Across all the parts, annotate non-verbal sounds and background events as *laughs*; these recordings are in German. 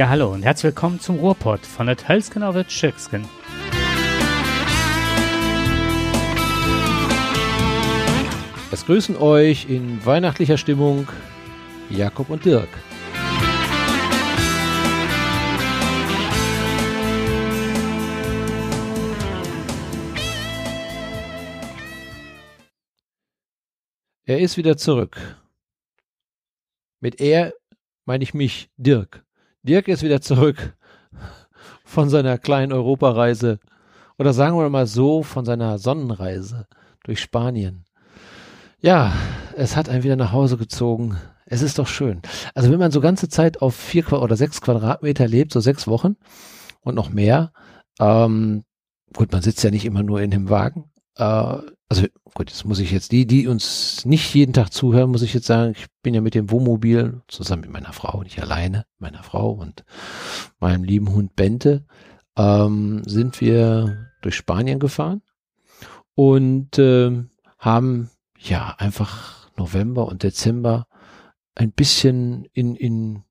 Ja, hallo und herzlich willkommen zum Ruhrpott von der Tölsken auf der Tschücksken. Es grüßen euch in weihnachtlicher Stimmung Jakob und Dirk. Er ist wieder zurück. Mit er meine ich mich, Dirk. Dirk ist wieder zurück von seiner kleinen Europareise oder sagen wir mal so, von seiner Sonnenreise durch Spanien. Ja, es hat einen wieder nach Hause gezogen. Es ist doch schön. Also wenn man so ganze Zeit auf vier oder sechs Quadratmeter lebt, so sechs Wochen und noch mehr, ähm, gut, man sitzt ja nicht immer nur in dem Wagen. Äh, also gut, jetzt muss ich jetzt die, die uns nicht jeden Tag zuhören, muss ich jetzt sagen, ich bin ja mit dem Wohnmobil zusammen mit meiner Frau, nicht alleine, meiner Frau und meinem lieben Hund Bente, ähm, sind wir durch Spanien gefahren und äh, haben ja einfach November und Dezember ein bisschen in, in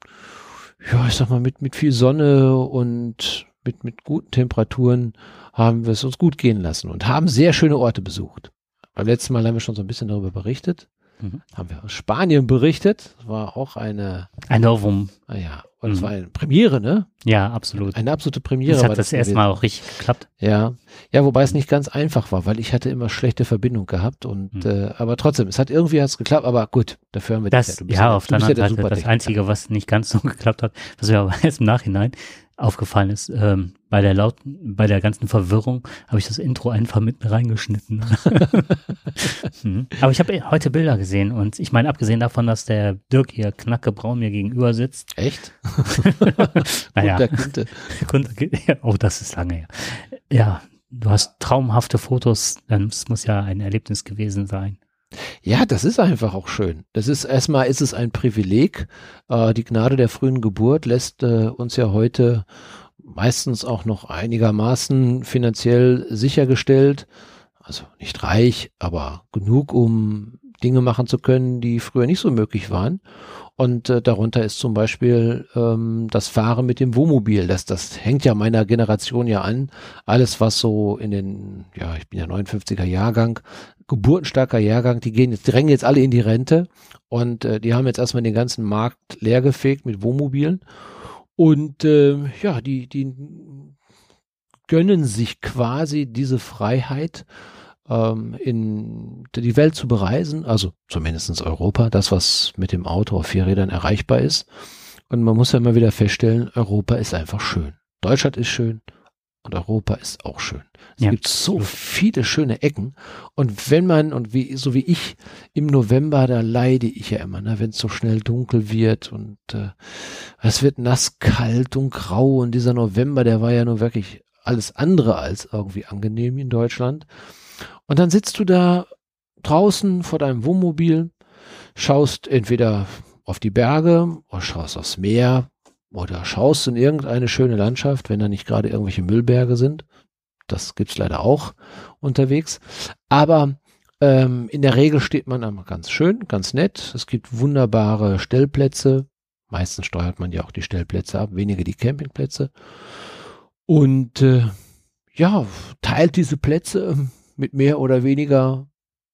ja, ich sag mal, mit, mit viel Sonne und mit, mit guten Temperaturen haben wir es uns gut gehen lassen und haben sehr schöne Orte besucht. Beim letzten Mal haben wir schon so ein bisschen darüber berichtet. Mhm. Haben wir aus Spanien berichtet. Das war auch eine. Ein Novum. Ah ja, und es mhm. war eine Premiere, ne? Ja, absolut. Eine absolute Premiere. Das hat das, das erste Mal auch richtig geklappt. Ja, ja, wobei es nicht ganz einfach war, weil ich hatte immer schlechte Verbindung gehabt und mhm. äh, aber trotzdem, es hat irgendwie hat's geklappt, aber gut, dafür haben wir das. das ja, ja, auf der anderen Seite, das Einzige, was nicht ganz so *laughs* geklappt hat, was wir aber *laughs* erst im Nachhinein aufgefallen ist, ähm, bei der lauten, bei der ganzen Verwirrung habe ich das Intro einfach mitten reingeschnitten. *laughs* hm. Aber ich habe heute Bilder gesehen und ich meine, abgesehen davon, dass der Dirk hier knackebraun mir gegenüber sitzt. Echt? *laughs* naja. Kunde. oh, das ist lange her. Ja, du hast traumhafte Fotos, dann muss ja ein Erlebnis gewesen sein. Ja, das ist einfach auch schön. Das ist erstmal ist es ein Privileg. Äh, die Gnade der frühen Geburt lässt äh, uns ja heute meistens auch noch einigermaßen finanziell sichergestellt. Also nicht reich, aber genug, um Dinge machen zu können, die früher nicht so möglich waren. Und äh, darunter ist zum Beispiel ähm, das Fahren mit dem Wohnmobil. Das, das hängt ja meiner Generation ja an. Alles, was so in den, ja, ich bin ja 59er Jahrgang, geburtenstarker Jahrgang, die gehen jetzt, drängen jetzt alle in die Rente und äh, die haben jetzt erstmal den ganzen Markt leergefegt mit Wohnmobilen. Und äh, ja, die, die gönnen sich quasi diese Freiheit ähm, in die Welt zu bereisen, also zumindestens Europa, das, was mit dem Auto auf vier Rädern erreichbar ist. Und man muss ja immer wieder feststellen, Europa ist einfach schön. Deutschland ist schön und Europa ist auch schön. Es ja. gibt so viele schöne Ecken. Und wenn man, und wie, so wie ich, im November, da leide ich ja immer, ne, wenn es so schnell dunkel wird und äh, es wird nass, kalt und grau. Und dieser November, der war ja nur wirklich alles andere als irgendwie angenehm in Deutschland. Und dann sitzt du da draußen vor deinem Wohnmobil, schaust entweder auf die Berge oder schaust aufs Meer oder schaust in irgendeine schöne Landschaft, wenn da nicht gerade irgendwelche Müllberge sind. Das gibt's leider auch unterwegs. Aber ähm, in der Regel steht man einmal ganz schön, ganz nett. Es gibt wunderbare Stellplätze. Meistens steuert man ja auch die Stellplätze ab, weniger die Campingplätze. Und äh, ja, teilt diese Plätze mit mehr oder weniger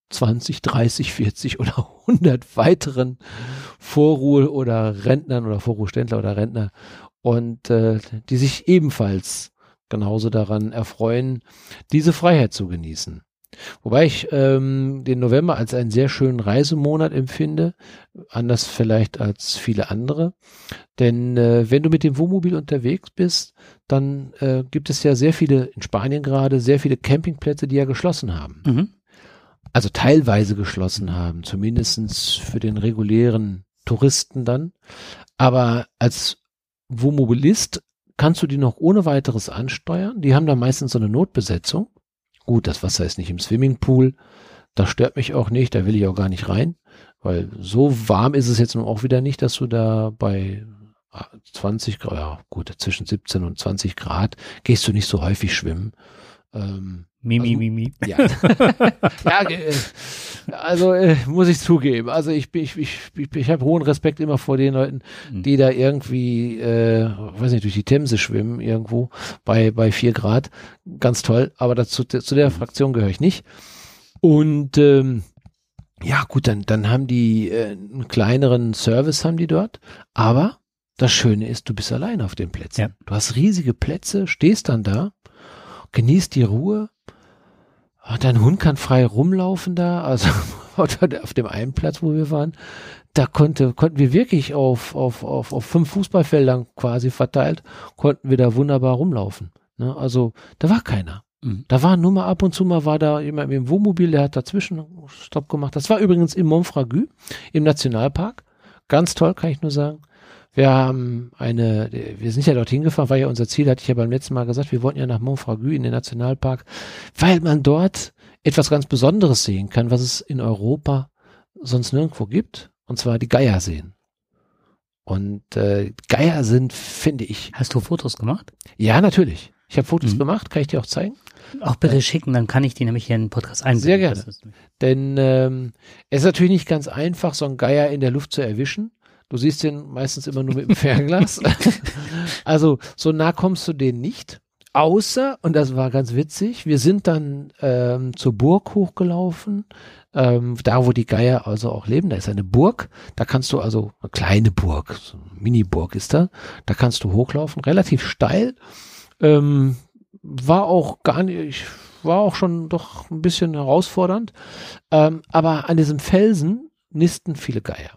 20, 30, 40 oder *laughs* 100 weiteren Vorruhe- oder Rentnern oder Vorruheständler oder Rentner und äh, die sich ebenfalls genauso daran erfreuen, diese Freiheit zu genießen. Wobei ich ähm, den November als einen sehr schönen Reisemonat empfinde, anders vielleicht als viele andere. Denn äh, wenn du mit dem Wohnmobil unterwegs bist, dann äh, gibt es ja sehr viele, in Spanien gerade, sehr viele Campingplätze, die ja geschlossen haben. Mhm. Also teilweise geschlossen haben, zumindestens für den regulären Touristen dann. Aber als Wohnmobilist kannst du die noch ohne weiteres ansteuern. Die haben da meistens so eine Notbesetzung. Gut, das Wasser ist nicht im Swimmingpool. Das stört mich auch nicht. Da will ich auch gar nicht rein. Weil so warm ist es jetzt nun auch wieder nicht, dass du da bei 20 Grad, ja gut, zwischen 17 und 20 Grad gehst du nicht so häufig schwimmen. Ähm, Mimi, also, Mimi. Ja. *laughs* ja äh, Also äh, muss ich zugeben. Also ich ich ich ich, ich habe hohen Respekt immer vor den Leuten, mhm. die da irgendwie, äh, weiß nicht, durch die Themse schwimmen irgendwo bei bei vier Grad. Ganz toll. Aber dazu zu der Fraktion gehöre ich nicht. Und ähm, ja gut, dann dann haben die äh, einen kleineren Service haben die dort. Aber das Schöne ist, du bist allein auf den Plätzen. Ja. Du hast riesige Plätze, stehst dann da, genießt die Ruhe Ah, dein Hund kann frei rumlaufen da, also *laughs* auf dem einen Platz, wo wir waren, da konnte, konnten wir wirklich auf, auf, auf, auf fünf Fußballfeldern quasi verteilt, konnten wir da wunderbar rumlaufen. Ne? Also da war keiner. Mhm. Da war nur mal ab und zu mal war da jemand mit dem Wohnmobil, der hat dazwischen Stopp gemacht. Das war übrigens im Montfragu, im Nationalpark. Ganz toll, kann ich nur sagen. Wir haben eine, wir sind ja dorthin gefahren, war ja unser Ziel, hatte ich ja beim letzten Mal gesagt, wir wollten ja nach Montfragu in den Nationalpark, weil man dort etwas ganz Besonderes sehen kann, was es in Europa sonst nirgendwo gibt, und zwar die Geierseen. Und äh, Geier sind, finde ich. Hast du Fotos gemacht? Ja, natürlich. Ich habe Fotos mhm. gemacht, kann ich dir auch zeigen? Auch bitte äh, schicken, dann kann ich die nämlich hier in den Podcast einbinden. Sehr gerne. Denn ähm, es ist natürlich nicht ganz einfach, so einen Geier in der Luft zu erwischen. Du siehst den meistens immer nur mit dem Fernglas. *laughs* also so nah kommst du denen nicht. Außer, und das war ganz witzig, wir sind dann ähm, zur Burg hochgelaufen, ähm, da wo die Geier also auch leben. Da ist eine Burg, da kannst du also, eine kleine Burg, so eine Mini-Burg ist da, da kannst du hochlaufen, relativ steil. Ähm, war auch gar nicht, war auch schon doch ein bisschen herausfordernd. Ähm, aber an diesem Felsen nisten viele Geier.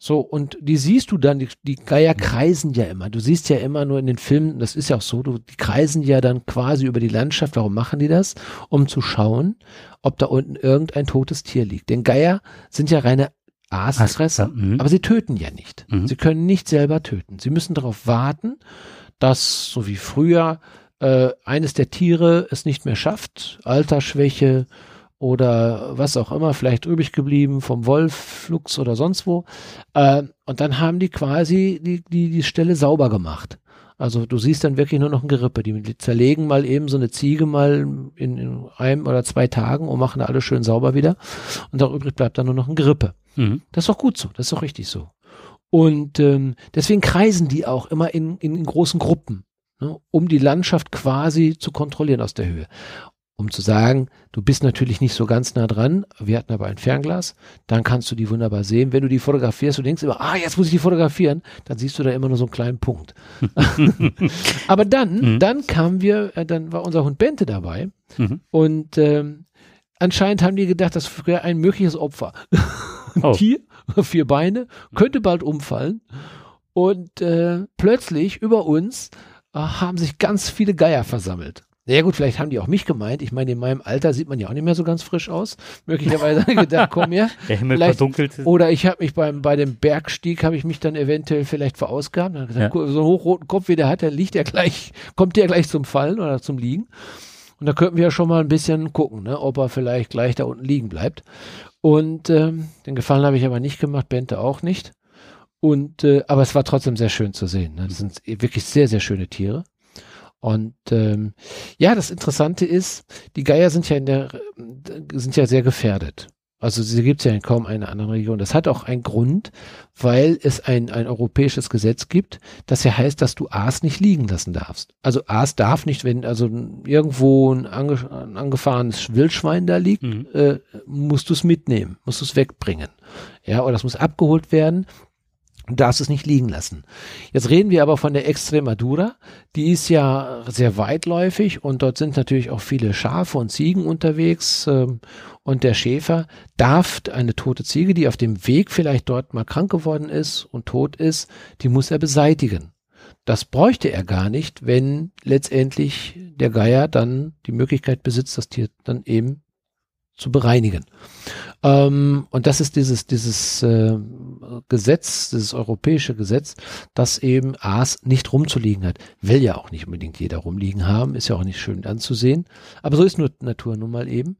So, und die siehst du dann, die, die Geier kreisen ja immer. Du siehst ja immer nur in den Filmen, das ist ja auch so, du, die kreisen ja dann quasi über die Landschaft. Warum machen die das? Um zu schauen, ob da unten irgendein totes Tier liegt. Denn Geier sind ja reine Aasfresser, mhm. aber sie töten ja nicht. Mhm. Sie können nicht selber töten. Sie müssen darauf warten, dass, so wie früher, äh, eines der Tiere es nicht mehr schafft, Altersschwäche, oder was auch immer, vielleicht übrig geblieben vom Wolf, Flux oder sonst wo. Äh, und dann haben die quasi die, die, die Stelle sauber gemacht. Also du siehst dann wirklich nur noch ein Gerippe. Die zerlegen mal eben so eine Ziege mal in, in einem oder zwei Tagen und machen alles schön sauber wieder. Und auch übrig bleibt dann nur noch ein Gerippe. Mhm. Das ist doch gut so, das ist doch richtig so. Und ähm, deswegen kreisen die auch immer in, in, in großen Gruppen, ne, um die Landschaft quasi zu kontrollieren aus der Höhe um zu sagen, du bist natürlich nicht so ganz nah dran, wir hatten aber ein Fernglas, dann kannst du die wunderbar sehen. Wenn du die fotografierst, du denkst immer, ah, jetzt muss ich die fotografieren, dann siehst du da immer nur so einen kleinen Punkt. *laughs* aber dann, mhm. dann kamen wir, äh, dann war unser Hund Bente dabei mhm. und ähm, anscheinend haben die gedacht, das wäre ein mögliches Opfer. Ein oh. *laughs* Tier, vier Beine, könnte bald umfallen und äh, plötzlich über uns äh, haben sich ganz viele Geier versammelt. Ja gut, vielleicht haben die auch mich gemeint. Ich meine, in meinem Alter sieht man ja auch nicht mehr so ganz frisch aus. Möglicherweise gedacht, komm her. *laughs* Der Himmel verdunkelt. Oder ich habe mich beim bei dem Bergstieg habe ich mich dann eventuell vielleicht verausgabt. Dann gesagt, ja. so einen hochroten Kopf wie der hat, der liegt ja gleich, kommt der gleich zum Fallen oder zum Liegen. Und da könnten wir ja schon mal ein bisschen gucken, ne, ob er vielleicht gleich da unten liegen bleibt. Und ähm, den Gefallen habe ich aber nicht gemacht, Bente auch nicht. Und äh, aber es war trotzdem sehr schön zu sehen. Ne? Das sind wirklich sehr, sehr schöne Tiere. Und ähm, ja, das Interessante ist, die Geier sind ja in der sind ja sehr gefährdet. Also sie gibt es ja in kaum einer anderen Region. Das hat auch einen Grund, weil es ein, ein europäisches Gesetz gibt, das ja heißt, dass du Aas nicht liegen lassen darfst. Also Aas darf nicht, wenn also irgendwo ein, ange, ein angefahrenes Wildschwein da liegt, mhm. äh, musst du es mitnehmen, musst du es wegbringen. Ja, oder es muss abgeholt werden. Darfst es nicht liegen lassen. Jetzt reden wir aber von der Extremadura. Die ist ja sehr weitläufig und dort sind natürlich auch viele Schafe und Ziegen unterwegs. Ähm, und der Schäfer darf eine tote Ziege, die auf dem Weg vielleicht dort mal krank geworden ist und tot ist, die muss er beseitigen. Das bräuchte er gar nicht, wenn letztendlich der Geier dann die Möglichkeit besitzt, das Tier dann eben zu bereinigen. Ähm, und das ist dieses, dieses äh, Gesetz, dieses europäische Gesetz, das eben Aas nicht rumzuliegen hat. Will ja auch nicht unbedingt jeder rumliegen haben, ist ja auch nicht schön anzusehen. Aber so ist nur Natur nun mal eben.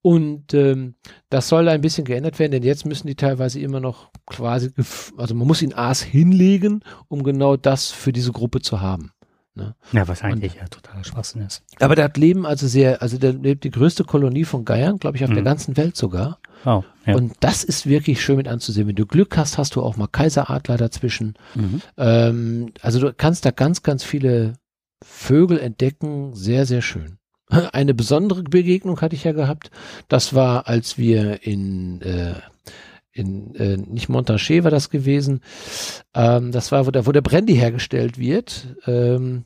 Und ähm, das soll ein bisschen geändert werden, denn jetzt müssen die teilweise immer noch quasi, also man muss ihn Aas hinlegen, um genau das für diese Gruppe zu haben. Ne? Ja, was eigentlich und, ja totaler Schwachsinn ist. Aber da leben also sehr, also da lebt die größte Kolonie von Geiern, glaube ich, auf mhm. der ganzen Welt sogar. Oh, ja. Und das ist wirklich schön mit anzusehen. Wenn du Glück hast, hast du auch mal Kaiseradler dazwischen. Mhm. Ähm, also du kannst da ganz, ganz viele Vögel entdecken. Sehr, sehr schön. *laughs* Eine besondere Begegnung hatte ich ja gehabt. Das war, als wir in, äh, in äh, nicht Montaché war das gewesen. Ähm, das war, wo der, wo der Brandy hergestellt wird. Ähm,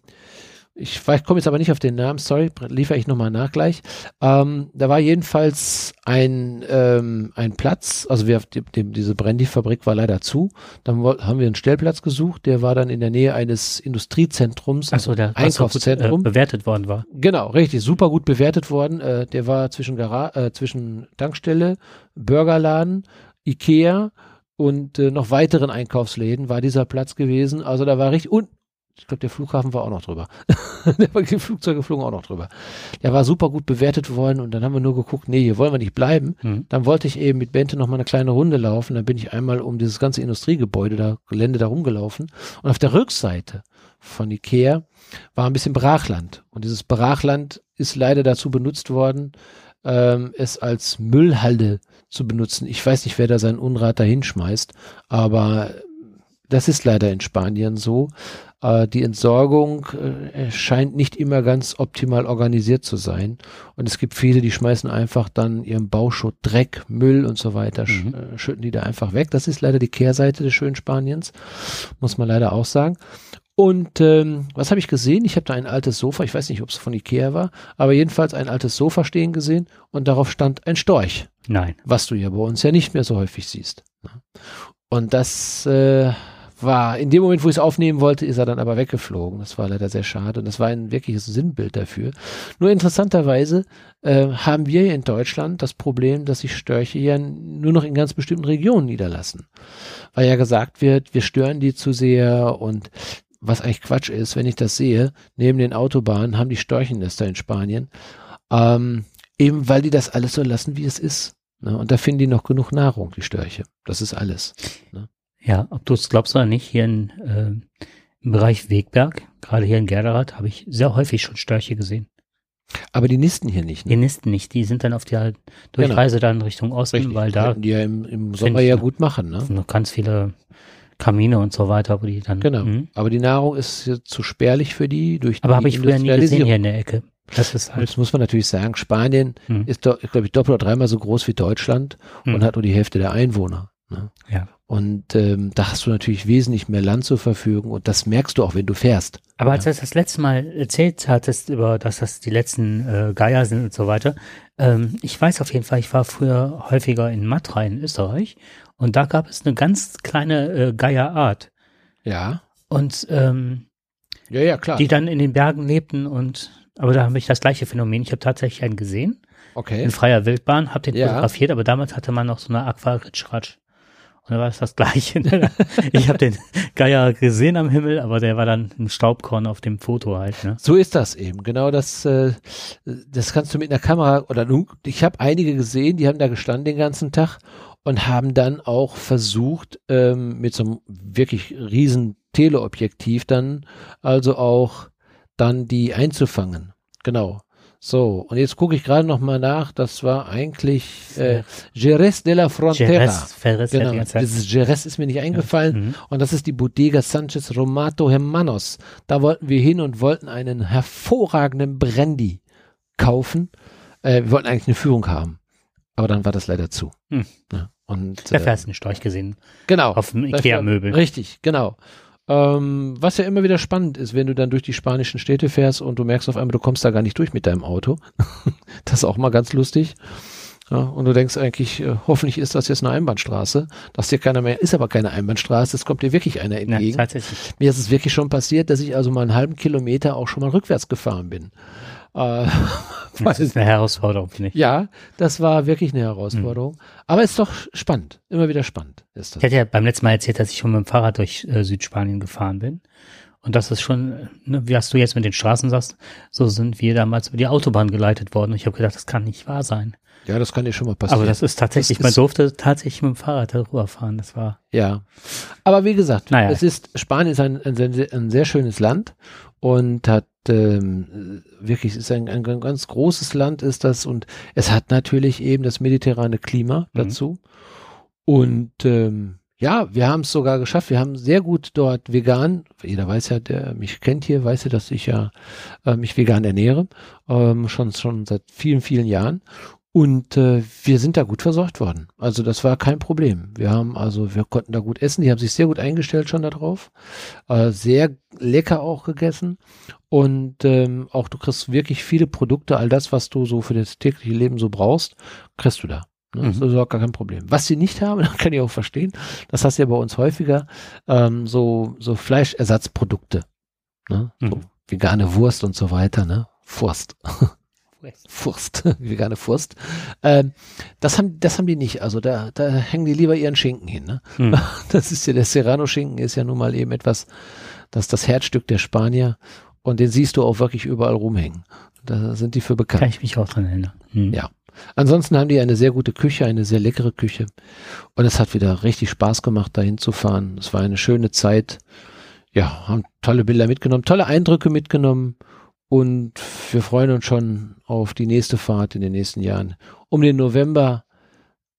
ich, ich komme jetzt aber nicht auf den Namen, sorry, liefere ich nochmal nach gleich. Ähm, da war jedenfalls ein, ähm, ein Platz, also wir, die, die, diese Brandy-Fabrik war leider zu. Dann haben wir einen Stellplatz gesucht, der war dann in der Nähe eines Industriezentrums, also der Einkaufszentrum. Gut, äh, bewertet worden war. Genau, richtig, super gut bewertet worden. Äh, der war zwischen, Gara äh, zwischen Tankstelle, Burgerladen, Ikea und äh, noch weiteren Einkaufsläden war dieser Platz gewesen. Also da war richtig, und ich glaube, der Flughafen war auch noch drüber. *laughs* die Flugzeuge flogen auch noch drüber. Der war super gut bewertet worden und dann haben wir nur geguckt, nee, hier wollen wir nicht bleiben. Mhm. Dann wollte ich eben mit Bente noch mal eine kleine Runde laufen. Dann bin ich einmal um dieses ganze Industriegebäude, da Gelände da rumgelaufen. Und auf der Rückseite von Ikea war ein bisschen Brachland. Und dieses Brachland ist leider dazu benutzt worden, ähm, es als Müllhalde zu benutzen. Ich weiß nicht, wer da seinen Unrat da hinschmeißt, aber das ist leider in Spanien so. Äh, die Entsorgung äh, scheint nicht immer ganz optimal organisiert zu sein. Und es gibt viele, die schmeißen einfach dann ihren Bauschutt, Dreck, Müll und so weiter, mhm. äh, schütten die da einfach weg. Das ist leider die Kehrseite des schönen Spaniens, muss man leider auch sagen. Und ähm, was habe ich gesehen? Ich habe da ein altes Sofa, ich weiß nicht, ob es von Ikea war, aber jedenfalls ein altes Sofa stehen gesehen und darauf stand ein Storch. Nein. Was du ja bei uns ja nicht mehr so häufig siehst. Und das äh, war in dem Moment, wo ich es aufnehmen wollte, ist er dann aber weggeflogen. Das war leider sehr schade und das war ein wirkliches Sinnbild dafür. Nur interessanterweise äh, haben wir hier in Deutschland das Problem, dass sich Störche ja nur noch in ganz bestimmten Regionen niederlassen. Weil ja gesagt wird, wir stören die zu sehr und was eigentlich Quatsch ist, wenn ich das sehe, neben den Autobahnen haben die Storchennester in Spanien, ähm, eben weil die das alles so lassen, wie es ist. Ne? Und da finden die noch genug Nahrung, die Störche. Das ist alles. Ne? Ja, ob du es glaubst oder nicht, hier in, äh, im Bereich Wegberg, gerade hier in Gerderath, habe ich sehr häufig schon Störche gesehen. Aber die nisten hier nicht. Ne? Die nisten nicht, die sind dann auf der Durchreise genau. dann Richtung Osten, Richtig. weil da. Die ja im, im Sommer ja gut machen, ne? Noch ganz viele Kamine und so weiter, wo die dann. Genau. Mh. Aber die Nahrung ist zu spärlich für die durch Aber habe ich früher nie gesehen hier in der Ecke. Das ist halt. Das muss man natürlich sagen. Spanien mhm. ist, glaube ich, doppelt oder dreimal so groß wie Deutschland mhm. und hat nur die Hälfte der Einwohner. Ne? Ja. Und ähm, da hast du natürlich wesentlich mehr Land zur Verfügung und das merkst du auch, wenn du fährst. Aber als du das letzte Mal erzählt hattest, über dass das die letzten äh, Geier sind und so weiter, ähm, ich weiß auf jeden Fall, ich war früher häufiger in Matra in Österreich und da gab es eine ganz kleine äh, Geierart. Ja. Und ähm, ja, ja, klar. die dann in den Bergen lebten und aber da habe ich das gleiche Phänomen. Ich habe tatsächlich einen gesehen. Okay. In freier Wildbahn, habe den Ja. fotografiert, aber damals hatte man noch so eine Aquaritschratsch. Und dann war es das Gleiche. *laughs* ich habe den Geier gesehen am Himmel, aber der war dann ein Staubkorn auf dem Foto halt. Ne? So ist das eben. Genau das, äh, das kannst du mit einer Kamera oder ich habe einige gesehen, die haben da gestanden den ganzen Tag und haben dann auch versucht, ähm, mit so einem wirklich riesen Teleobjektiv dann also auch dann die einzufangen. Genau. So, und jetzt gucke ich gerade noch mal nach, das war eigentlich äh, Jerez de la Frontera. Jerez, Ferris, genau, dieses Jerez ist mir nicht eingefallen. Ja. Mhm. Und das ist die Bodega Sanchez Romato Hermanos. Da wollten wir hin und wollten einen hervorragenden Brandy kaufen. Äh, wir wollten eigentlich eine Führung haben. Aber dann war das leider zu. Hm. Ja, und, Dafür äh, hast du einen Storch gesehen. genau. Auf dem Ikea-Möbel. Richtig, genau. Ähm, was ja immer wieder spannend ist, wenn du dann durch die spanischen Städte fährst und du merkst auf einmal, du kommst da gar nicht durch mit deinem Auto. *laughs* das ist auch mal ganz lustig. Ja, und du denkst eigentlich, äh, hoffentlich ist das jetzt eine Einbahnstraße. Das hier keiner mehr, ist aber keine Einbahnstraße, es kommt dir wirklich einer entgegen. Ja, tatsächlich. Mir ist es wirklich schon passiert, dass ich also mal einen halben Kilometer auch schon mal rückwärts gefahren bin. Äh, *laughs* Das ist eine Herausforderung, finde ich. ja, das war wirklich eine Herausforderung. Aber ist doch spannend. Immer wieder spannend ist Ich das. hatte ja beim letzten Mal erzählt, dass ich schon mit dem Fahrrad durch äh, Südspanien gefahren bin. Und das ist schon, ne, wie hast du jetzt mit den Straßen sagst, so sind wir damals über die Autobahn geleitet worden. Und ich habe gedacht, das kann nicht wahr sein. Ja, das kann ja schon mal passieren. Aber das ist tatsächlich, das man durfte tatsächlich mit dem Fahrrad darüber fahren. Das war. Ja. Aber wie gesagt, naja. es ist, Spanien ist ein, ein, ein sehr schönes Land und hat ähm, wirklich ist ein, ein ganz großes Land ist das und es hat natürlich eben das mediterrane Klima mhm. dazu. Und ähm, ja, wir haben es sogar geschafft. Wir haben sehr gut dort vegan. Jeder weiß ja, der mich kennt hier, weiß ja, dass ich ja äh, mich vegan ernähre, ähm, schon schon seit vielen vielen Jahren. Und äh, wir sind da gut versorgt worden. Also das war kein Problem. Wir haben also, wir konnten da gut essen. Die haben sich sehr gut eingestellt schon darauf. Äh, sehr lecker auch gegessen. Und ähm, auch du kriegst wirklich viele Produkte, all das, was du so für das tägliche Leben so brauchst, kriegst du da. Ne? Mhm. Das ist auch gar kein Problem. Was sie nicht haben, *laughs* das kann ich auch verstehen, das hast du ja bei uns häufiger, ähm, so, so Fleischersatzprodukte. Ne? Mhm. So vegane Wurst und so weiter, ne? Wurst. *laughs* Furst, vegane Furst. Ähm, das haben, das haben die nicht. Also da, da hängen die lieber ihren Schinken hin. Ne? Hm. *laughs* Das ist ja der Serrano-Schinken ist ja nun mal eben etwas, das ist das Herzstück der Spanier und den siehst du auch wirklich überall rumhängen. Da sind die für bekannt. Kann ich mich auch dran erinnern. Hm. Ja. Ansonsten haben die eine sehr gute Küche, eine sehr leckere Küche. Und es hat wieder richtig Spaß gemacht, dahin zu fahren. Es war eine schöne Zeit. Ja, haben tolle Bilder mitgenommen, tolle Eindrücke mitgenommen. Und wir freuen uns schon auf die nächste Fahrt in den nächsten Jahren. Um den November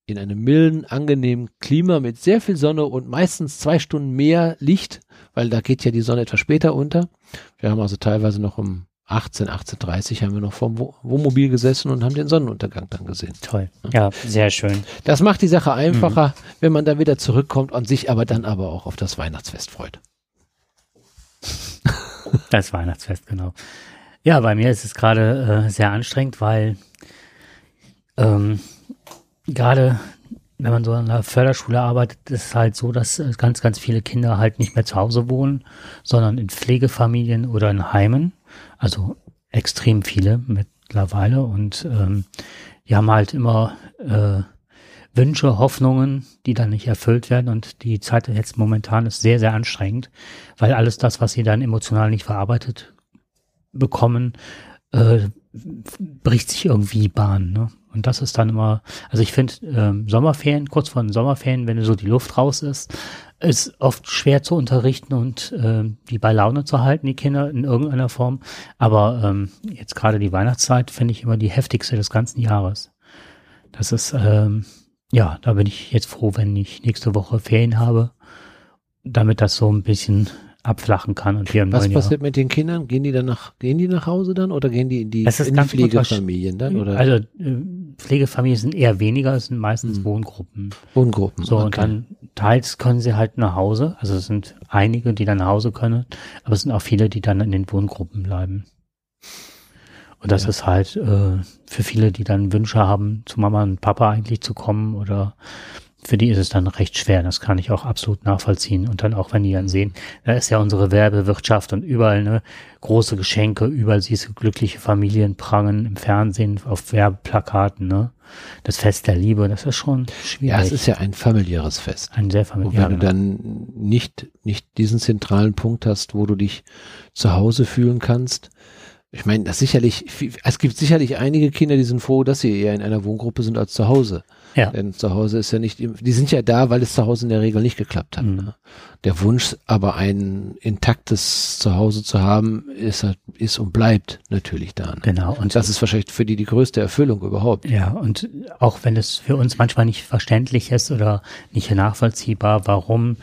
in einem milden, angenehmen Klima mit sehr viel Sonne und meistens zwei Stunden mehr Licht, weil da geht ja die Sonne etwas später unter. Wir haben also teilweise noch um 18, 18.30 haben wir noch vorm Wohnmobil gesessen und haben den Sonnenuntergang dann gesehen. Toll. Ja, sehr schön. Das macht die Sache einfacher, mhm. wenn man dann wieder zurückkommt und sich aber dann aber auch auf das Weihnachtsfest freut. Das Weihnachtsfest, genau. Ja, bei mir ist es gerade äh, sehr anstrengend, weil ähm, gerade wenn man so an der Förderschule arbeitet, ist es halt so, dass äh, ganz, ganz viele Kinder halt nicht mehr zu Hause wohnen, sondern in Pflegefamilien oder in Heimen. Also extrem viele mittlerweile. Und ähm, die haben halt immer äh, Wünsche, Hoffnungen, die dann nicht erfüllt werden. Und die Zeit jetzt momentan ist sehr, sehr anstrengend, weil alles das, was sie dann emotional nicht verarbeitet bekommen, äh, bricht sich irgendwie Bahn. Ne? Und das ist dann immer, also ich finde ähm, Sommerferien, kurz vor den Sommerferien, wenn so die Luft raus ist, ist oft schwer zu unterrichten und äh, die bei Laune zu halten, die Kinder in irgendeiner Form. Aber ähm, jetzt gerade die Weihnachtszeit finde ich immer die heftigste des ganzen Jahres. Das ist, ähm, ja, da bin ich jetzt froh, wenn ich nächste Woche Ferien habe, damit das so ein bisschen abflachen kann und hier im Was passiert Jahr. mit den Kindern? Gehen die dann nach, gehen die nach Hause dann oder gehen die in die, in die Pflegefamilien dann? Oder? Also äh, Pflegefamilien sind eher weniger, es sind meistens hm. Wohngruppen. Wohngruppen. So, okay. und dann teils können sie halt nach Hause. Also es sind einige, die dann nach Hause können, aber es sind auch viele, die dann in den Wohngruppen bleiben. Und das ja. ist halt äh, für viele, die dann Wünsche haben, zu Mama und Papa eigentlich zu kommen oder für die ist es dann recht schwer. Das kann ich auch absolut nachvollziehen. Und dann auch, wenn die dann sehen, da ist ja unsere Werbewirtschaft und überall ne, große Geschenke, überall siehst du glückliche Familien prangen im Fernsehen, auf Werbeplakaten, ne? Das Fest der Liebe, das ist schon schwierig. Ja, es ist ja ein familiäres Fest. Ein sehr familiäres. Wenn du dann nicht, nicht diesen zentralen Punkt hast, wo du dich zu Hause fühlen kannst, ich meine, das sicherlich, es gibt sicherlich einige Kinder, die sind froh, dass sie eher in einer Wohngruppe sind als zu Hause. Ja. Denn zu Hause ist ja nicht, die sind ja da, weil es zu Hause in der Regel nicht geklappt hat. Mhm. Ne? Der Wunsch, aber ein intaktes Zuhause zu haben, ist, ist und bleibt natürlich da. Ne? Genau. Und das ist wahrscheinlich für die die größte Erfüllung überhaupt. Ja, und auch wenn es für uns manchmal nicht verständlich ist oder nicht nachvollziehbar, warum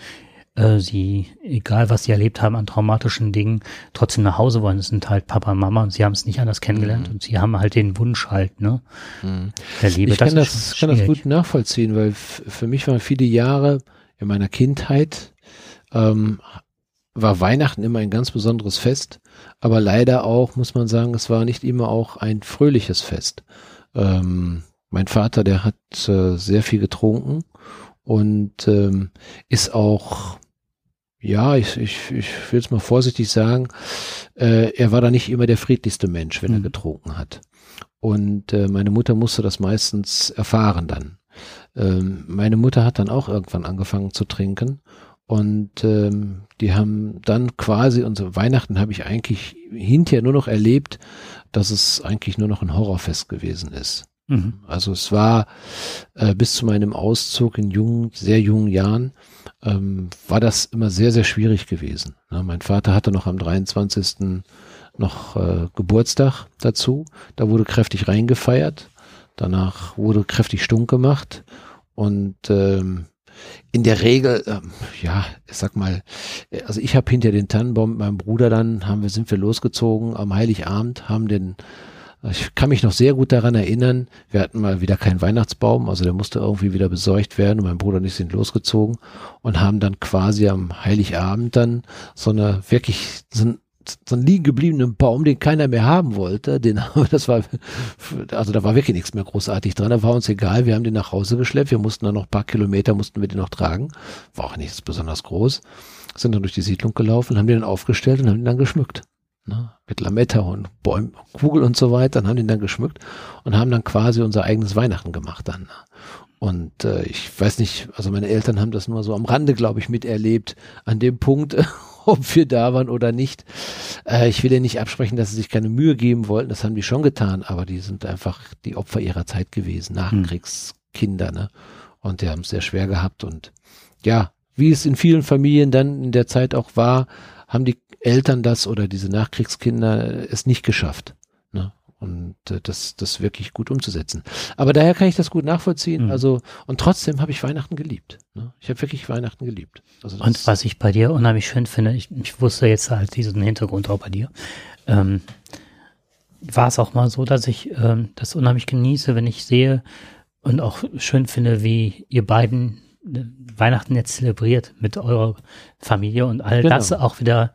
äh, sie, egal was sie erlebt haben an traumatischen Dingen, trotzdem nach Hause wollen. Es sind halt Papa und Mama und sie haben es nicht anders kennengelernt mhm. und sie haben halt den Wunsch halt, ne? Mhm. Der Liebe. Ich das kann das, kann das gut nachvollziehen, weil für mich waren viele Jahre in meiner Kindheit ähm, war Weihnachten immer ein ganz besonderes Fest, aber leider auch, muss man sagen, es war nicht immer auch ein fröhliches Fest. Ähm, mein Vater, der hat äh, sehr viel getrunken und ähm, ist auch, ja, ich, ich, ich will es mal vorsichtig sagen, äh, er war da nicht immer der friedlichste Mensch, wenn mhm. er getrunken hat. Und äh, meine Mutter musste das meistens erfahren dann. Ähm, meine Mutter hat dann auch irgendwann angefangen zu trinken Und ähm, die haben dann quasi, unsere Weihnachten habe ich eigentlich hinterher nur noch erlebt, dass es eigentlich nur noch ein Horrorfest gewesen ist. Mhm. Also es war äh, bis zu meinem Auszug in jungen, sehr jungen Jahren, ähm, war das immer sehr, sehr schwierig gewesen. Ja, mein Vater hatte noch am 23. noch äh, Geburtstag dazu. Da wurde kräftig reingefeiert. Danach wurde kräftig stunk gemacht. Und ähm, in der Regel, ähm, ja, ich sag mal, also ich habe hinter den Tannenbaum mit meinem Bruder dann, haben wir, sind wir losgezogen am Heiligabend, haben den, ich kann mich noch sehr gut daran erinnern, wir hatten mal wieder keinen Weihnachtsbaum, also der musste irgendwie wieder besorgt werden und mein Bruder und ich sind losgezogen und haben dann quasi am Heiligabend dann so eine wirklich so ein so einen liegen gebliebenen Baum, den keiner mehr haben wollte, den *laughs* das war, also da war wirklich nichts mehr großartig dran, da war uns egal, wir haben den nach Hause geschleppt, wir mussten dann noch ein paar Kilometer, mussten wir den noch tragen, war auch nichts besonders groß, sind dann durch die Siedlung gelaufen, haben den dann aufgestellt und haben den dann geschmückt. Ne, mit Lametta und Bäumen, Kugel und so weiter, dann haben den dann geschmückt und haben dann quasi unser eigenes Weihnachten gemacht dann. Und äh, ich weiß nicht, also meine Eltern haben das nur so am Rande, glaube ich, miterlebt, an dem Punkt, *laughs* ob wir da waren oder nicht. Äh, ich will ja nicht absprechen, dass sie sich keine Mühe geben wollten. Das haben die schon getan, aber die sind einfach die Opfer ihrer Zeit gewesen, Nachkriegskinder, ne? Und die haben es sehr schwer gehabt. Und ja, wie es in vielen Familien dann in der Zeit auch war, haben die Eltern das oder diese Nachkriegskinder es nicht geschafft und äh, das, das wirklich gut umzusetzen. Aber daher kann ich das gut nachvollziehen. Mhm. Also und trotzdem habe ich Weihnachten geliebt. Ne? Ich habe wirklich Weihnachten geliebt. Also und was ich bei dir unheimlich schön finde, ich, ich wusste jetzt halt diesen Hintergrund auch bei dir. Ähm, war es auch mal so, dass ich ähm, das unheimlich genieße, wenn ich sehe und auch schön finde, wie ihr beiden äh, Weihnachten jetzt zelebriert mit eurer Familie und all genau. das auch wieder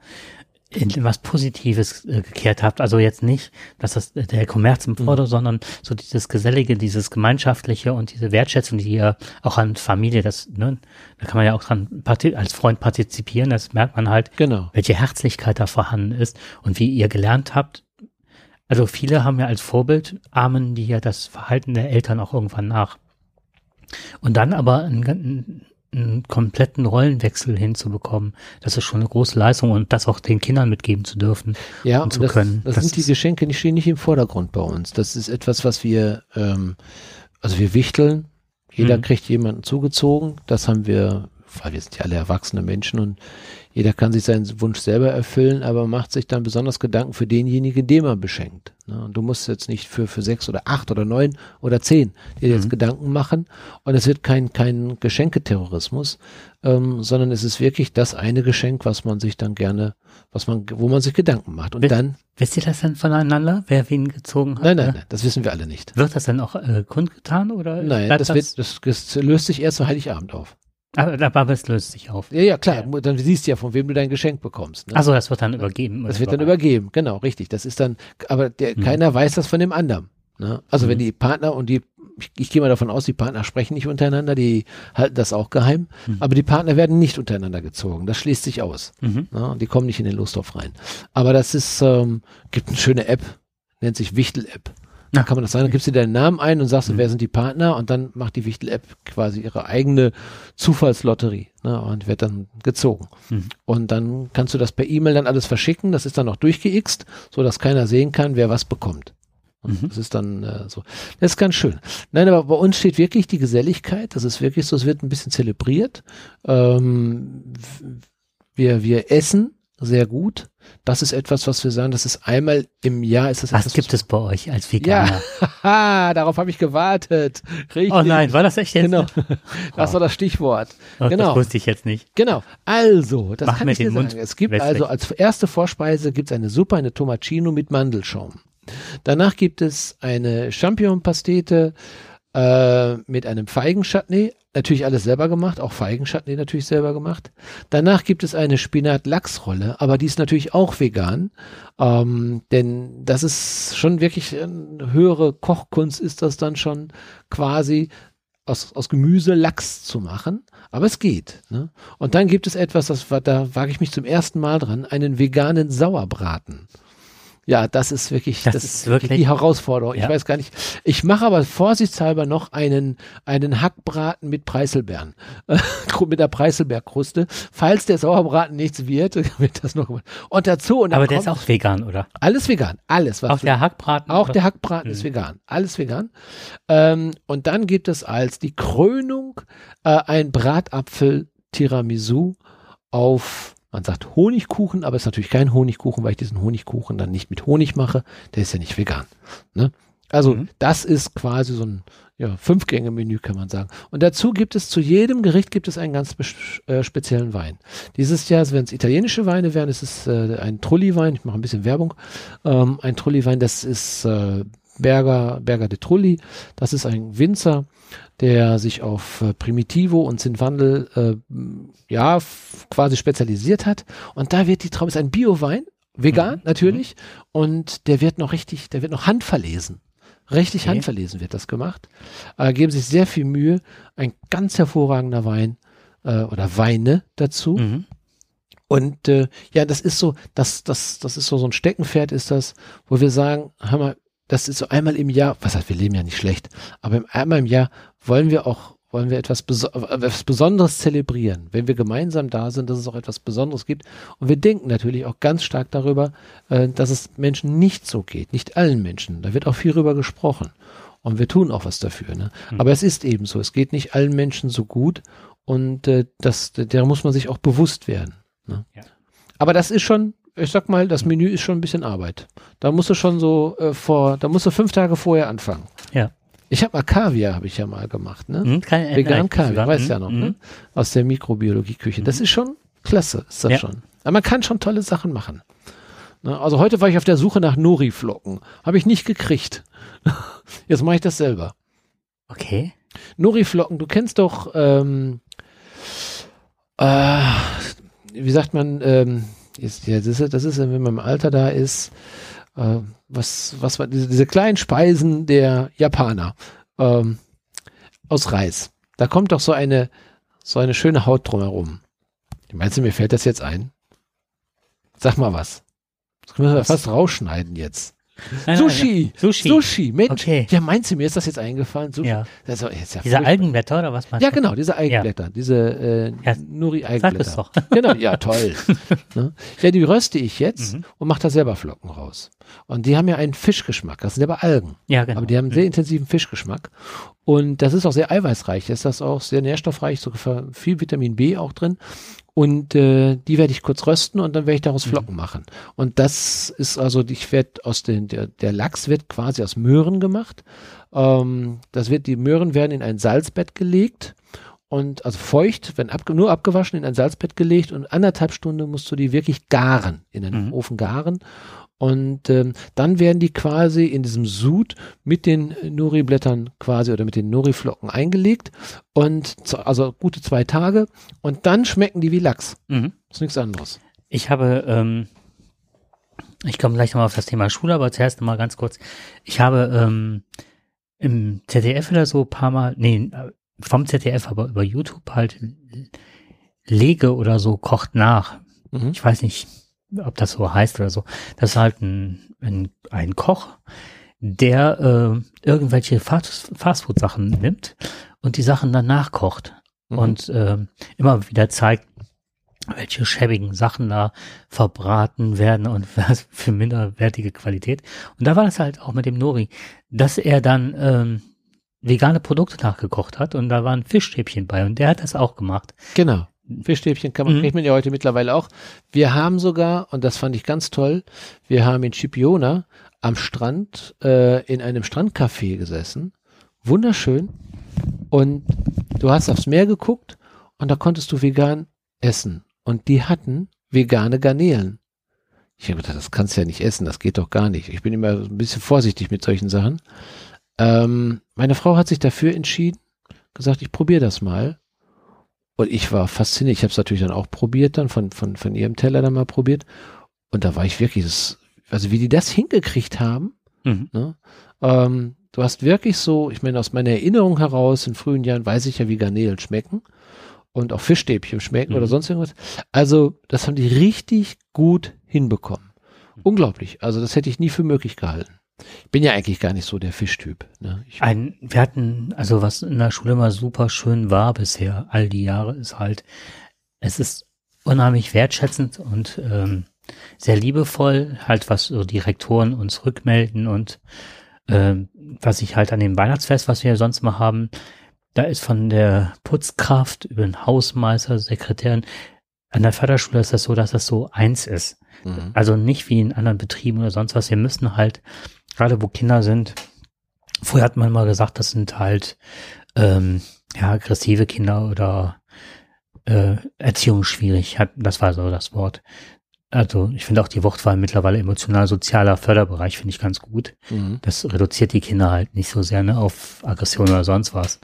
in was Positives äh, gekehrt habt. Also jetzt nicht, dass das der Kommerz im mhm. Vorder, mhm. sondern so dieses Gesellige, dieses Gemeinschaftliche und diese Wertschätzung, die ihr auch an Familie, das, ne, da kann man ja auch dran als Freund partizipieren, das merkt man halt, genau. welche Herzlichkeit da vorhanden ist und wie ihr gelernt habt. Also viele haben ja als Vorbild, ahmen die ja das Verhalten der Eltern auch irgendwann nach. Und dann aber ein, einen kompletten Rollenwechsel hinzubekommen, das ist schon eine große Leistung und das auch den Kindern mitgeben zu dürfen ja, und zu das, können. Das, das sind die Geschenke, die stehen nicht im Vordergrund bei uns. Das ist etwas, was wir, ähm, also wir wichteln, jeder mhm. kriegt jemanden zugezogen, das haben wir, weil wir sind ja alle erwachsene Menschen und jeder kann sich seinen Wunsch selber erfüllen, aber macht sich dann besonders Gedanken für denjenigen, den man beschenkt. Ne? Und du musst jetzt nicht für, für sechs oder acht oder neun oder zehn dir jetzt mhm. Gedanken machen. Und es wird kein, kein Geschenketerrorismus, ähm, sondern es ist wirklich das eine Geschenk, was man sich dann gerne, was man, wo man sich Gedanken macht. Und wisst, dann. Wisst ihr das dann voneinander, wer wen gezogen hat? Nein, nein, nein, das wissen wir alle nicht. Wird das dann auch äh, kundgetan oder? Nein, das, das, wird, das, das löst sich erst am Heiligabend auf. Aber, aber es löst sich auf. Ja, ja, klar. Ja. Dann siehst du ja, von wem du dein Geschenk bekommst. Ne? Also das wird dann übergeben. Das wird dann übergeben, genau, richtig. Das ist dann, aber der, mhm. keiner weiß das von dem anderen. Ne? Also mhm. wenn die Partner und die, ich, ich gehe mal davon aus, die Partner sprechen nicht untereinander, die halten das auch geheim, mhm. aber die Partner werden nicht untereinander gezogen. Das schließt sich aus. Mhm. Ne? Die kommen nicht in den Losdorf rein. Aber das ist, ähm, gibt eine schöne App, nennt sich Wichtel-App. Da kann man das sagen, dann gibst du deinen Namen ein und sagst, mhm. wer sind die Partner und dann macht die Wichtel-App quasi ihre eigene Zufallslotterie ne, und wird dann gezogen. Mhm. Und dann kannst du das per E-Mail dann alles verschicken, das ist dann noch durchgeixt, so dass keiner sehen kann, wer was bekommt. Mhm. Das ist dann äh, so. Das ist ganz schön. Nein, aber bei uns steht wirklich die Geselligkeit. Das ist wirklich so, es wird ein bisschen zelebriert. Ähm, wir, wir essen sehr gut. Das ist etwas, was wir sagen, das ist einmal im Jahr. Ist das was gibt es bei euch als Veganer? Ja, *laughs* darauf habe ich gewartet. Richtig. Oh nein, war das echt jetzt? Genau, *laughs* das war das Stichwort. Oh, genau. Das wusste ich jetzt nicht. Genau, also, das Mach kann mir ich dir den Mund sagen. Es gibt also als erste Vorspeise gibt es eine Suppe, eine Tomacino mit Mandelschaum. Danach gibt es eine Champignon-Pastete äh, mit einem Feigenchutney, Natürlich alles selber gemacht, auch Feigenchutney natürlich selber gemacht. Danach gibt es eine Spinat-Lachs-Rolle, aber die ist natürlich auch vegan, ähm, denn das ist schon wirklich eine höhere Kochkunst ist das dann schon quasi aus, aus Gemüse Lachs zu machen, aber es geht. Ne? Und dann gibt es etwas, das war, da wage ich mich zum ersten Mal dran, einen veganen Sauerbraten. Ja, das ist wirklich, Das das, ist wirklich- die Herausforderung. Ich Ja. weiß gar nicht. Ich mache aber vorsichtshalber noch einen, einen Hackbraten mit Preiselbeeren. *laughs* mit der Preiselbeerkruste. Falls der Sauerbraten nichts wird, *laughs* wird das noch gemacht. Und dazu, und Aber der ist auch vegan, oder? alles vegan. Alles, was Auch der Hackbraten? auch der Hackbraten ist Mhm. vegan. Alles vegan. Ähm, und dann gibt es als die Krönung äh, ein Bratapfel Tiramisu auf, man sagt Honigkuchen, aber es ist natürlich kein Honigkuchen, weil ich diesen Honigkuchen dann nicht mit Honig mache. Der ist ja nicht vegan. Ne? Also Mhm. das ist quasi so ein ja, Fünf-Gänge-Menü, kann man sagen. Und dazu gibt es zu jedem Gericht gibt es einen ganz äh, speziellen Wein. Dieses Jahr, wenn es italienische Weine wären, ist es äh, ein Trulli-Wein. Ich mache ein bisschen Werbung. Ähm, ein Trulli-Wein, das ist äh, Berger, Berger de Trulli. Das ist ein Winzer, der sich auf äh, Primitivo und Zinfandel äh, ja quasi spezialisiert hat. Und da wird die Traube ist ein Bio-Wein, vegan Mhm. natürlich, und der wird noch richtig, der wird noch handverlesen. Richtig Okay. handverlesen wird das gemacht. Äh, geben sich sehr viel Mühe. Ein ganz hervorragender Wein äh, oder Weine dazu. Mhm. Und äh, ja, das ist so, das, das, das ist so, so ein Steckenpferd ist das, wo wir sagen, hör mal, das ist so einmal im Jahr, was heißt, wir leben ja nicht schlecht, aber einmal im Jahr wollen wir auch, wollen wir etwas, Beso etwas Besonderes zelebrieren. Wenn wir gemeinsam da sind, dass es auch etwas Besonderes gibt. Und wir denken natürlich auch ganz stark darüber, äh, dass es Menschen nicht so geht, nicht allen Menschen. Da wird auch viel drüber gesprochen. Und wir tun auch was dafür. Ne? Mhm. Aber es ist eben so, es geht nicht allen Menschen so gut und äh, das, der muss man sich auch bewusst werden. Ne? Ja. Aber das ist schon, ich sag mal, das Menü ist schon ein bisschen Arbeit. Da musst du schon so äh, vor, da musst du fünf Tage vorher anfangen. Ja. Ich habe mal Kaviar, habe ich ja mal gemacht, ne? Mhm, kein, Vegan Kaviar, weißt Mhm, ja noch, mhm. ne? Aus der Mikrobiologie-Küche. Das ist schon klasse, ist das Ja. schon. Aber man kann schon tolle Sachen machen. Ne? Also heute war ich auf der Suche nach Nori-Flocken. Habe ich nicht gekriegt. *laughs* Jetzt mache ich das selber. Okay. Nori-Flocken, du kennst doch, ähm, äh, wie sagt man, ähm, ist, ja, das, ist, das ist, wenn man im Alter da ist, äh, was, was war, diese, diese kleinen Speisen der Japaner ähm, aus Reis. Da kommt doch so eine, so eine schöne Haut drumherum. Meinst du, mir fällt das jetzt ein? Sag mal was. Das können wir Was? fast rausschneiden jetzt. Nein, Sushi. nein. Sushi. Sushi, Mensch. Okay. Ja, meinst du, mir ist das jetzt eingefallen? Sushi. Ja. Das ja Diese. Algenblätter oder was meinst Ja, du? genau, diese Eigenblätter, diese äh, Ja, Nuri-Eigenblätter. Sag es doch. *laughs* Genau, ja, toll. *laughs* ne? Ja, die röste ich jetzt Mhm. und mache da selber Flocken raus. Und die haben ja einen Fischgeschmack. Das sind aber Algen. Ja, genau. Aber die haben einen Mhm. sehr intensiven Fischgeschmack. Und das ist auch sehr eiweißreich. Ist das auch sehr nährstoffreich, sogar viel Vitamin B auch drin. Und äh, die werde ich kurz rösten und dann werde ich daraus Flocken machen. Und das ist also, ich werde aus den, der, der Lachs wird quasi aus Möhren gemacht. Ähm, das wird, die Möhren werden in ein Salzbett gelegt und also feucht, wenn abge, nur abgewaschen in ein Salzbett gelegt und anderthalb Stunden musst du die wirklich garen, in einem Mhm. Ofen garen. Und ähm, dann werden die quasi in diesem Sud mit den Nori-Blättern quasi oder mit den Nori-Flocken eingelegt und also gute zwei Tage und dann schmecken die wie Lachs. Mhm. ist nichts anderes. Ich habe, ähm, ich komme gleich nochmal auf das Thema Schule, aber zuerst nochmal ganz kurz. Ich habe ähm, im ZDF oder so ein paar Mal, nee, äh, vom ZDF, aber über YouTube halt Lege oder so kocht nach. Mhm. Ich weiß nicht, ob das so heißt oder so. Das ist halt ein, ein, ein Koch, der äh, irgendwelche Fast- Fastfood-Sachen nimmt und die Sachen dann nachkocht Mhm. und äh, immer wieder zeigt, welche schäbigen Sachen da verbraten werden und *laughs* was für minderwertige Qualität. Und da war das halt auch mit dem Nori, dass er dann ähm, vegane Produkte nachgekocht hat und da waren Fischstäbchen bei und der hat das auch gemacht. Genau. Fischstäbchen kann man, Mhm. kriegt man ja heute mittlerweile auch. Wir haben sogar, und das fand ich ganz toll, wir haben in Chipiona am Strand äh, in einem Strandcafé gesessen. Wunderschön. Und du hast aufs Meer geguckt und da konntest du vegan essen. Und die hatten vegane Garnelen. Ich habe gedacht, das kannst du ja nicht essen, das geht doch gar nicht. Ich bin immer ein bisschen vorsichtig mit solchen Sachen. Ähm, meine Frau hat sich dafür entschieden, gesagt, ich probiere das mal. Und ich war fasziniert. Ich habe es natürlich dann auch probiert, dann von, von, von ihrem Teller dann mal probiert. Und da war ich wirklich, das, also wie die das hingekriegt haben, Mhm. ne? ähm, du hast wirklich so, ich meine, aus meiner Erinnerung heraus, in frühen Jahren weiß ich ja, wie Garnelen schmecken und auch Fischstäbchen schmecken Mhm. oder sonst irgendwas. Also, das haben die richtig gut hinbekommen. Unglaublich. Also das hätte ich nie für möglich gehalten. Ich bin ja eigentlich gar nicht so der Fischtyp. Ne? Ein, wir hatten, also was in der Schule immer super schön war bisher, all die Jahre, ist halt, es ist unheimlich wertschätzend und ähm, sehr liebevoll, halt was so die Rektoren uns rückmelden und ähm, was ich halt an dem Weihnachtsfest, was wir sonst mal haben, da ist von der Putzkraft über den Hausmeister, Sekretärin, an der Förderschule ist das so, dass das so eins ist. Mhm. Also nicht wie in anderen Betrieben oder sonst was. Wir müssen halt, gerade wo Kinder sind, vorher hat man mal gesagt, das sind halt ähm, ja, aggressive Kinder oder äh, Erziehung schwierig. Hat, das war so das Wort. Also ich finde auch die Wortwahl mittlerweile emotional-sozialer Förderbereich finde ich ganz gut. Mhm. Das reduziert die Kinder halt nicht so sehr ne, auf Aggression oder sonst was.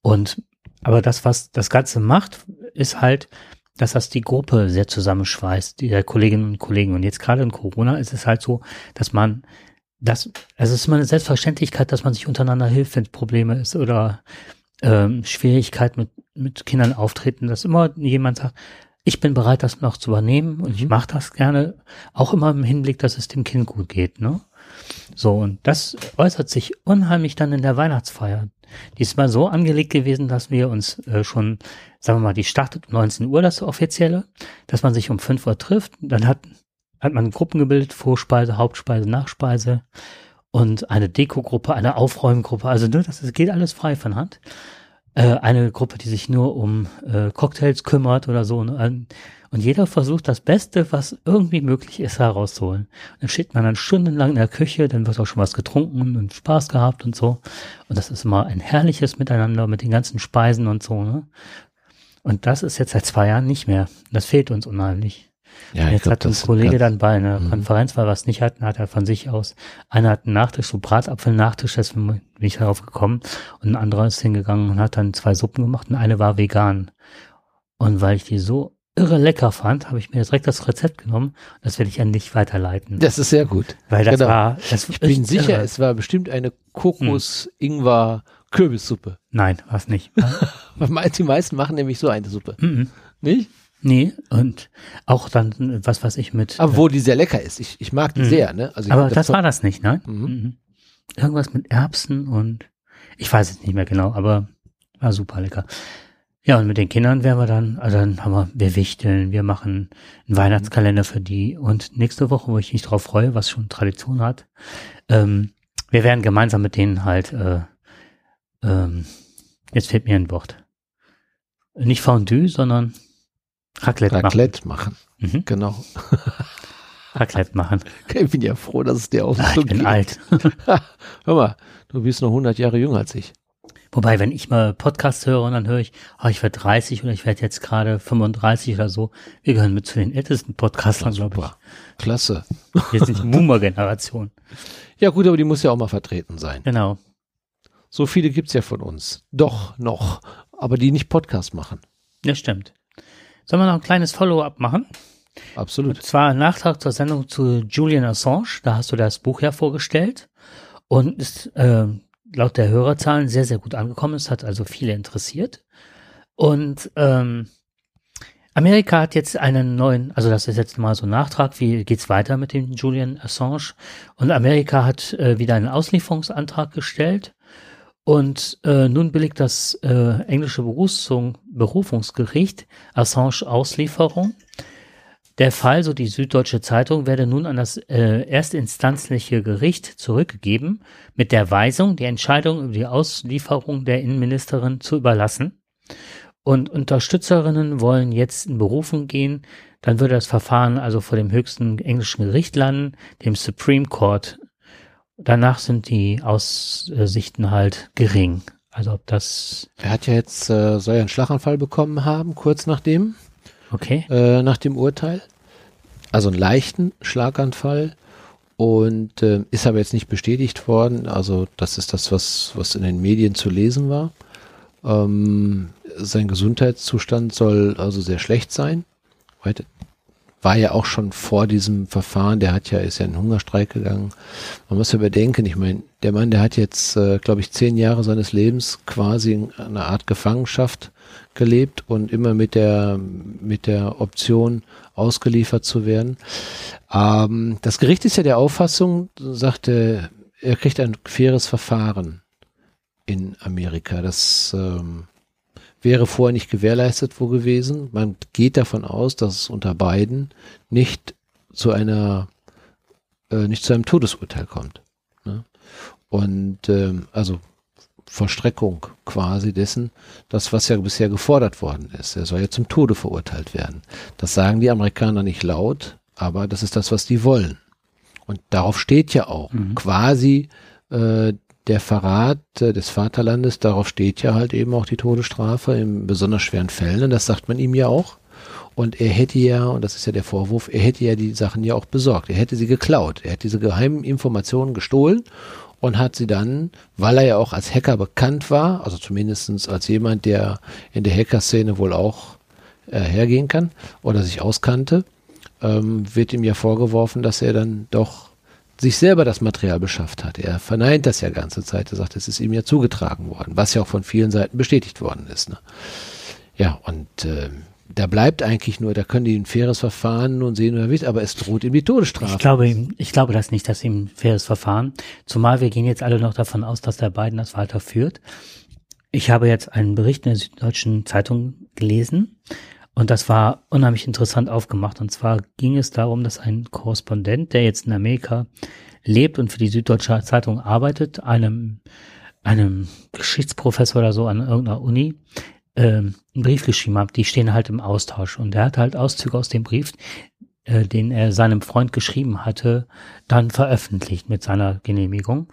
Und aber das, was das Ganze macht, ist halt, dass das die Gruppe sehr zusammenschweißt, die der Kolleginnen und Kollegen. Und jetzt gerade in Corona ist es halt so, dass man das, also es ist immer eine Selbstverständlichkeit, dass man sich untereinander hilft, wenn es Probleme ist oder ähm, Schwierigkeit mit, mit Kindern auftreten, dass immer jemand sagt, ich bin bereit, das noch zu übernehmen und ich mhm. mache das gerne, auch immer im Hinblick, dass es dem Kind gut geht. Ne? So, und das äußert sich unheimlich dann in der Weihnachtsfeier. Die ist mal so angelegt gewesen, dass wir uns äh, schon, sagen wir mal, die startet um 19 Uhr, das offizielle, dass man sich um 5 Uhr trifft. Dann hat, hat man Gruppen gebildet, Vorspeise, Hauptspeise, Nachspeise und eine Dekogruppe, eine Aufräumgruppe. Also ne, das, das geht alles frei von Hand äh, eine Gruppe, die sich nur um äh, Cocktails kümmert oder so. Ne? Und jeder versucht das Beste, was irgendwie möglich ist, herauszuholen. Dann steht man dann stundenlang in der Küche, dann wird auch schon was getrunken und Spaß gehabt und so. Und das ist immer ein herrliches Miteinander mit den ganzen Speisen und so. Ne? Und das ist jetzt seit zwei Jahren nicht mehr. Das fehlt uns unheimlich. Ja, jetzt glaub, hat ein Kollege dann bei einer mhm. Konferenz, weil wir es nicht hatten, hat er von sich aus, einer hat einen Nachtisch, so Bratapfel-Nachtisch, deswegen bin ich darauf gekommen, und ein anderer ist hingegangen und hat dann zwei Suppen gemacht und eine war vegan. Und weil ich die so irre lecker fand, habe ich mir direkt das Rezept genommen. Das werde ich an dich weiterleiten. Das ist sehr gut. Weil das genau. war, das ich bin sicher, irre. es war bestimmt eine Kokos-Ingwer-Kürbissuppe. Nein, war es nicht. *laughs* die meisten machen nämlich so eine Suppe. Mhm. Nicht? Nee, und auch dann, was weiß ich mit. Aber wo die sehr lecker ist. Ich, ich mag die mh. sehr, ne? Also Aber das war das nicht, ne? Mhm. Mhm. Irgendwas mit Erbsen und ich weiß es nicht mehr genau, aber war super lecker. Ja, und mit den Kindern werden wir dann, also dann haben wir, wir wichteln, wir machen einen Weihnachtskalender für die und nächste Woche, wo ich mich drauf freue, was schon Tradition hat, ähm, wir werden gemeinsam mit denen halt, äh, ähm, jetzt fehlt mir ein Wort. Nicht Fondue, sondern Raclette, Raclette machen. machen. Mhm. Genau. *laughs* Raclette machen. Ich bin ja froh, dass es dir auch so Ich bin geht. alt. *laughs* Hör mal, du bist noch 100 Jahre jünger als ich. Wobei, wenn ich mal Podcasts höre und dann höre ich, oh, ich werde 30 oder ich werde jetzt gerade 35 oder so, wir gehören mit zu den ältesten Podcastern, glaube ich. Klasse. Wir sind die *laughs* Boomer-Generation. Ja gut, aber die muss ja auch mal vertreten sein. Genau. So viele gibt's ja von uns. Doch, noch. Aber die nicht Podcast machen. Das stimmt. Sollen wir noch ein kleines Follow-up machen? Absolut. Und zwar ein Nachtrag zur Sendung zu Julian Assange. Da hast du das Buch ja vorgestellt und ist äh, laut der Hörerzahlen sehr, sehr gut angekommen. Es hat also viele interessiert. Und ähm, Amerika hat jetzt einen neuen, also das ist jetzt mal so ein Nachtrag, wie geht's weiter mit dem Julian Assange? Und Amerika hat äh, wieder einen Auslieferungsantrag gestellt und äh, nun billigt das äh, englische Berufung, Berufungsgericht Assange Auslieferung. Der Fall, so die Süddeutsche Zeitung, werde nun an das äh, erstinstanzliche Gericht zurückgegeben, mit der Weisung, die Entscheidung über die Auslieferung der Innenministerin zu überlassen. Und Unterstützerinnen wollen jetzt in Berufung gehen, dann würde das Verfahren also vor dem höchsten englischen Gericht landen, dem Supreme Court danach sind die Aussichten halt gering. Also ob das. Er hat ja jetzt, äh, soll ja einen Schlaganfall bekommen haben, kurz nachdem. Okay. Äh, nach dem Urteil. Also einen leichten Schlaganfall und äh, ist aber jetzt nicht bestätigt worden. Also das ist das, was, was in den Medien zu lesen war. Ähm, sein Gesundheitszustand soll also sehr schlecht sein. Weit, war ja auch schon vor diesem Verfahren, der hat ja, ist ja in Hungerstreik gegangen. Man muss ja überdenken, ich meine, der Mann, der hat jetzt, äh, glaube ich, zehn Jahre seines Lebens quasi in einer Art Gefangenschaft gelebt und immer mit der, mit der Option ausgeliefert zu werden. Ähm, das Gericht ist ja der Auffassung, sagte, er kriegt ein faires Verfahren in Amerika. Das ähm, wäre vorher nicht gewährleistet wo gewesen. Man geht davon aus, dass es unter beiden nicht zu einer, äh, nicht zu einem Todesurteil kommt. Ne? Und ähm, also Verstreckung quasi dessen, das was ja bisher gefordert worden ist. Er soll ja zum Tode verurteilt werden. Das sagen die Amerikaner nicht laut, aber das ist das, was die wollen. Und darauf steht ja auch mhm. quasi äh, der Verrat äh, des Vaterlandes, darauf steht ja halt eben auch die Todesstrafe in besonders schweren Fällen. Und das sagt man ihm ja auch. Und er hätte ja, und das ist ja der Vorwurf, er hätte ja die Sachen ja auch besorgt. Er hätte sie geklaut. Er hätte diese geheimen Informationen gestohlen und hat sie dann, weil er ja auch als Hacker bekannt war, also zumindestens als jemand, der in der Hacker-Szene wohl auch äh, hergehen kann oder sich auskannte, ähm, wird ihm ja vorgeworfen, dass er dann doch sich selber das Material beschafft hat. Er verneint das ja ganze Zeit. Er sagt, es ist ihm ja zugetragen worden, was ja auch von vielen Seiten bestätigt worden ist. Ne? Ja, und äh, da bleibt eigentlich nur, da können die ein faires Verfahren nun sehen oder wie, aber es droht ihm die Todesstrafe. Ich glaube, ich glaube das nicht, dass ihm ein faires Verfahren, zumal wir gehen jetzt alle noch davon aus, dass der Biden das weiterführt. Ich habe jetzt einen Bericht in der Süddeutschen Zeitung gelesen und das war unheimlich interessant aufgemacht. Und zwar ging es darum, dass ein Korrespondent, der jetzt in Amerika lebt und für die Süddeutsche Zeitung arbeitet, einem, einem Geschichtsprofessor oder so an irgendeiner Uni, äh, einen Brief geschrieben hat. Die stehen halt im Austausch. Und er hat halt Auszüge aus dem Brief, äh, den er seinem Freund geschrieben hatte, dann veröffentlicht mit seiner Genehmigung,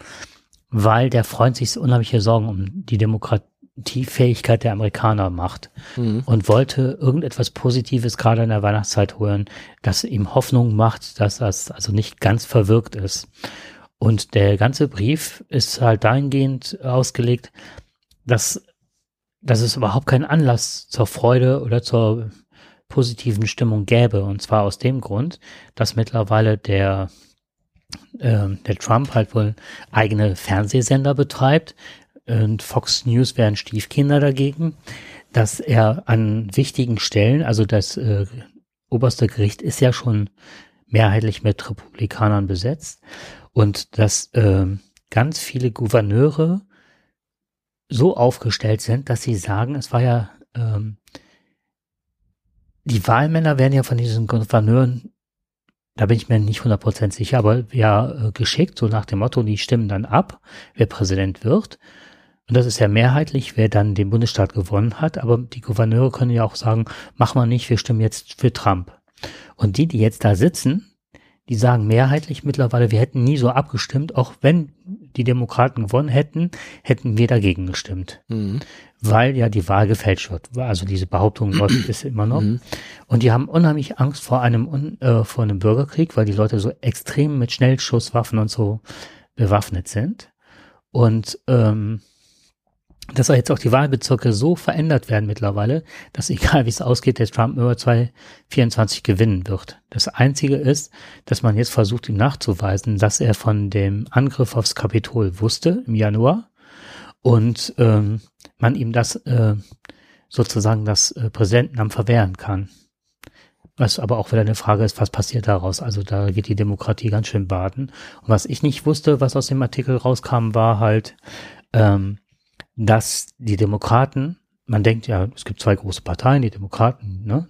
weil der Freund sich unheimliche Sorgen um die Demokratie die Fähigkeit der Amerikaner macht mhm. und wollte irgendetwas Positives gerade in der Weihnachtszeit holen, das ihm Hoffnung macht, dass das also nicht ganz verwirkt ist. Und der ganze Brief ist halt dahingehend ausgelegt, dass, dass es überhaupt keinen Anlass zur Freude oder zur positiven Stimmung gäbe. Und zwar aus dem Grund, dass mittlerweile der äh, der Trump halt wohl eigene Fernsehsender betreibt, und Fox News wären Stiefkinder dagegen, dass er an wichtigen Stellen, also das äh, oberste Gericht ist ja schon mehrheitlich mit Republikanern besetzt und dass äh, ganz viele Gouverneure so aufgestellt sind, dass sie sagen, es war ja ähm, die Wahlmänner werden ja von diesen Gouverneuren, da bin ich mir nicht 100% sicher, aber ja äh, geschickt, so nach dem Motto, die stimmen dann ab, wer Präsident wird. Und das ist ja mehrheitlich, wer dann den Bundesstaat gewonnen hat. Aber die Gouverneure können ja auch sagen, mach mal nicht, wir stimmen jetzt für Trump. Und die, die jetzt da sitzen, die sagen mehrheitlich mittlerweile, wir hätten nie so abgestimmt, auch wenn die Demokraten gewonnen hätten, hätten wir dagegen gestimmt. Mhm. Weil ja die Wahl gefälscht wird. Also diese Behauptung *clears throat* läuft bis immer noch. Mhm. Und die haben unheimlich Angst vor einem, äh, vor einem Bürgerkrieg, weil die Leute so extrem mit Schnellschusswaffen und so bewaffnet sind. Und ähm, dass jetzt auch die Wahlbezirke so verändert werden mittlerweile, dass egal wie es ausgeht, der Trump über 2024 gewinnen wird. Das Einzige ist, dass man jetzt versucht, ihm nachzuweisen, dass er von dem Angriff aufs Kapitol wusste im Januar und ähm, man ihm das äh, sozusagen das äh, Präsidentenamt verwehren kann. Was aber auch wieder eine Frage ist, was passiert daraus? Also da geht die Demokratie ganz schön baden. Und was ich nicht wusste, was aus dem Artikel rauskam, war halt, ähm, dass die Demokraten, man denkt ja, es gibt zwei große Parteien, die Demokraten, ne?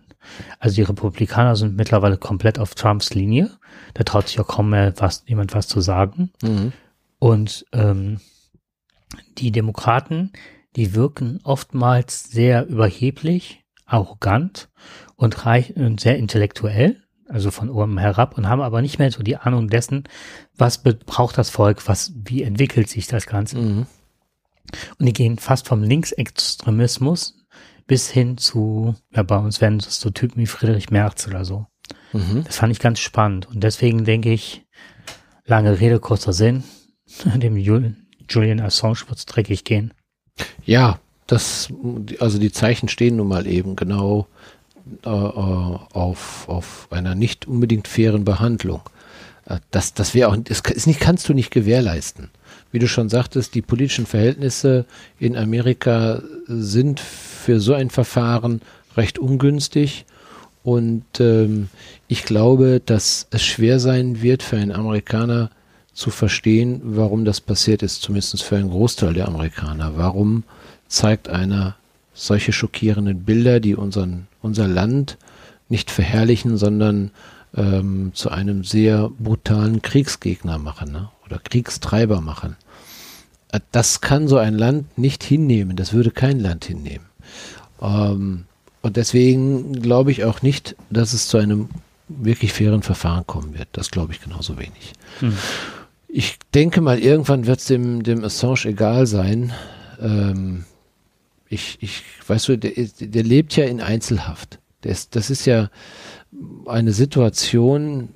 Also die Republikaner sind mittlerweile komplett auf Trumps Linie. Da traut sich auch kaum mehr was, jemand was zu sagen. Mhm. Und ähm, die Demokraten, die wirken oftmals sehr überheblich, arrogant und, reich, und sehr intellektuell, also von oben herab und haben aber nicht mehr so die Ahnung dessen, was braucht das Volk, was, wie entwickelt sich das Ganze. Mhm. Und die gehen fast vom Linksextremismus bis hin zu, ja, bei uns werden das so Typen wie Friedrich Merz oder so. Mhm. Das fand ich ganz spannend. Und deswegen denke ich, lange Rede, kurzer Sinn, *laughs* dem Julian Assange wird es dreckig gehen. Ja, das, also die Zeichen stehen nun mal eben genau äh, auf, auf einer nicht unbedingt fairen Behandlung. Äh, das, das wäre auch, das ist nicht, kannst du nicht gewährleisten. Wie du schon sagtest, die politischen Verhältnisse in Amerika sind für so ein Verfahren recht ungünstig. Und ähm, ich glaube, dass es schwer sein wird für einen Amerikaner zu verstehen, warum das passiert ist, zumindest für einen Großteil der Amerikaner. Warum zeigt einer solche schockierenden Bilder, die unseren, unser Land nicht verherrlichen, sondern ähm, zu einem sehr brutalen Kriegsgegner machen ne? oder Kriegstreiber machen. Äh, das kann so ein Land nicht hinnehmen, das würde kein Land hinnehmen. Ähm, und deswegen glaube ich auch nicht, dass es zu einem wirklich fairen Verfahren kommen wird. Das glaube ich genauso wenig. Hm. Ich denke mal, irgendwann wird es dem, dem Assange egal sein. Ähm, ich, ich, weißt du, der, der lebt ja in Einzelhaft. Das, das ist ja eine Situation,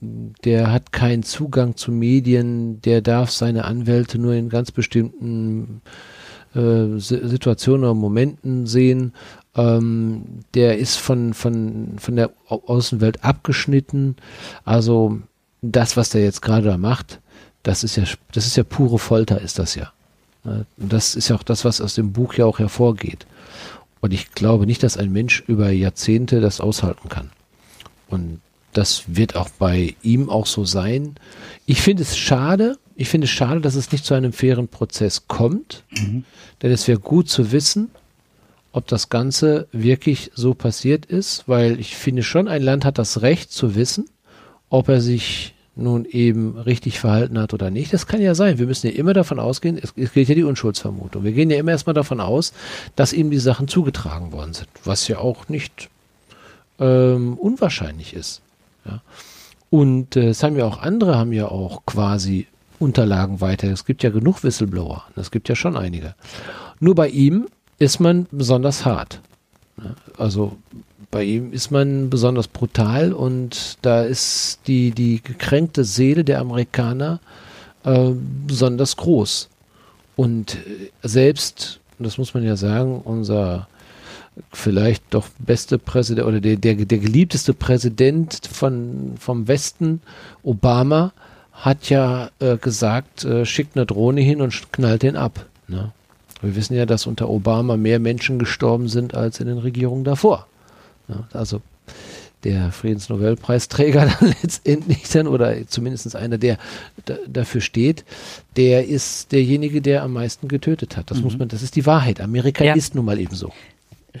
der hat keinen Zugang zu Medien, der darf seine Anwälte nur in ganz bestimmten äh, Situationen oder Momenten sehen. Ähm, der ist von, von, von der Außenwelt abgeschnitten. Also das, was der jetzt gerade da macht, das ist ja, das ist ja pure Folter, ist das ja. Das ist ja auch das, was aus dem Buch ja auch hervorgeht. Und ich glaube nicht, dass ein Mensch über Jahrzehnte das aushalten kann. Und das wird auch bei ihm auch so sein. Ich finde es schade, ich finde es schade, dass es nicht zu einem fairen Prozess kommt, mhm. denn es wäre gut zu wissen, ob das Ganze wirklich so passiert ist, weil ich finde schon, ein Land hat das Recht zu wissen, ob er sich nun eben richtig verhalten hat oder nicht. Das kann ja sein. Wir müssen ja immer davon ausgehen, es, es gilt ja die Unschuldsvermutung. Wir gehen ja immer erstmal davon aus, dass ihm die Sachen zugetragen worden sind, was ja auch nicht ähm, unwahrscheinlich ist. Ja. Und äh, es haben ja auch andere, haben ja auch quasi Unterlagen weiter. Es gibt ja genug Whistleblower. Es gibt ja schon einige. Nur bei ihm ist man besonders hart. Also bei ihm ist man besonders brutal und da ist die, die gekränkte Seele der Amerikaner äh, besonders groß. Und äh, selbst, das muss man ja sagen, unser vielleicht doch beste Präsident oder der, der, der geliebteste Präsident von, vom Westen, Obama, hat ja äh, gesagt, äh, schickt eine Drohne hin und knallt den ab. Ne? Wir wissen ja, dass unter Obama mehr Menschen gestorben sind als in den Regierungen davor. Ne? Also der Friedensnobelpreisträger *laughs* dann letztendlich dann, oder zumindest einer, der dafür steht, der ist derjenige, der am meisten getötet hat. Das mhm. muss man, das ist die Wahrheit. Amerika ja. ist nun mal eben so.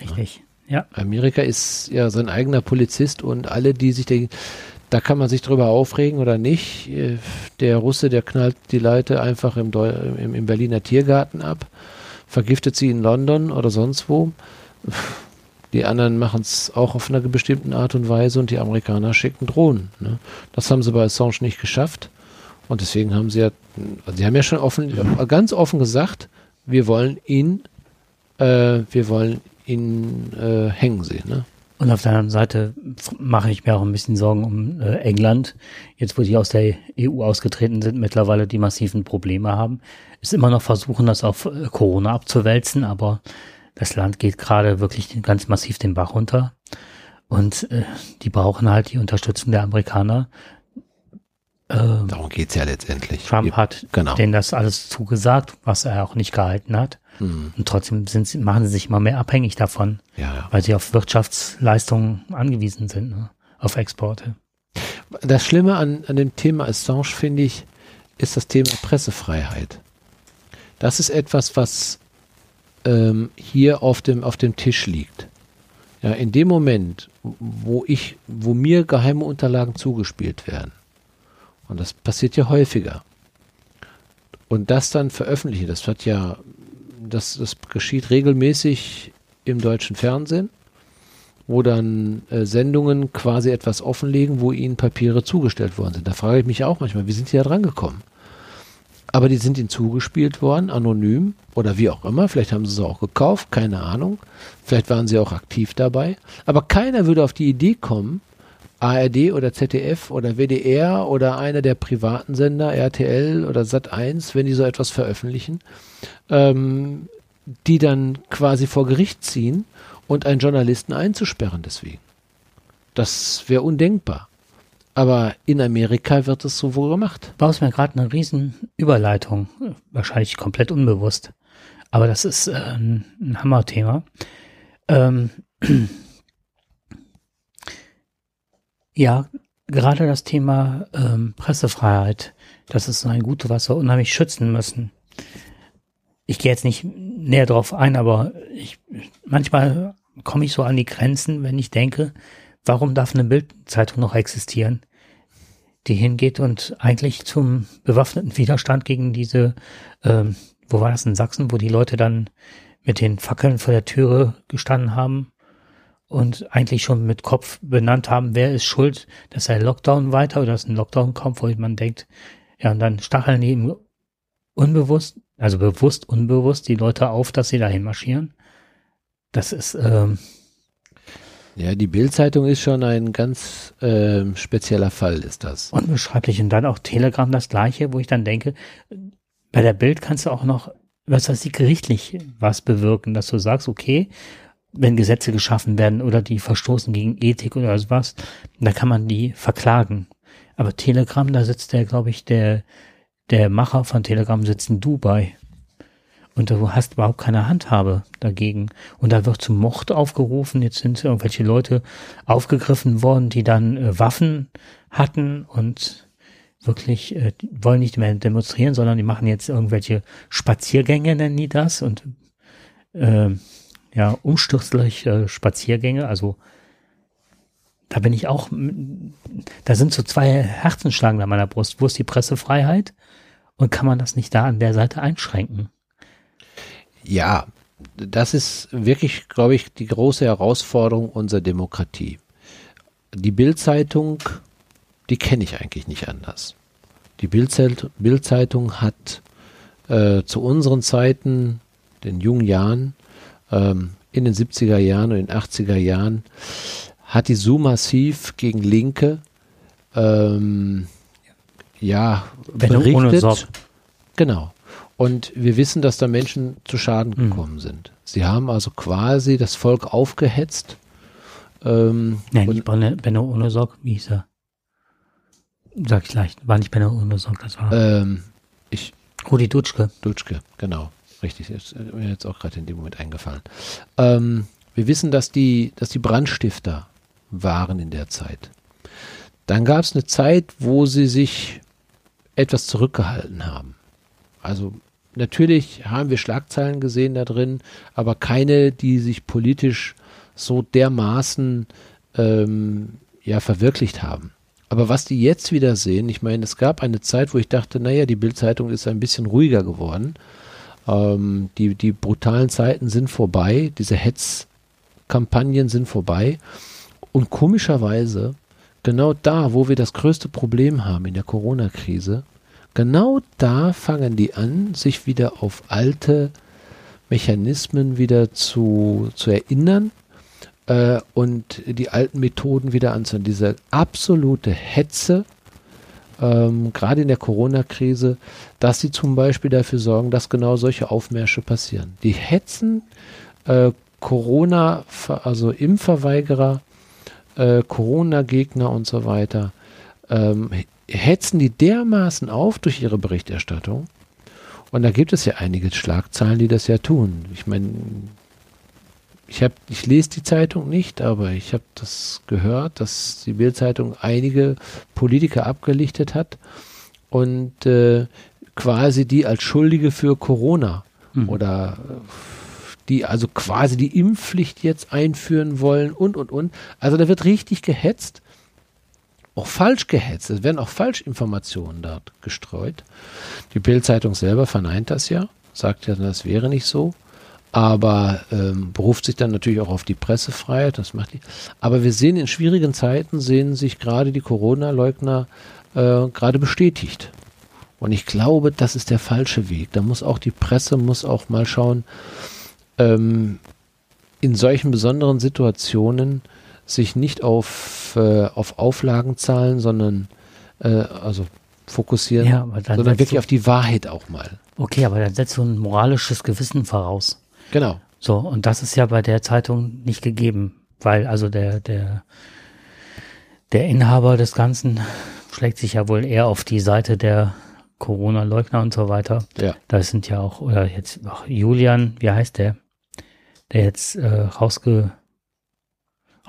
Richtig. Ja. Amerika ist ja sein eigener Polizist und alle, die sich denken, da kann man sich drüber aufregen oder nicht. Der Russe, der knallt die Leute einfach im, im, im Berliner Tiergarten ab, vergiftet sie in London oder sonst wo. Die anderen machen es auch auf einer bestimmten Art und Weise und die Amerikaner schicken Drohnen. Ne? Das haben sie bei Assange nicht geschafft. Und deswegen haben sie ja, sie haben ja schon offen, ganz offen gesagt, wir wollen ihn, äh, wir wollen ihn äh, hängen sehen. Ne? Und auf der anderen Seite mache ich mir auch ein bisschen Sorgen um äh, England. Jetzt, wo die aus der EU ausgetreten sind, mittlerweile die massiven Probleme haben, ist immer noch versuchen, das auf äh, Corona abzuwälzen, aber das Land geht gerade wirklich ganz massiv den Bach runter. Und äh, die brauchen halt die Unterstützung der Amerikaner. Ähm, Darum geht's ja letztendlich. Trump hat genau. denen das alles zugesagt, was er auch nicht gehalten hat. Mhm. Und trotzdem sind machen sie sich immer mehr abhängig davon, ja, weil sie auf Wirtschaftsleistungen angewiesen sind, ne? auf Exporte. Das Schlimme an, an dem Thema Assange, finde ich, ist das Thema Pressefreiheit. Das ist etwas, was ähm, hier auf dem, auf dem Tisch liegt. Ja, in dem Moment, wo ich, wo mir geheime Unterlagen zugespielt werden, und das passiert ja häufiger, und das dann veröffentliche, das hat ja das, das geschieht regelmäßig im deutschen Fernsehen, wo dann äh, Sendungen quasi etwas offenlegen, wo ihnen Papiere zugestellt worden sind. Da frage ich mich auch manchmal, wie sind die da dran gekommen? Aber die sind ihnen zugespielt worden, anonym oder wie auch immer. Vielleicht haben sie es auch gekauft, keine Ahnung. Vielleicht waren sie auch aktiv dabei. Aber keiner würde auf die Idee kommen, ARD oder ZDF oder WDR oder einer der privaten Sender, RTL oder Sat1, wenn die so etwas veröffentlichen, ähm, die dann quasi vor Gericht ziehen und einen Journalisten einzusperren deswegen. Das wäre undenkbar. Aber in Amerika wird es so wohl gemacht. Baust mir gerade eine riesen Überleitung, wahrscheinlich komplett unbewusst. Aber das ist äh, ein, ein Hammerthema. Ähm, *clears throat* ja, gerade das Thema ähm, Pressefreiheit, das ist ein Gut, was wir unheimlich schützen müssen. Ich gehe jetzt nicht näher drauf ein, aber ich, manchmal komme ich so an die Grenzen, wenn ich denke, warum darf eine Bildzeitung noch existieren, die hingeht und eigentlich zum bewaffneten Widerstand gegen diese, ähm, wo war das in Sachsen, wo die Leute dann mit den Fackeln vor der Türe gestanden haben und eigentlich schon mit Kopf benannt haben, wer ist schuld, dass ein Lockdown weiter oder dass ein Lockdown kommt, wo man denkt, ja, und dann stacheln die eben unbewusst, also bewusst, unbewusst die Leute auf, dass sie dahin marschieren. Das ist, ähm, ja, die Bildzeitung ist schon ein ganz ähm, spezieller Fall, ist das. Unbeschreiblich. Und dann auch Telegram das gleiche, wo ich dann denke, bei der Bild kannst du auch noch, was weiß ich, gerichtlich was bewirken, dass du sagst, okay, wenn Gesetze geschaffen werden oder die verstoßen gegen Ethik oder sowas, da kann man die verklagen. Aber Telegram, da sitzt der, glaube ich, der, der Macher von Telegram sitzt in Dubai. Und du hast überhaupt keine Handhabe dagegen. Und da wird zum Mord aufgerufen. Jetzt sind irgendwelche Leute aufgegriffen worden, die dann äh, Waffen hatten und wirklich äh, wollen nicht mehr demonstrieren, sondern die machen jetzt irgendwelche Spaziergänge, nennen die das. Und äh, ja, umstürzliche Spaziergänge. Also da bin ich auch, da sind so zwei Herzenschlagen an meiner Brust. Wo ist die Pressefreiheit? Und kann man das nicht da an der Seite einschränken? Ja, das ist wirklich, glaube ich, die große Herausforderung unserer Demokratie. Die Bildzeitung, die kenne ich eigentlich nicht anders. Die Bildzeitung hat äh, zu unseren Zeiten, den jungen Jahren, ähm, in den 70er Jahren und den 80er Jahren hat die so massiv gegen Linke ähm, ja berichtet. Genau. Und wir wissen, dass da Menschen zu Schaden hm. gekommen mhm. sind. Sie haben also quasi das Volk aufgehetzt. Ähm, Nein, nicht Benno ohne Sorg, wie hieß er? Sag ich leicht, war nicht Benno ohne Sorg, das war. Ähm, ich. Rudi Dutschke. Dutschke, genau. Richtig, ist mir jetzt auch gerade in dem Moment eingefallen. Ähm, wir wissen, dass die, dass die Brandstifter waren in der Zeit. Dann gab es eine Zeit, wo sie sich etwas zurückgehalten haben. Also natürlich haben wir Schlagzeilen gesehen da drin, aber keine, die sich politisch so dermaßen ähm, ja verwirklicht haben. Aber was die jetzt wieder sehen, ich meine, es gab eine Zeit, wo ich dachte, naja, die Bildzeitung ist ein bisschen ruhiger geworden. Ähm, die, die brutalen Zeiten sind vorbei, diese Hetzkampagnen sind vorbei. Und komischerweise, genau da, wo wir das größte Problem haben in der Corona-Krise, genau da fangen die an, sich wieder auf alte Mechanismen wieder zu, zu erinnern äh, und die alten Methoden wieder anzuwenden. Diese absolute Hetze, ähm, gerade in der Corona-Krise, dass sie zum Beispiel dafür sorgen, dass genau solche Aufmärsche passieren. Die hetzen äh, Corona, also Impfverweigerer, äh, Corona-Gegner und so weiter, ähm, hetzen die dermaßen auf durch ihre Berichterstattung. Und da gibt es ja einige Schlagzeilen, die das ja tun. Ich meine, ich habe, ich lese die Zeitung nicht, aber ich habe das gehört, dass die Bildzeitung einige Politiker abgelichtet hat und äh, quasi die als Schuldige für Corona mhm. oder die also quasi die Impfpflicht jetzt einführen wollen und und und. Also da wird richtig gehetzt, auch falsch gehetzt. Es werden auch Falschinformationen dort gestreut. Die Bildzeitung selber verneint das ja, sagt ja, das wäre nicht so aber ähm, beruft sich dann natürlich auch auf die Pressefreiheit, das macht die. Aber wir sehen in schwierigen Zeiten, sehen sich gerade die Corona-Leugner äh, gerade bestätigt. Und ich glaube, das ist der falsche Weg. Da muss auch die Presse, muss auch mal schauen, ähm, in solchen besonderen Situationen sich nicht auf, äh, auf Auflagenzahlen, sondern äh, also fokussieren, ja, sondern wirklich auf die Wahrheit auch mal. Okay, aber dann setzt du ein moralisches Gewissen voraus. Genau. So, und das ist ja bei der Zeitung nicht gegeben, weil also der, der, der Inhaber des Ganzen schlägt sich ja wohl eher auf die Seite der Corona-Leugner und so weiter. Ja. Da sind ja auch, oder jetzt auch Julian, wie heißt der, der jetzt äh, rausge,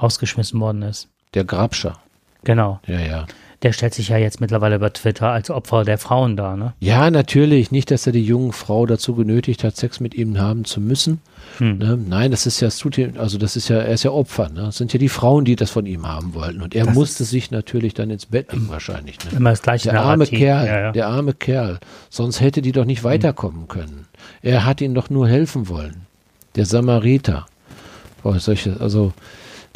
rausgeschmissen worden ist. Der Grabscher. Genau. Ja, ja. Der stellt sich ja jetzt mittlerweile über Twitter als Opfer der Frauen dar, ne? Ja, natürlich. Nicht, dass er die junge Frau dazu genötigt hat, Sex mit ihm haben zu müssen. Hm. Ne? Nein, das ist ja, also das ist ja, er ist ja Opfer. Ne? Das sind ja die Frauen, die das von ihm haben wollten. Und er Das musste sich natürlich dann ins Bett legen, wahrscheinlich. Ne? Immer das gleiche Der arme Narrativ. Kerl, Ja, ja. der arme Kerl. Sonst hätte die doch nicht weiterkommen können. Er hat ihnen doch nur helfen wollen. Der Samariter. Boah, solche, also,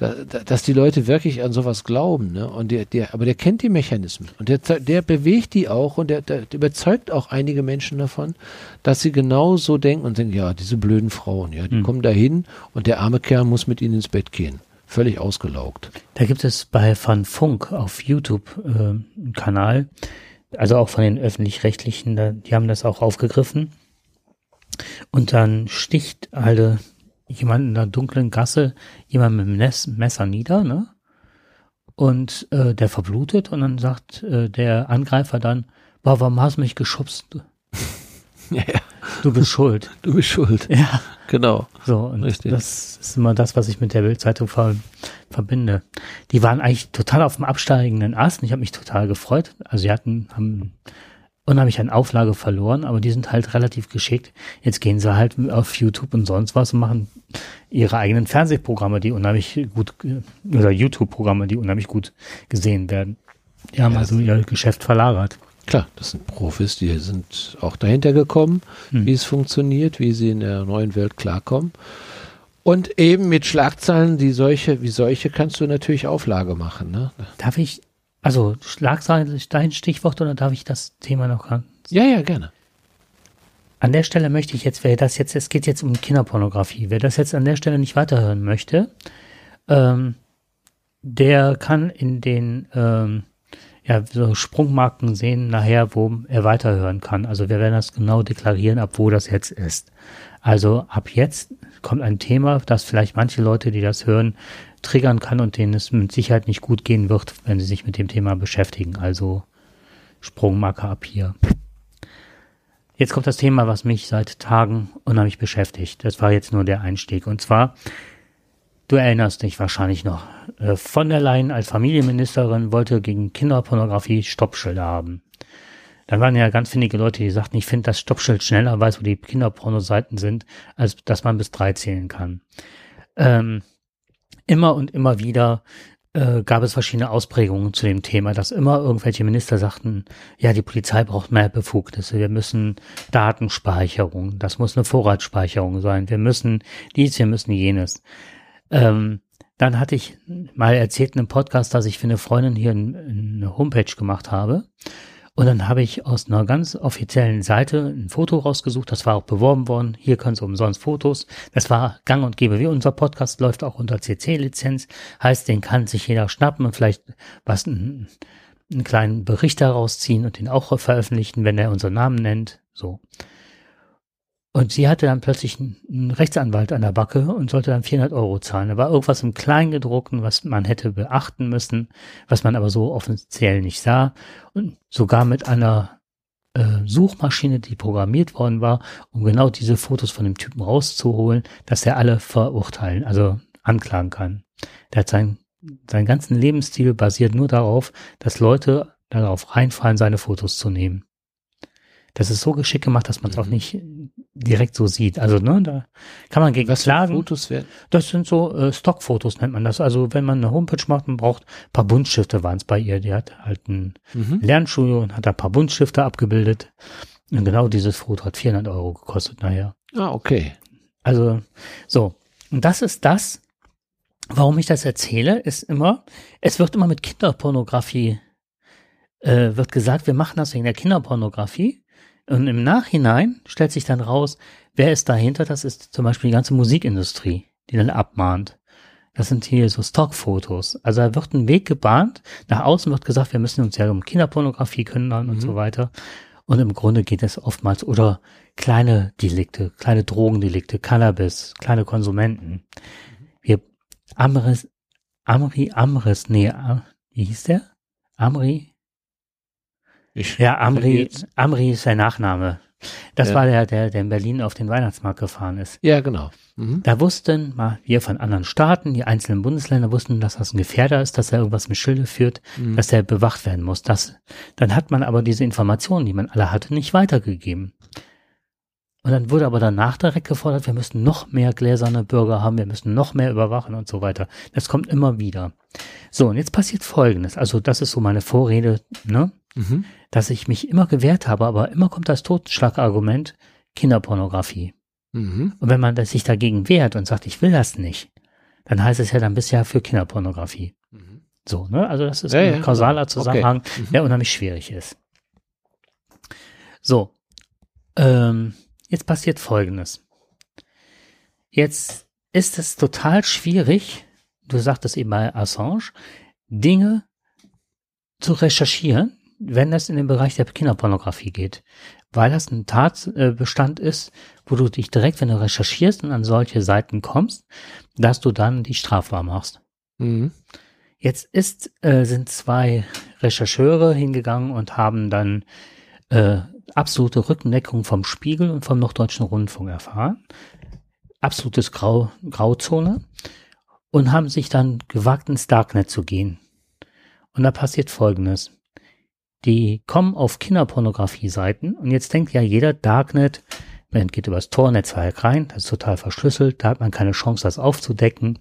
da, da, dass die Leute wirklich an sowas glauben, ne? Und der, der, aber der kennt die Mechanismen und der, der bewegt die auch und der, der, überzeugt auch einige Menschen davon, dass sie genau so denken und denken, ja, diese blöden Frauen, ja, die Hm. kommen dahin und der arme Kerl muss mit ihnen ins Bett gehen. Völlig ausgelaugt. Da gibt es bei Van Funk auf YouTube äh, einen Kanal, also auch von den öffentlich-rechtlichen, die haben das auch aufgegriffen. Und dann sticht halt jemand in einer dunklen Gasse jemand mit dem Messer nieder, ne? Und äh, der verblutet und dann sagt äh, der Angreifer dann, boah, warum hast du mich geschubst? *laughs* Ja, ja, Du bist schuld. *laughs* du bist schuld. Ja. Genau. So, und Richtig. das ist immer das, was ich mit der Bildzeitung ver verbinde. Die waren eigentlich total auf dem absteigenden Ast und ich habe mich total gefreut. Also sie hatten, haben unheimlich an Auflage verloren, aber die sind halt relativ geschickt. Jetzt gehen sie halt auf YouTube und sonst was und machen ihre eigenen Fernsehprogramme, die unheimlich gut, oder YouTube-Programme, die unheimlich gut gesehen werden. Die haben Ja, also ihr Geschäft verlagert. Klar, das sind Profis, die sind auch dahinter gekommen, Hm. wie es funktioniert, wie sie in der neuen Welt klarkommen. Und eben mit Schlagzeilen, die solche, wie solche kannst du natürlich Auflage machen. Ne? Darf ich, also Schlagzeilen, dein Stichwort oder darf ich das Thema noch ganz Ja, ja, gerne. An der Stelle möchte ich jetzt, wer das jetzt, es geht jetzt um Kinderpornografie, wer das jetzt an der Stelle nicht weiterhören möchte, ähm, der kann in den ähm, ja, so Sprungmarken sehen nachher, wo er weiterhören kann. Also wir werden das genau deklarieren, ab wo das jetzt ist. Also ab jetzt kommt ein Thema, das vielleicht manche Leute, die das hören, triggern kann und denen es mit Sicherheit nicht gut gehen wird, wenn sie sich mit dem Thema beschäftigen. Also Sprungmarke ab hier. Jetzt kommt das Thema, was mich seit Tagen unheimlich beschäftigt. Das war jetzt nur der Einstieg. Und zwar, du erinnerst dich wahrscheinlich noch, äh, von der Leyen als Familienministerin wollte gegen Kinderpornografie Stoppschilder haben. Dann waren ja ganz findige Leute, die sagten, ich finde das Stoppschild schneller, weiß, wo die Kinderpornoseiten sind, als dass man bis drei zählen kann. Ähm, immer und immer wieder äh, gab es verschiedene Ausprägungen zu dem Thema, dass immer irgendwelche Minister sagten, ja, die Polizei braucht mehr Befugnisse, wir müssen Datenspeicherung, das muss eine Vorratsspeicherung sein, wir müssen dies, wir müssen jenes. Ähm, dann hatte ich mal erzählt in einem Podcast, dass ich für eine Freundin hier ein- eine Homepage gemacht habe. Und dann habe ich aus einer ganz offiziellen Seite ein Foto rausgesucht, das war auch beworben worden. Hier können Sie umsonst Fotos. Das war gang und gäbe. Wie unser Podcast läuft auch unter CC-Lizenz, heißt, den kann sich jeder schnappen und vielleicht was einen, einen kleinen Bericht daraus ziehen und den auch veröffentlichen, wenn er unseren Namen nennt. So. Und sie hatte dann plötzlich einen- Rechtsanwalt an der Backe und sollte dann 400 Euro zahlen. Da war irgendwas im Kleingedruckten, was man hätte beachten müssen, was man aber so offiziell nicht sah. Und sogar mit einer äh, Suchmaschine, die programmiert worden war, um genau diese Fotos von dem Typen rauszuholen, dass er alle verurteilen, also anklagen kann. Der hat sein, seinen ganzen Lebensstil basiert nur darauf, dass Leute darauf reinfallen, seine Fotos zu nehmen. Das ist so geschickt gemacht, dass man es auch Mhm. nicht direkt so sieht. Also, ne, da kann man gegen Was klagen. Fotos werden? Das sind so äh, Stockfotos, nennt man das. Also, wenn man eine Homepage macht, man braucht ein paar Buntstifte, waren es bei ihr. Die hat halt ein Mhm. Lernstudio und hat da ein paar Buntstifte abgebildet. Und genau dieses Foto hat 400 Euro gekostet nachher. Ah, okay. Also, so. Und das ist das, warum ich das erzähle, ist immer, es wird immer mit Kinderpornografie, äh, wird gesagt, wir machen das wegen der Kinderpornografie. Und im Nachhinein stellt sich dann raus, wer ist dahinter? Das ist zum Beispiel die ganze Musikindustrie, die dann abmahnt. Das sind hier so Stockfotos. Also da wird ein Weg gebahnt. Nach außen wird gesagt, wir müssen uns ja um Kinderpornografie kümmern und Mhm. so weiter. Und im Grunde geht es oftmals oder kleine Delikte, kleine Drogendelikte, Cannabis, kleine Konsumenten. Wir Amris, Amri, Amris, nee, wie hieß der? Amri? Ich ja, Amri, Amri ist sein Nachname. Das ja. war der, der, der in Berlin auf den Weihnachtsmarkt gefahren ist. Ja, genau. Mhm. Da wussten mal wir von anderen Staaten, die einzelnen Bundesländer wussten, dass das ein Gefährder ist, dass er irgendwas mit Schilde führt, mhm. dass er bewacht werden muss. Das, dann hat man aber diese Informationen, die man alle hatte, nicht weitergegeben. Und dann wurde aber danach direkt gefordert, wir müssen noch mehr gläserne Bürger haben, wir müssen noch mehr überwachen und so weiter. Das kommt immer wieder. So, und jetzt passiert Folgendes. Also das ist so meine Vorrede, ne? Mhm. Dass ich mich immer gewehrt habe, aber immer kommt das Totschlagargument Kinderpornografie. Mhm. Und wenn man sich dagegen wehrt und sagt, ich will das nicht, dann heißt es ja, dann bist du ja für Kinderpornografie. Mhm. So, ne? Also das ist ja, ein ja, kausaler Zusammenhang, okay. Mhm. der unheimlich schwierig ist. So. Ähm, Jetzt passiert Folgendes. Jetzt ist es total schwierig, du sagtest eben bei Assange, Dinge zu recherchieren, wenn es in den Bereich der Kinderpornografie geht. Weil das ein Tatbestand ist, wo du dich direkt, wenn du recherchierst und an solche Seiten kommst, dass du dann die strafbar machst. Mhm. Jetzt ist, äh, sind zwei Rechercheure hingegangen und haben dann äh, absolute Rückendeckung vom Spiegel und vom Norddeutschen Rundfunk erfahren. Absolutes Grau, Grauzone. Und haben sich dann gewagt, ins Darknet zu gehen. Und da passiert Folgendes. Die kommen auf Kinderpornografie-Seiten und jetzt denkt ja jeder Darknet, man geht übers Tor-Netzwerk rein, das ist total verschlüsselt, da hat man keine Chance, das aufzudecken.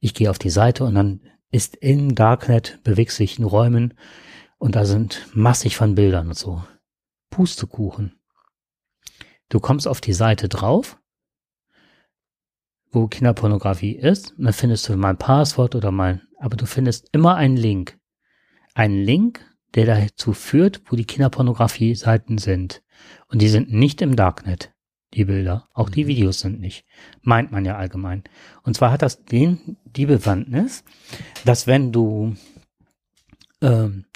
Ich gehe auf die Seite und dann ist im Darknet bewegt sich in Räumen und da sind massig von Bildern und so. Pustekuchen. Du kommst auf die Seite drauf, wo Kinderpornografie ist, und dann findest du mein Passwort oder mein, aber du findest immer einen Link. Einen Link, der dazu führt, wo die Kinderpornografie-Seiten sind. Und die sind nicht im Darknet, die Bilder. Auch die mhm. Videos sind nicht. Meint man ja allgemein. Und zwar hat das den, die Bewandtnis, dass wenn du ähm,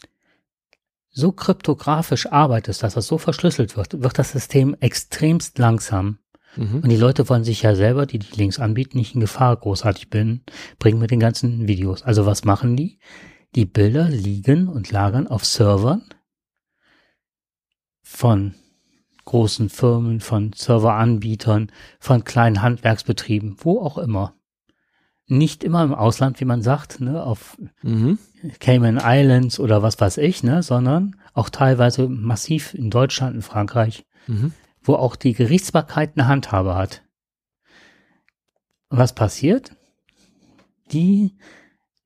so kryptografisch arbeitest, dass das so verschlüsselt wird, wird das System extremst langsam. Mhm. Und die Leute wollen sich ja selber, die die Links anbieten, nicht in Gefahr großartig bin, bringen mit den ganzen Videos. Also was machen die? Die Bilder liegen und lagern auf Servern von großen Firmen, von Serveranbietern, von kleinen Handwerksbetrieben, wo auch immer nicht immer im Ausland, wie man sagt, ne, auf mhm. Cayman Islands oder was weiß ich, ne, sondern auch teilweise massiv in Deutschland, in Frankreich, mhm. wo auch die Gerichtsbarkeit eine Handhabe hat. Und was passiert? Die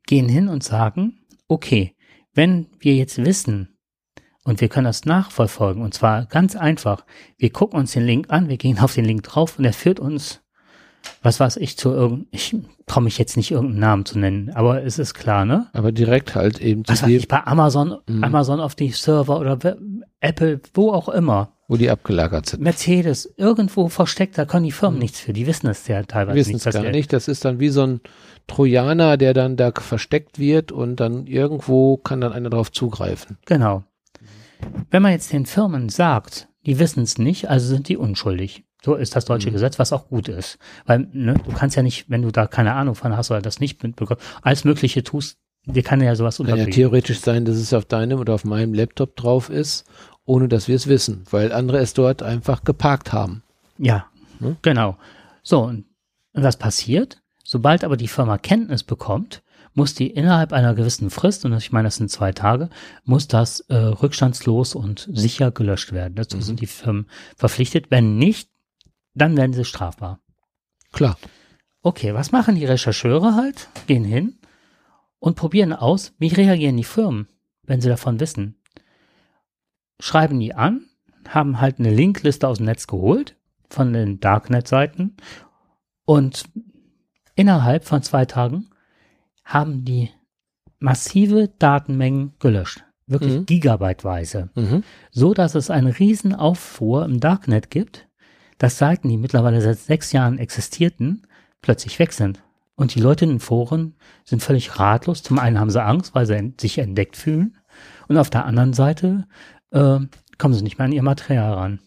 gehen hin und sagen, okay, wenn wir jetzt wissen, und wir können das nachverfolgen, und zwar ganz einfach, wir gucken uns den Link an, wir gehen auf den Link drauf und er führt uns was weiß ich zu irgendeinem, ich traue mich jetzt nicht irgendeinen Namen zu nennen, aber es ist klar, ne? Aber direkt halt eben zu Was weiß ich, bei Amazon, mhm. Amazon auf die Server oder Apple, wo auch immer. Wo die abgelagert sind. Mercedes, irgendwo versteckt, da können die Firmen mhm. nichts für, die wissen es ja teilweise wissen nicht. Wissen es gar nicht, das ist dann wie so ein Trojaner, der dann da versteckt wird und dann irgendwo kann dann einer drauf zugreifen. Genau. Wenn man jetzt den Firmen sagt, die wissen es nicht, also sind die unschuldig. So ist das deutsche mhm. Gesetz, was auch gut ist. Weil ne, du kannst ja nicht, wenn du da keine Ahnung von hast oder das nicht mitbekommst, alles Mögliche tust, dir kann ja sowas unterbringen. Kann ja theoretisch sein, dass es auf deinem oder auf meinem Laptop drauf ist, ohne dass wir es wissen, weil andere es dort einfach geparkt haben. Ja, hm? genau. So, und was passiert? Sobald aber die Firma Kenntnis bekommt, muss die innerhalb einer gewissen Frist, und ich meine, das sind zwei Tage, muss das äh, rückstandslos und sicher gelöscht werden. Dazu mhm. sind die Firmen verpflichtet. Wenn nicht, dann werden sie strafbar. Klar. Okay, was machen die Rechercheure halt? Gehen hin und probieren aus, wie reagieren die Firmen, wenn sie davon wissen. Schreiben die an, haben halt eine Linkliste aus dem Netz geholt von den Darknet-Seiten und innerhalb von zwei Tagen haben die massive Datenmengen gelöscht. Wirklich mhm. gigabyteweise. Mhm. So dass es einen riesen Auffuhr im Darknet gibt dass Seiten, die mittlerweile seit sechs Jahren existierten, plötzlich weg sind. Und die Leute in den Foren sind völlig ratlos. Zum einen haben sie Angst, weil sie sich entdeckt fühlen. Und auf der anderen Seite äh, kommen sie nicht mehr an ihr Material ran.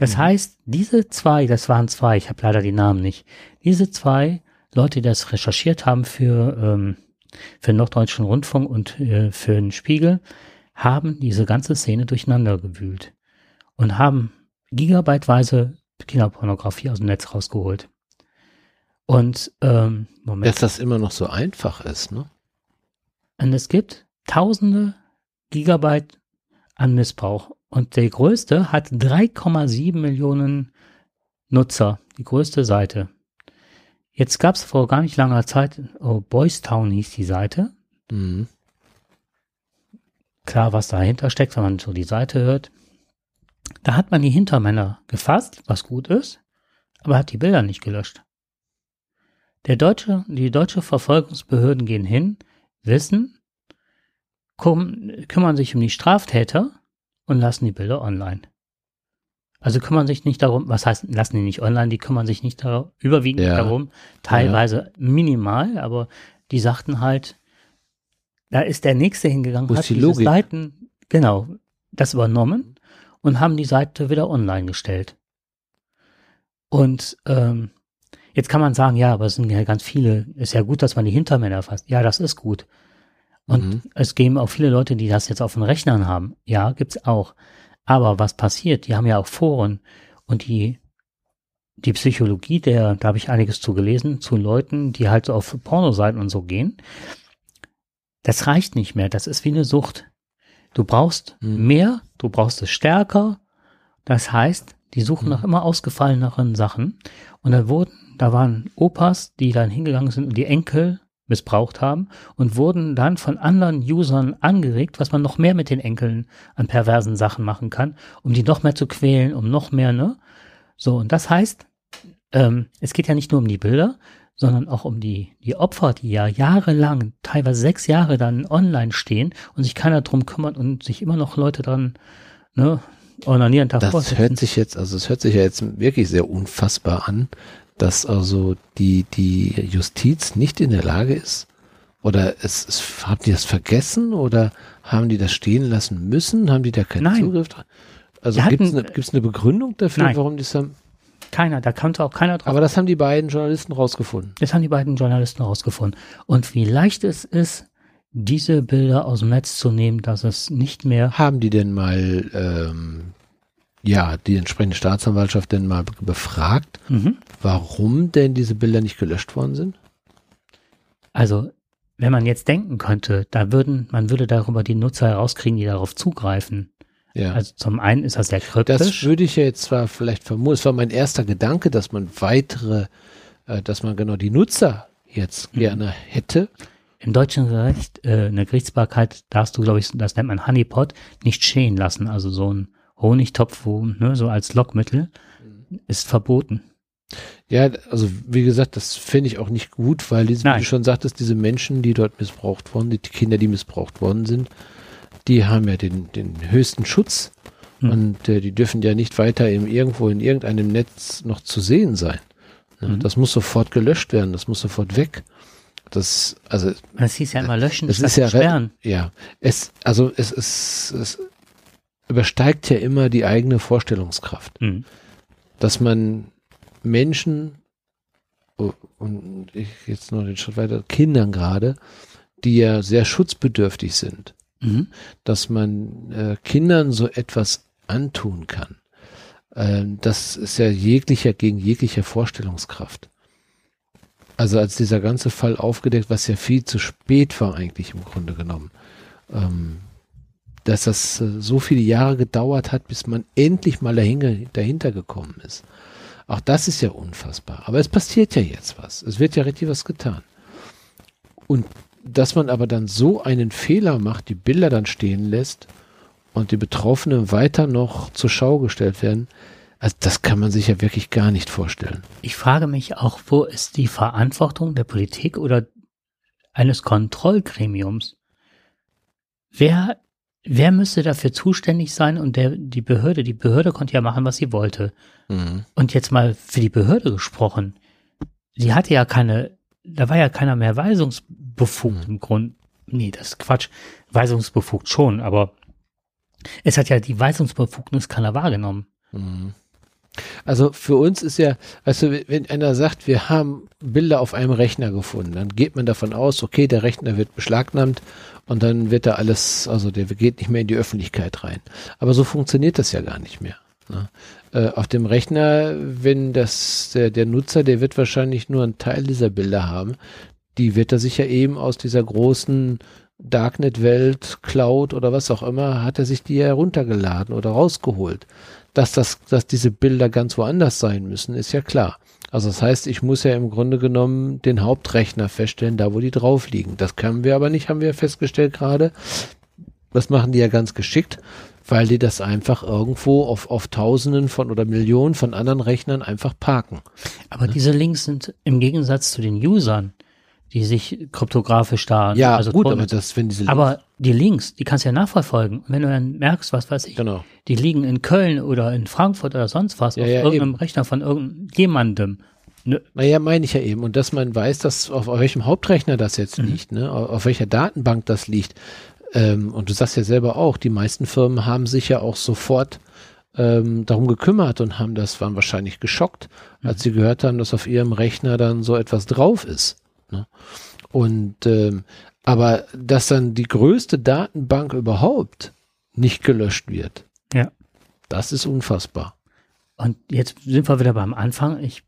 Das mhm. heißt, diese zwei, das waren zwei, ich habe leider die Namen nicht, diese zwei Leute, die das recherchiert haben für, ähm, für den Norddeutschen Rundfunk und äh, für den Spiegel, haben diese ganze Szene durcheinander gewühlt und haben gigabyteweise Kinderpornografie aus dem Netz rausgeholt. Und ähm, Moment. Dass das immer noch so einfach ist, ne? Und es gibt tausende Gigabyte an Missbrauch. Und der größte hat 3,7 Millionen Nutzer, die größte Seite. Jetzt gab es vor gar nicht langer Zeit, oh, Boys Town hieß die Seite. Mhm. Klar, was dahinter steckt, wenn man so die Seite hört. Da hat man die Hintermänner gefasst, was gut ist, aber hat die Bilder nicht gelöscht. Der deutsche, die deutsche Verfolgungsbehörden gehen hin, wissen, kümmern sich um die Straftäter und lassen die Bilder online. Also kümmern sich nicht darum, was heißt, lassen die nicht online, die kümmern sich nicht darum, überwiegend ja. darum, teilweise ja. minimal, aber die sagten halt, da ist der Nächste hingegangen, Wo hat die diese Seiten, genau, das übernommen und haben die Seite wieder online gestellt. Und ähm, jetzt kann man sagen, ja, aber es sind ja ganz viele, ist ja gut, dass man die Hintermänner fasst. Ja, das ist gut. Und mhm. es geben auch viele Leute, die das jetzt auf den Rechnern haben. Ja, gibt's auch. Aber was passiert? Die haben ja auch Foren und die, die Psychologie der, da habe ich einiges zu gelesen, zu Leuten, die halt so auf Pornoseiten und so gehen. Das reicht nicht mehr. Das ist wie eine Sucht. Du brauchst mhm. mehr, du brauchst es stärker. Das heißt, die suchen mhm. nach immer ausgefalleneren Sachen. Und da wurden, da waren Opas, die dann hingegangen sind und die Enkel missbraucht haben und wurden dann von anderen Usern angeregt, was man noch mehr mit den Enkeln an perversen Sachen machen kann, um die noch mehr zu quälen, um noch mehr, ne? So, und das heißt, ähm, es geht ja nicht nur um die Bilder, sondern auch um die, die Opfer, die ja jahrelang, teilweise sechs Jahre dann online stehen und sich keiner drum kümmert und sich immer noch Leute dran, ne, davor. Das hört sich jetzt, also es hört sich ja jetzt wirklich sehr unfassbar an, dass also die, die Justiz nicht in der Lage ist, oder es, es, haben die das vergessen oder haben die das stehen lassen müssen? Haben die da keinen Nein. Zugriff? Also gibt es eine, eine Begründung dafür, Nein. warum die es haben? Keiner, da konnte auch keiner drauf. Aber das haben die beiden Journalisten rausgefunden. Das haben die beiden Journalisten rausgefunden. Und wie leicht es ist, diese Bilder aus dem Netz zu nehmen, dass es nicht mehr. Haben die denn mal ähm, ja, die entsprechende Staatsanwaltschaft denn mal befragt, mhm. warum denn diese Bilder nicht gelöscht worden sind? Also, wenn man jetzt denken könnte, da würden, man würde darüber die Nutzer herauskriegen, die darauf zugreifen. Ja. Also zum einen ist das sehr kryptisch. Das würde ich ja jetzt zwar vielleicht vermuten, es war mein erster Gedanke, dass man weitere, äh, dass man genau die Nutzer jetzt mhm. gerne hätte. Im deutschen Recht, äh, eine Gerichtsbarkeit darfst du, glaube ich, das nennt man Honeypot, nicht stehen lassen. Also so ein Honigtopf, wo, ne, so als Lockmittel, ist verboten. Ja, also wie gesagt, das finde ich auch nicht gut, weil diese, wie du schon sagtest, diese Menschen, die dort missbraucht wurden, die Kinder, die missbraucht worden sind, die haben ja den, den höchsten Schutz hm. und äh, die dürfen ja nicht weiter im, irgendwo in irgendeinem Netz noch zu sehen sein. Ja, hm. Das muss sofort gelöscht werden, das muss sofort weg. Das, also. Das hieß ja immer löschen, das ist ja, sperren. Ja, es, also es ist, es, übersteigt ja immer die eigene Vorstellungskraft. Mhm. Dass man Menschen oh, und ich jetzt noch den Schritt weiter, Kindern gerade, die ja sehr schutzbedürftig sind, mhm. dass man äh, Kindern so etwas antun kann. Ähm, das ist ja jeglicher gegen jeglicher Vorstellungskraft. Also als dieser ganze Fall aufgedeckt, was ja viel zu spät war eigentlich im Grunde genommen, ähm, dass das äh, so viele Jahre gedauert hat, bis man endlich mal dahinter, dahinter gekommen ist. Auch das ist ja unfassbar. Aber es passiert ja jetzt was. Es wird ja richtig was getan. Und dass man aber dann so einen Fehler macht, die Bilder dann stehen lässt und die Betroffenen weiter noch zur Schau gestellt werden, also das kann man sich ja wirklich gar nicht vorstellen. Ich frage mich auch, wo ist die Verantwortung der Politik oder eines Kontrollgremiums? Wer wer müsste dafür zuständig sein und der, die Behörde, die Behörde konnte ja machen, was sie wollte. Mhm. Und jetzt mal für die Behörde gesprochen. Sie hatte ja keine, da war ja keiner mehr weisungsbefugt mhm. im Grund. Nee, das ist Quatsch. Weisungsbefugt schon, aber Es hat ja die Weisungsbefugnis keiner wahrgenommen. Mhm. Also für uns ist ja, weißt du, wenn einer sagt, wir haben Bilder auf einem Rechner gefunden, dann geht man davon aus, okay, der Rechner wird beschlagnahmt und dann wird da alles, also der geht nicht mehr in die Öffentlichkeit rein. Aber so funktioniert das ja gar nicht mehr. Ne? Äh, auf dem Rechner, wenn das der, der Nutzer, der wird wahrscheinlich nur einen Teil dieser Bilder haben, die wird er sich ja eben aus dieser großen Darknet-Welt, Cloud oder was auch immer, hat er sich die heruntergeladen oder rausgeholt. Dass das, dass diese Bilder ganz woanders sein müssen, ist ja klar. Also das heißt, ich muss ja im Grunde genommen den Hauptrechner feststellen, da wo die drauf liegen. Das können wir aber nicht, haben wir festgestellt gerade. Das machen die ja ganz geschickt, weil die das einfach irgendwo auf, auf Tausenden von oder Millionen von anderen Rechnern einfach parken. Aber ja? diese Links sind im Gegensatz zu den Usern die sich kryptografisch da. Ja, also gut, aber das, wenn diese Links Aber die Links, die kannst du ja nachverfolgen. Wenn du dann merkst, was weiß ich, genau. die liegen in Köln oder in Frankfurt oder sonst was, ja, auf ja, irgendeinem eben. Rechner von irgendjemandem. Ne? Naja, meine ich ja eben. Und dass man weiß, dass auf, auf welchem Hauptrechner das jetzt mhm. liegt, ne? Auf, auf, welcher Datenbank das liegt. Ähm, und du sagst ja selber auch, die meisten Firmen haben sich ja auch sofort ähm, darum gekümmert und haben das, waren wahrscheinlich geschockt, als mhm. sie gehört haben, dass auf ihrem Rechner dann so etwas drauf ist. Ne? Und ähm, aber dass dann die größte Datenbank überhaupt nicht gelöscht wird, ja. das ist unfassbar. Und jetzt sind wir wieder beim Anfang. Ich,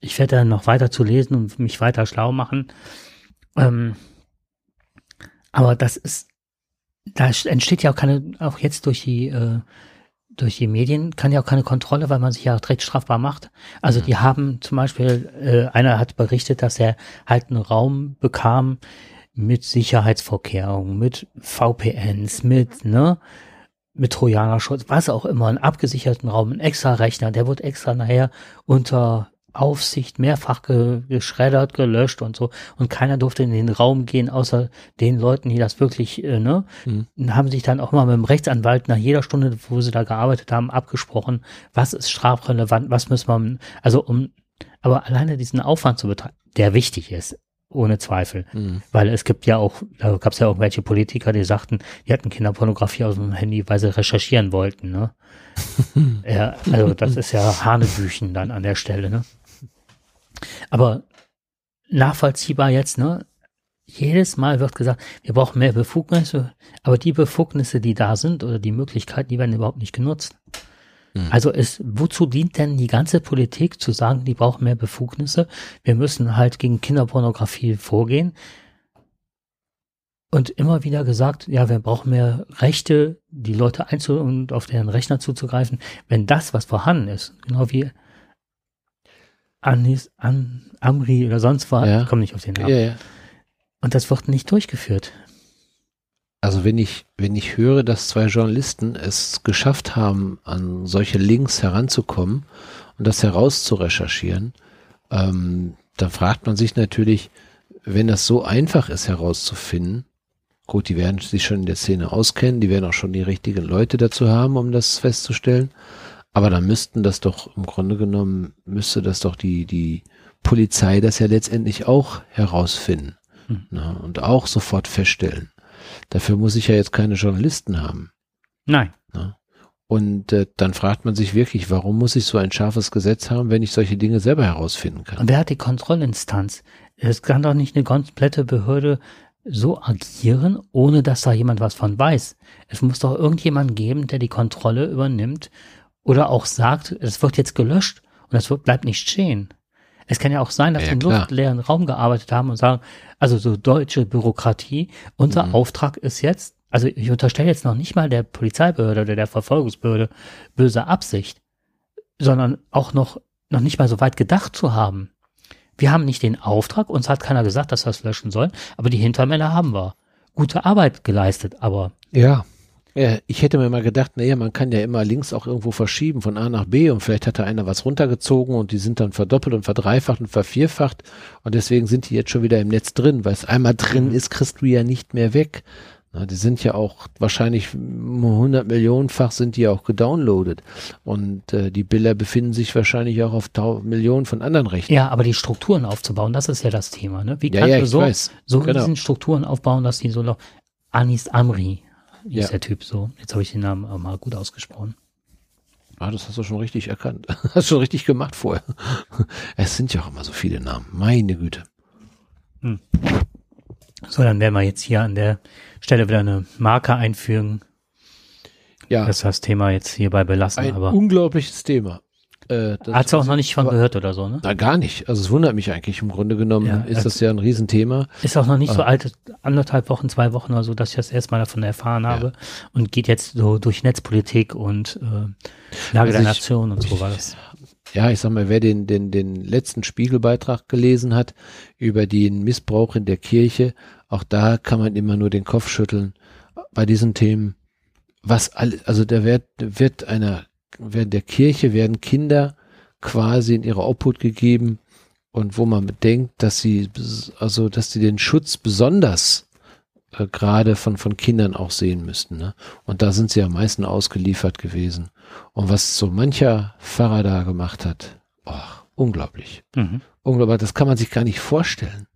ich werde dann noch weiter zu lesen und mich weiter schlau machen. Ähm, aber das ist, da entsteht ja auch keine, auch jetzt durch die äh, durch die Medien kann ja auch keine Kontrolle, weil man sich ja direkt strafbar macht. Also mhm. die haben zum Beispiel, äh, einer hat berichtet, dass er halt einen Raum bekam mit Sicherheitsvorkehrungen, mit VPNs, mit, ne, mit Trojanerschutz, was auch immer, einen abgesicherten Raum, ein extra Rechner, der wird extra nachher unter Aufsicht mehrfach ge geschreddert, gelöscht und so. Und keiner durfte in den Raum gehen, außer den Leuten, die das wirklich, äh, ne, mhm. Und haben sich dann auch mal mit dem Rechtsanwalt nach jeder Stunde, wo sie da gearbeitet haben, abgesprochen, was ist strafrelevant, was muss man, also um, aber alleine diesen Aufwand zu betreiben, der wichtig ist, ohne Zweifel. Mhm. Weil es gibt ja auch, da gab es ja irgendwelche Politiker, die sagten, die hatten Kinderpornografie aus dem Handy, weil sie recherchieren wollten, ne? *laughs* ja, also das ist ja Hanebüchen dann an der Stelle, ne? Aber nachvollziehbar jetzt, ne? Jedes Mal wird gesagt, wir brauchen mehr Befugnisse, aber die Befugnisse, die da sind oder die Möglichkeiten, die werden überhaupt nicht genutzt. Hm. Also ist, wozu dient denn die ganze Politik zu sagen, die brauchen mehr Befugnisse? Wir müssen halt gegen Kinderpornografie vorgehen. Und immer wieder gesagt, ja, wir brauchen mehr Rechte, die Leute einzu und auf deren Rechner zuzugreifen. Wenn das, was vorhanden ist, genau wie Anis, An, Amri oder sonst was. Ja. Ich komme nicht auf den Namen. Ja, ja. Und das wird nicht durchgeführt. Also wenn ich, wenn ich höre, dass zwei Journalisten es geschafft haben, an solche Links heranzukommen und das herauszurecherchieren, ähm, dann fragt man sich natürlich, wenn das so einfach ist herauszufinden, gut, die werden sich schon in der Szene auskennen, die werden auch schon die richtigen Leute dazu haben, um das festzustellen. Aber dann müssten das doch im Grunde genommen, müsste das doch die, die Polizei das ja letztendlich auch herausfinden hm. ne, und auch sofort feststellen. Dafür muss ich ja jetzt keine Journalisten haben. Nein. Ne? Und äh, dann fragt man sich wirklich, warum muss ich so ein scharfes Gesetz haben, wenn ich solche Dinge selber herausfinden kann? Und wer hat die Kontrollinstanz? Es kann doch nicht eine komplette Behörde so agieren, ohne dass da jemand was von weiß. Es muss doch irgendjemand geben, der die Kontrolle übernimmt oder auch sagt, es wird jetzt gelöscht und es wird, bleibt nicht stehen. Es kann ja auch sein, dass ja, wir im luftleeren Raum gearbeitet haben und sagen, also so deutsche Bürokratie, unser mhm. Auftrag ist jetzt, also ich unterstelle jetzt noch nicht mal der Polizeibehörde oder der Verfolgungsbehörde böse Absicht, sondern auch noch, noch nicht mal so weit gedacht zu haben. Wir haben nicht den Auftrag, uns hat keiner gesagt, dass wir es löschen sollen, aber die Hintermänner haben wir. Gute Arbeit geleistet, aber. Ja. Ja, ich hätte mir mal gedacht, naja, man kann ja immer links auch irgendwo verschieben von A nach B und vielleicht hat da einer was runtergezogen und die sind dann verdoppelt und verdreifacht und vervierfacht und deswegen sind die jetzt schon wieder im Netz drin, weil es einmal drin mhm. ist, kriegst du ja nicht mehr weg. Na, die sind ja auch wahrscheinlich 100 Millionenfach sind die auch gedownloadet und äh, die Bilder befinden sich wahrscheinlich auch auf Millionen von anderen Rechnern. Ja, aber die Strukturen aufzubauen, das ist ja das Thema. Ne? Wie kannst ja, ja, du so, weiß. so genau. diesen Strukturen aufbauen, dass die so noch Anis Amri hieß Ja. der Typ so. Jetzt habe ich den Namen auch mal gut ausgesprochen. Ah, das hast du schon richtig erkannt. *laughs* Hast schon richtig gemacht vorher. *laughs* Es sind ja auch immer so viele Namen. Meine Güte. So, dann werden wir jetzt hier an der Stelle wieder eine Marke einfügen. Ja, Das das Thema jetzt hierbei belassen, ein aber unglaubliches Thema. Äh, hat du auch noch nicht von gehört oder so, ne? Na, gar nicht. Also es wundert mich eigentlich. Im Grunde genommen Ja, ist das- das ja ein Riesenthema. Ist auch noch nicht so Ah. alt, anderthalb Wochen, zwei Wochen oder so, dass ich das erstmal davon erfahren habe und geht jetzt so durch Netzpolitik und äh, Lage Also der ich- Nation und so war das. Ja, ich sag mal, wer den, den, den letzten Spiegelbeitrag gelesen hat über den Missbrauch in der Kirche, auch da kann man immer nur den Kopf schütteln bei diesen Themen. Was all, also da wird, wird einer, während der Kirche werden Kinder quasi in ihre Obhut gegeben und wo man bedenkt, dass sie, also, dass sie den Schutz besonders äh, gerade von, von Kindern auch sehen müssten. Ne? Und da sind sie am meisten ausgeliefert gewesen. Und was so mancher Pfarrer da gemacht hat, oh, unglaublich. Mhm. Unglaublich, das kann man sich gar nicht vorstellen.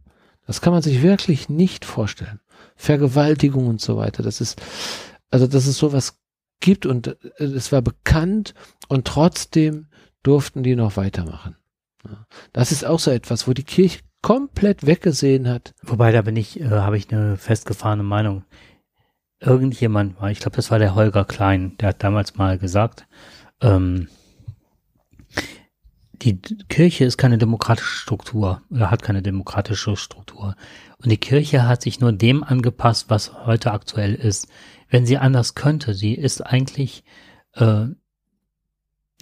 Das kann man sich wirklich nicht vorstellen. Vergewaltigung und so weiter, das ist, also dass es sowas gibt und äh, es war bekannt und trotzdem durften die noch weitermachen. Das ist auch so etwas, wo die Kirche komplett weggesehen hat. Wobei, da bin ich, äh, habe ich eine festgefahrene Meinung. Irgendjemand war, ich glaube, das war der Holger Klein, der hat damals mal gesagt, ähm, die Kirche ist keine demokratische Struktur oder hat keine demokratische Struktur. Und die Kirche hat sich nur dem angepasst, was heute aktuell ist. Wenn sie anders könnte, sie ist eigentlich, äh,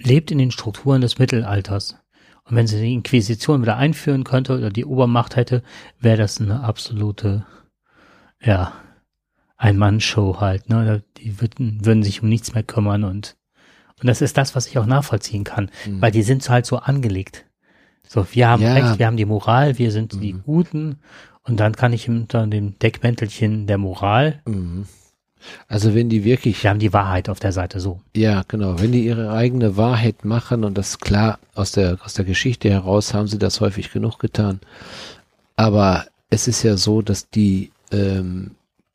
lebt in den Strukturen des Mittelalters. Und wenn sie die Inquisition wieder einführen könnte oder die Obermacht hätte, wäre das eine absolute, ja, Ein-Mann-Show halt, ne? Die würden, würden sich um nichts mehr kümmern und, und das ist das, was ich auch nachvollziehen kann, Mhm. weil die sind halt so angelegt. So, wir haben Ja. Recht, wir haben die Moral, wir sind die Mhm. Guten und dann kann ich unter dem Deckmäntelchen der Moral, Mhm. Also wenn die wirklich wir haben die Wahrheit auf der Seite so. Ja, genau. Wenn die ihre eigene Wahrheit machen und das klar aus der, aus der Geschichte heraus haben sie das häufig genug getan. Aber es ist ja so, dass die, ähm,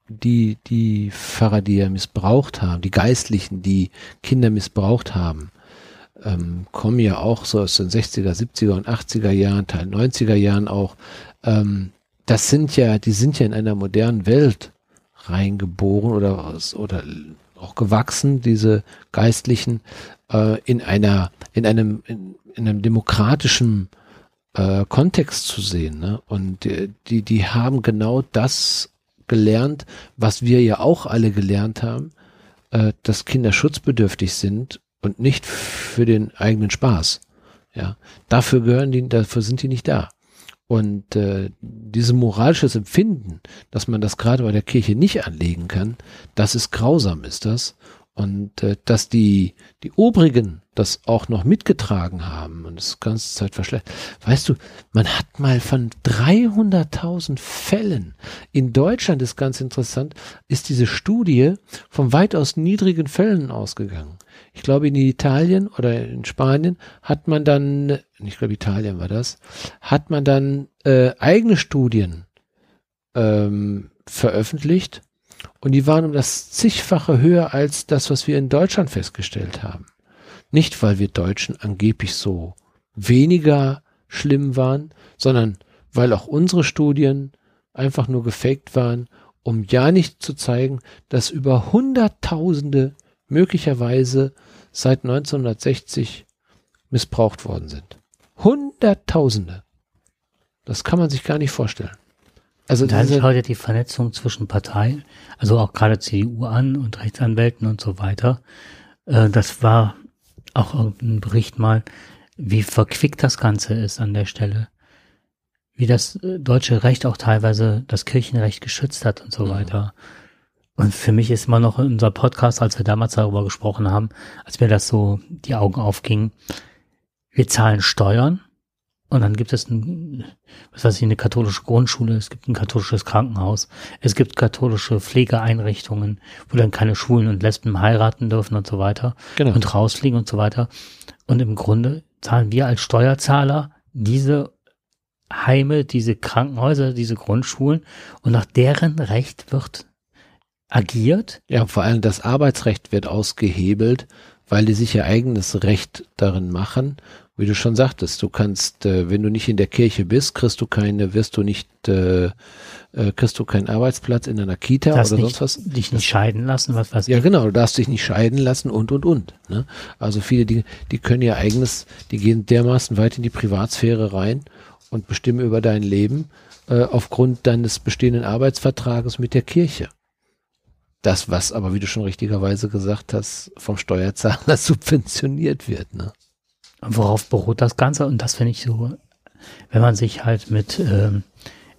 die, die Pfarrer, die ja missbraucht haben, die Geistlichen, die Kinder missbraucht haben, ähm, kommen ja auch so aus den 60er, 70er und 80er Jahren, Teil 90er Jahren auch. Ähm, das sind ja, die sind ja in einer modernen Welt reingeboren oder, oder auch gewachsen, diese Geistlichen, äh, in einer, in einem, in, in einem demokratischen äh, Kontext zu sehen. Ne? Und die, die haben genau das gelernt, was wir ja auch alle gelernt haben, äh, dass Kinder schutzbedürftig sind und nicht für den eigenen Spaß. Ja, dafür gehören die, dafür sind die nicht da. Und äh, dieses moralisches Empfinden, dass man das gerade bei der Kirche nicht anlegen kann, das ist grausam, ist das. Und äh, dass die, die Obrigen das auch noch mitgetragen haben und das ganze Zeit verschlechtert. Weißt du, man hat mal von 300.000 Fällen in Deutschland, ist ganz interessant, ist diese Studie von weitaus niedrigen Fällen ausgegangen. Ich glaube, in Italien oder in Spanien hat man dann, ich glaube, Italien war das, hat man dann äh, eigene Studien ähm, veröffentlicht und die waren um das zigfache höher als das, was wir in Deutschland festgestellt haben. Nicht, weil wir Deutschen angeblich so weniger schlimm waren, sondern weil auch unsere Studien einfach nur gefaked waren, um ja nicht zu zeigen, dass über Hunderttausende möglicherweise seit 1960 missbraucht worden sind. Hunderttausende. Das kann man sich gar nicht vorstellen. Also diese, schaut ja die Vernetzung zwischen Parteien, also auch gerade CDU an und Rechtsanwälten und so weiter. Äh, das war auch irgendein Bericht mal, wie verquickt das Ganze ist an der Stelle. Wie das äh, deutsche Recht auch teilweise das Kirchenrecht geschützt hat und so Mhm. weiter. Und für mich ist immer noch unser Podcast, als wir damals darüber gesprochen haben, als mir das so die Augen aufgingen, wir zahlen Steuern und dann gibt es ein, was weiß ich, eine katholische Grundschule, es gibt ein katholisches Krankenhaus, es gibt katholische Pflegeeinrichtungen, wo dann keine Schwulen und Lesben heiraten dürfen und so weiter genau. und rausfliegen und so weiter. Und im Grunde zahlen wir als Steuerzahler diese Heime, diese Krankenhäuser, diese Grundschulen und nach deren Recht wird agiert. Ja, vor allem das Arbeitsrecht wird ausgehebelt, weil die sich ihr eigenes Recht darin machen. Wie du schon sagtest, du kannst, äh, wenn du nicht in der Kirche bist, kriegst du keine, wirst du nicht, äh, äh, kriegst du keinen Arbeitsplatz in einer Kita oder nicht, sonst was. dich nicht scheiden lassen, was weiß Ja, ich. genau, du darfst dich nicht scheiden lassen und, und, und. Ne? Also viele Dinge, die können ihr eigenes, die gehen dermaßen weit in die Privatsphäre rein und bestimmen über dein Leben äh, aufgrund deines bestehenden Arbeitsvertrages mit der Kirche. Das, was aber, wie du schon richtigerweise gesagt hast, vom Steuerzahler *laughs* subventioniert wird. Ne? Worauf beruht das Ganze? Und das finde ich so, wenn man sich halt mit ähm,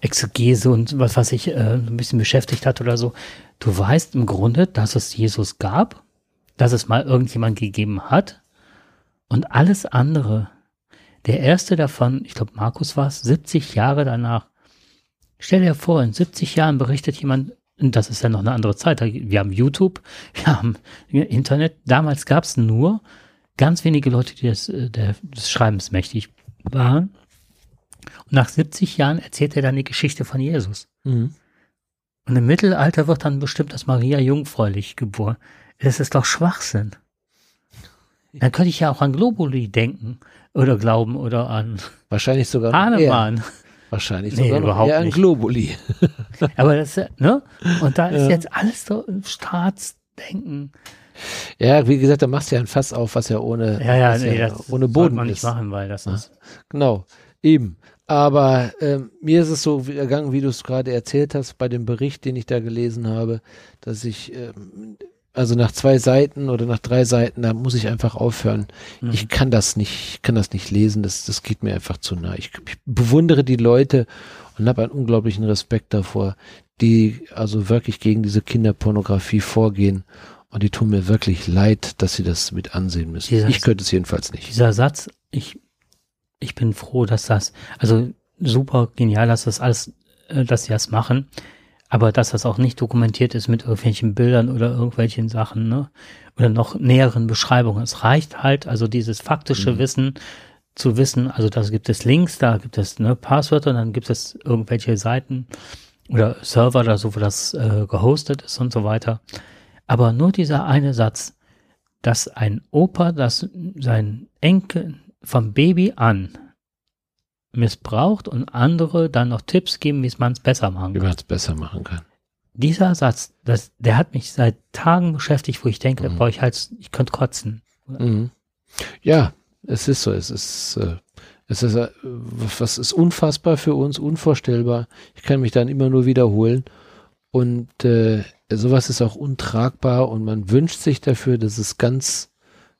Exegese und was weiß ich, äh, ein bisschen beschäftigt hat oder so, du weißt im Grunde, dass es Jesus gab, dass es mal irgendjemand gegeben hat und alles andere. Der erste davon, ich glaube Markus war es, 70 Jahre danach. Stell dir vor, in 70 Jahren berichtet jemand, und das ist ja noch eine andere Zeit, wir haben YouTube, *laughs* wir haben Internet, damals gab es nur ganz wenige Leute, die das, äh, der, des Schreibens mächtig waren. Und nach 70 Jahren erzählt er dann die Geschichte von Jesus. Mhm. Und im Mittelalter wird dann bestimmt, dass Maria jungfräulich geboren. Das ist doch Schwachsinn. Dann könnte ich ja auch an Globuli denken oder glauben oder an Wahrscheinlich sogar. Hahnemann. Wahrscheinlich Nee, sogar überhaupt eher an nicht. Globuli. Aber das, ist ja, ne? Und da ist Ja. jetzt alles so im Staatsdenken. Ja, wie gesagt, da machst du ja ein Fass auf, was ja ohne, Ja, ja, nee, ja das ohne Boden man nicht ist. machen, weil das ist. Genau, eben. Aber ähm, mir ist es so gegangen, wie du es gerade erzählt hast, bei dem Bericht, den ich da gelesen habe, dass ich, ähm, also nach zwei Seiten oder nach drei Seiten, da muss ich einfach aufhören. Mhm. Ich kann das nicht, ich kann das nicht lesen, das, das geht mir einfach zu nah. Ich, ich bewundere die Leute und habe einen unglaublichen Respekt davor, die also wirklich gegen diese Kinderpornografie vorgehen. Und die tun mir wirklich leid, dass sie das mit ansehen müssen. Dieser- ich könnte es jedenfalls nicht. Dieser Satz, ich, ich bin froh, dass das, also super genial, dass das alles, äh, dass sie das machen, aber dass das auch nicht dokumentiert ist mit irgendwelchen Bildern oder irgendwelchen Sachen, ne? Oder noch näheren Beschreibungen. Es reicht halt, also dieses faktische Mhm. Wissen zu wissen, also da gibt es Links, da gibt es ne, Passwörter, dann gibt es irgendwelche Seiten oder Server oder so, wo das äh, gehostet ist und so weiter. Aber nur dieser eine Satz, dass ein Opa das sein Enkel vom Baby an missbraucht und andere dann noch Tipps geben, wie man es besser machen Wie kann. man es besser machen kann. Dieser Satz, das, der hat mich seit Tagen beschäftigt, wo ich denke, Mhm. boah, ich halt, ich könnte kotzen. Mhm. Ja, es ist so. Es ist, äh, es ist, äh, was ist unfassbar für uns, unvorstellbar. Ich kann mich dann immer nur wiederholen. Und äh, sowas ist auch untragbar und man wünscht sich dafür, dass es ganz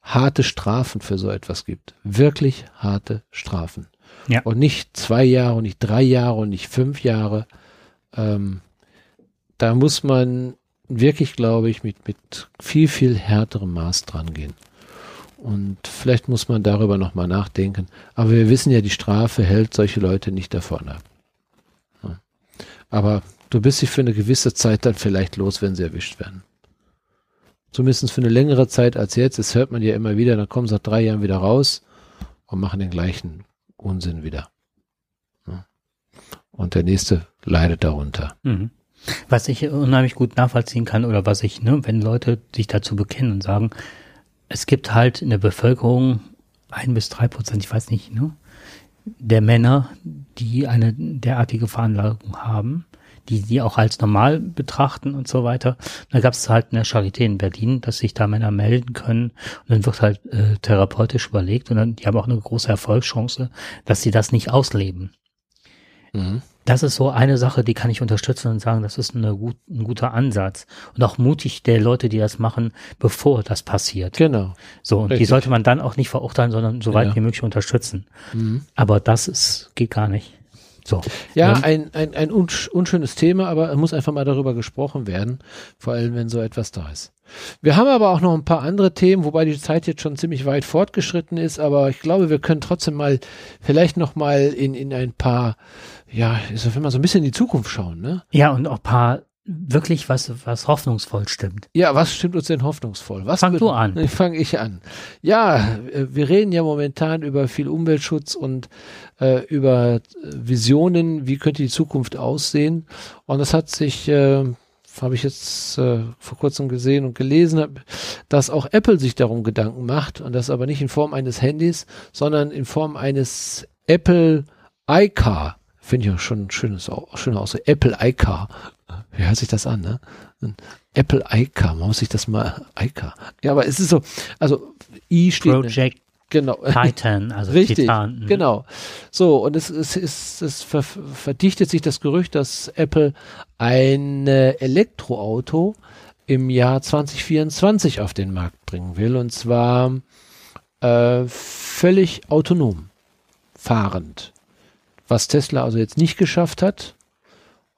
harte Strafen für so etwas gibt. Wirklich harte Strafen. Ja. Und nicht zwei Jahre und nicht drei Jahre und nicht fünf Jahre. Ähm, da muss man wirklich, glaube ich, mit, mit viel, viel härterem Maß dran gehen. Und vielleicht muss man darüber nochmal nachdenken. Aber wir wissen ja, die Strafe hält solche Leute nicht davon ab. Aber du bist sie für eine gewisse Zeit dann vielleicht los, wenn sie erwischt werden. Zumindest für eine längere Zeit als jetzt. Das hört man ja immer wieder. Dann kommen sie nach drei Jahren wieder raus und machen den gleichen Unsinn wieder. Und der nächste leidet darunter. Mhm. Was ich unheimlich gut nachvollziehen kann oder was ich, ne, wenn Leute sich dazu bekennen und sagen, es gibt halt in der Bevölkerung ein bis drei Prozent, ich weiß nicht, ne, der Männer, die eine derartige Veranlagung haben, die die auch als normal betrachten und so weiter. Da gab es halt eine Charité in Berlin, dass sich da Männer melden können und dann wird halt äh, therapeutisch überlegt und dann die haben auch eine große Erfolgschance, dass sie das nicht ausleben Mhm. das ist so eine Sache, die kann ich unterstützen und sagen, das ist eine gut, ein guter Ansatz. Und auch mutig der Leute, die das machen, bevor das passiert. Genau. So, und die richtig. sollte man dann auch nicht verurteilen, sondern so weit Ja. wie möglich unterstützen. Mhm. Aber das ist, geht gar nicht. So. Ja, Ähm, ein, ein, ein unsch unschönes Thema, aber es muss einfach mal darüber gesprochen werden, vor allem wenn so etwas da ist. Wir haben aber auch noch ein paar andere Themen, wobei die Zeit jetzt schon ziemlich weit fortgeschritten ist, aber ich glaube, wir können trotzdem mal vielleicht noch mal in, in ein paar, ja, wenn man so ein bisschen in die Zukunft schauen, ne? Ja, und auch paar wirklich was, was hoffnungsvoll stimmt. Ja, was stimmt uns denn hoffnungsvoll? Was Fang wird- du an. Fange ich an. Ja, äh, wir reden ja momentan über viel Umweltschutz und äh, über äh, Visionen, wie könnte die Zukunft aussehen. Und das hat sich äh, habe ich jetzt äh, vor kurzem gesehen und gelesen, dass auch Apple sich darum Gedanken macht und das aber nicht in Form eines Handys, sondern in Form eines Apple iCar. Finde ich auch schon ein schönes, schöner aus. Apple iCar. Wie hört sich das an, ne? Apple iCar. Man muss sich das mal, iCar. Ja, aber es ist so, also I steht. Project Genau. *laughs* Titan, also Richtig, Titan. genau. So, und es, es, es, es ver, verdichtet sich das Gerücht, dass Apple ein Elektroauto im Jahr 2024 auf den Markt bringen will. Und zwar äh, völlig autonom, fahrend. Was Tesla also jetzt nicht geschafft hat.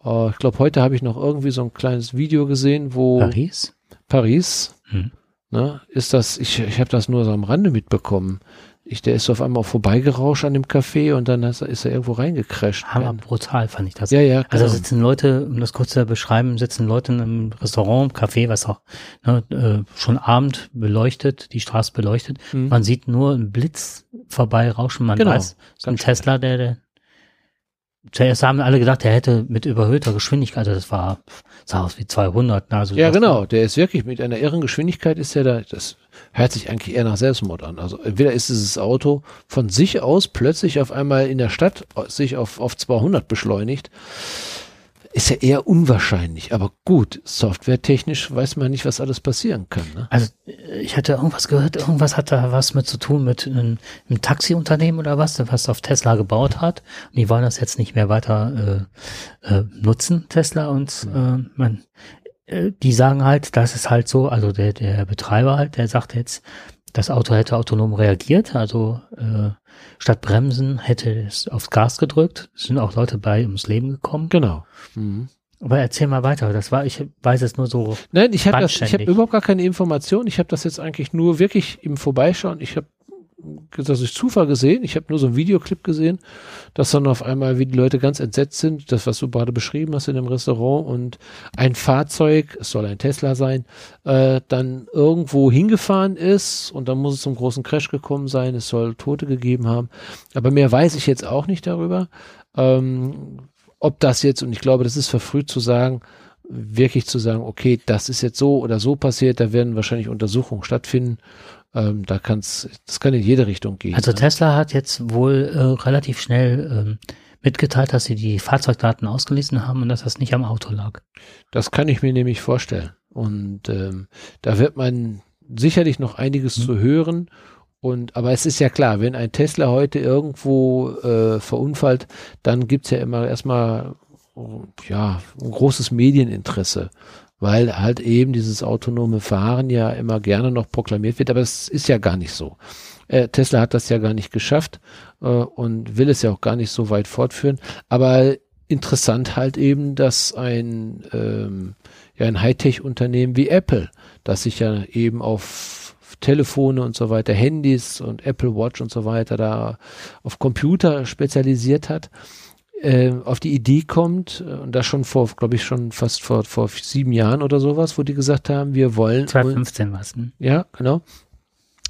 Äh, ich glaube, heute habe ich noch irgendwie so ein kleines Video gesehen, wo Paris? Paris. Hm Ne, ist das, ich, ich habe das nur so am Rande mitbekommen. Ich, der ist auf einmal vorbeigerauscht an dem Café und dann ist er, irgendwo reingecrasht. Hammer brutal fand ich das. Ja, ja. Also genau. sitzen Leute, um das kurz zu beschreiben, sitzen Leute in einem Restaurant, Café, was auch ne, äh, schon Abend beleuchtet, die Straße beleuchtet. Mhm. Man sieht nur einen Blitz vorbeirauschen. Man genau. weiß, so ein Tesla, der, der Zuerst haben alle gedacht, er hätte mit überhöhter Geschwindigkeit, also das war, sah aus wie 200. Also ja, genau, der ist wirklich mit einer irren Geschwindigkeit ist er da, das hört sich eigentlich eher nach Selbstmord an. Also entweder ist dieses Auto von sich aus plötzlich auf einmal in der Stadt sich auf, auf 200 beschleunigt ist ja eher unwahrscheinlich. Aber gut, softwaretechnisch weiß man nicht, was alles passieren kann. Ne? Also ich hatte irgendwas gehört, irgendwas hat da was mit zu tun mit einem, einem Taxiunternehmen oder was, was auf Tesla gebaut hat. Und die wollen das jetzt nicht mehr weiter äh, äh, nutzen, Tesla. Und äh, man, äh, die sagen halt, das ist halt so, also der, der Betreiber halt, der sagt jetzt, das Auto hätte autonom reagiert, also äh, statt Bremsen hätte es aufs Gas gedrückt. Es sind auch Leute bei ums Leben gekommen. Genau. Mhm. Aber erzähl mal weiter. Das war, ich weiß es nur so. Nein, ich habe ich habe überhaupt gar keine Information. Ich habe das jetzt eigentlich nur wirklich im Vorbeischauen. Ich habe das ist Zufall gesehen. Ich habe nur so einen Videoclip gesehen, dass dann auf einmal, wie die Leute ganz entsetzt sind, das, was du gerade beschrieben hast in dem Restaurant und ein Fahrzeug, es soll ein Tesla sein, äh, dann irgendwo hingefahren ist und dann muss es zum großen Crash gekommen sein. Es soll Tote gegeben haben. Aber mehr weiß ich jetzt auch nicht darüber. Ähm, ob das jetzt, und ich glaube, das ist verfrüht zu sagen, wirklich zu sagen, okay, das ist jetzt so oder so passiert, da werden wahrscheinlich Untersuchungen stattfinden. Ähm, da kann's, das kann in jede Richtung gehen. Also? Tesla hat jetzt wohl äh, relativ schnell ähm, mitgeteilt, dass sie die Fahrzeugdaten ausgelesen haben und dass das nicht am Auto lag. Das kann ich mir nämlich vorstellen. Und ähm, da wird man sicherlich noch einiges mhm. zu hören. Und aber es ist ja klar, wenn ein Tesla heute irgendwo äh, verunfallt, dann gibt's ja immer erstmal ja ein großes Medieninteresse weil halt eben dieses autonome Fahren ja immer gerne noch proklamiert wird, aber es ist ja gar nicht so. Äh, Tesla hat das ja gar nicht geschafft äh, und will es ja auch gar nicht so weit fortführen. Aber interessant halt eben, dass ein, ähm, ja, ein Hightech-Unternehmen wie Apple, das sich ja eben auf Telefone und so weiter, Handys und Apple Watch und so weiter da auf Computer spezialisiert hat, äh, auf die Idee kommt, äh, und das schon vor, glaube ich, schon fast vor, vor sieben Jahren oder sowas, wo die gesagt haben, wir wollen. 2015 was, ne? Ja, genau.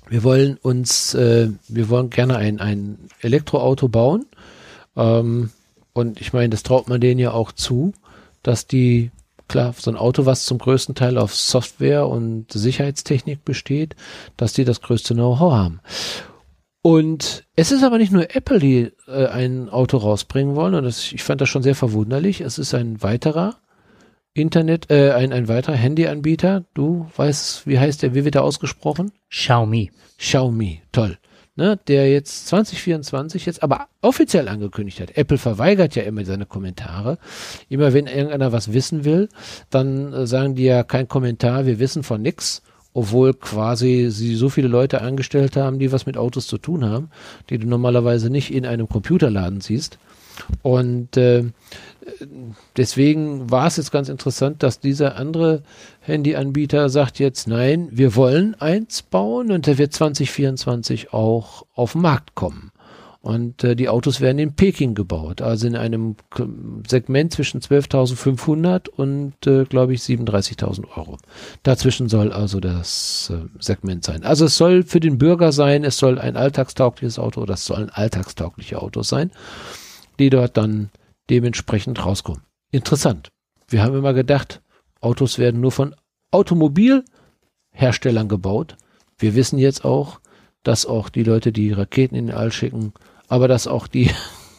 Wir wollen uns, äh, wir wollen gerne ein, ein Elektroauto bauen. Ähm, und ich meine, das traut man denen ja auch zu, dass die, klar, so ein Auto, was zum größten Teil auf Software und Sicherheitstechnik besteht, dass die das größte Know-how haben. Und es ist aber nicht nur Apple, die äh, ein Auto rausbringen wollen, und das, ich fand das schon sehr verwunderlich. Es ist ein weiterer Internet, äh, ein, ein weiterer Handyanbieter. Du weißt, wie heißt der, wie wird er ausgesprochen? Xiaomi. Xiaomi, toll. Ne, der jetzt 2024 jetzt aber offiziell angekündigt hat. Apple verweigert ja immer seine Kommentare. Immer wenn irgendeiner was wissen will, dann äh, sagen die ja kein Kommentar, wir wissen von nix obwohl quasi sie so viele Leute angestellt haben, die was mit Autos zu tun haben, die du normalerweise nicht in einem Computerladen siehst. Und äh, deswegen war es jetzt ganz interessant, dass dieser andere Handyanbieter sagt jetzt, nein, wir wollen eins bauen und der wird 2024 auch auf den Markt kommen. Und äh, die Autos werden in Peking gebaut, also in einem Segment zwischen 12.500 und, äh, glaube ich, 37.000 Euro. Dazwischen soll also das äh, Segment sein. Also es soll für den Bürger sein, es soll ein alltagstaugliches Auto oder es sollen alltagstaugliche Autos sein, die dort dann dementsprechend rauskommen. Interessant. Wir haben immer gedacht, Autos werden nur von Automobilherstellern gebaut. Wir wissen jetzt auch, dass auch die Leute, die Raketen in den All schicken, aber dass auch die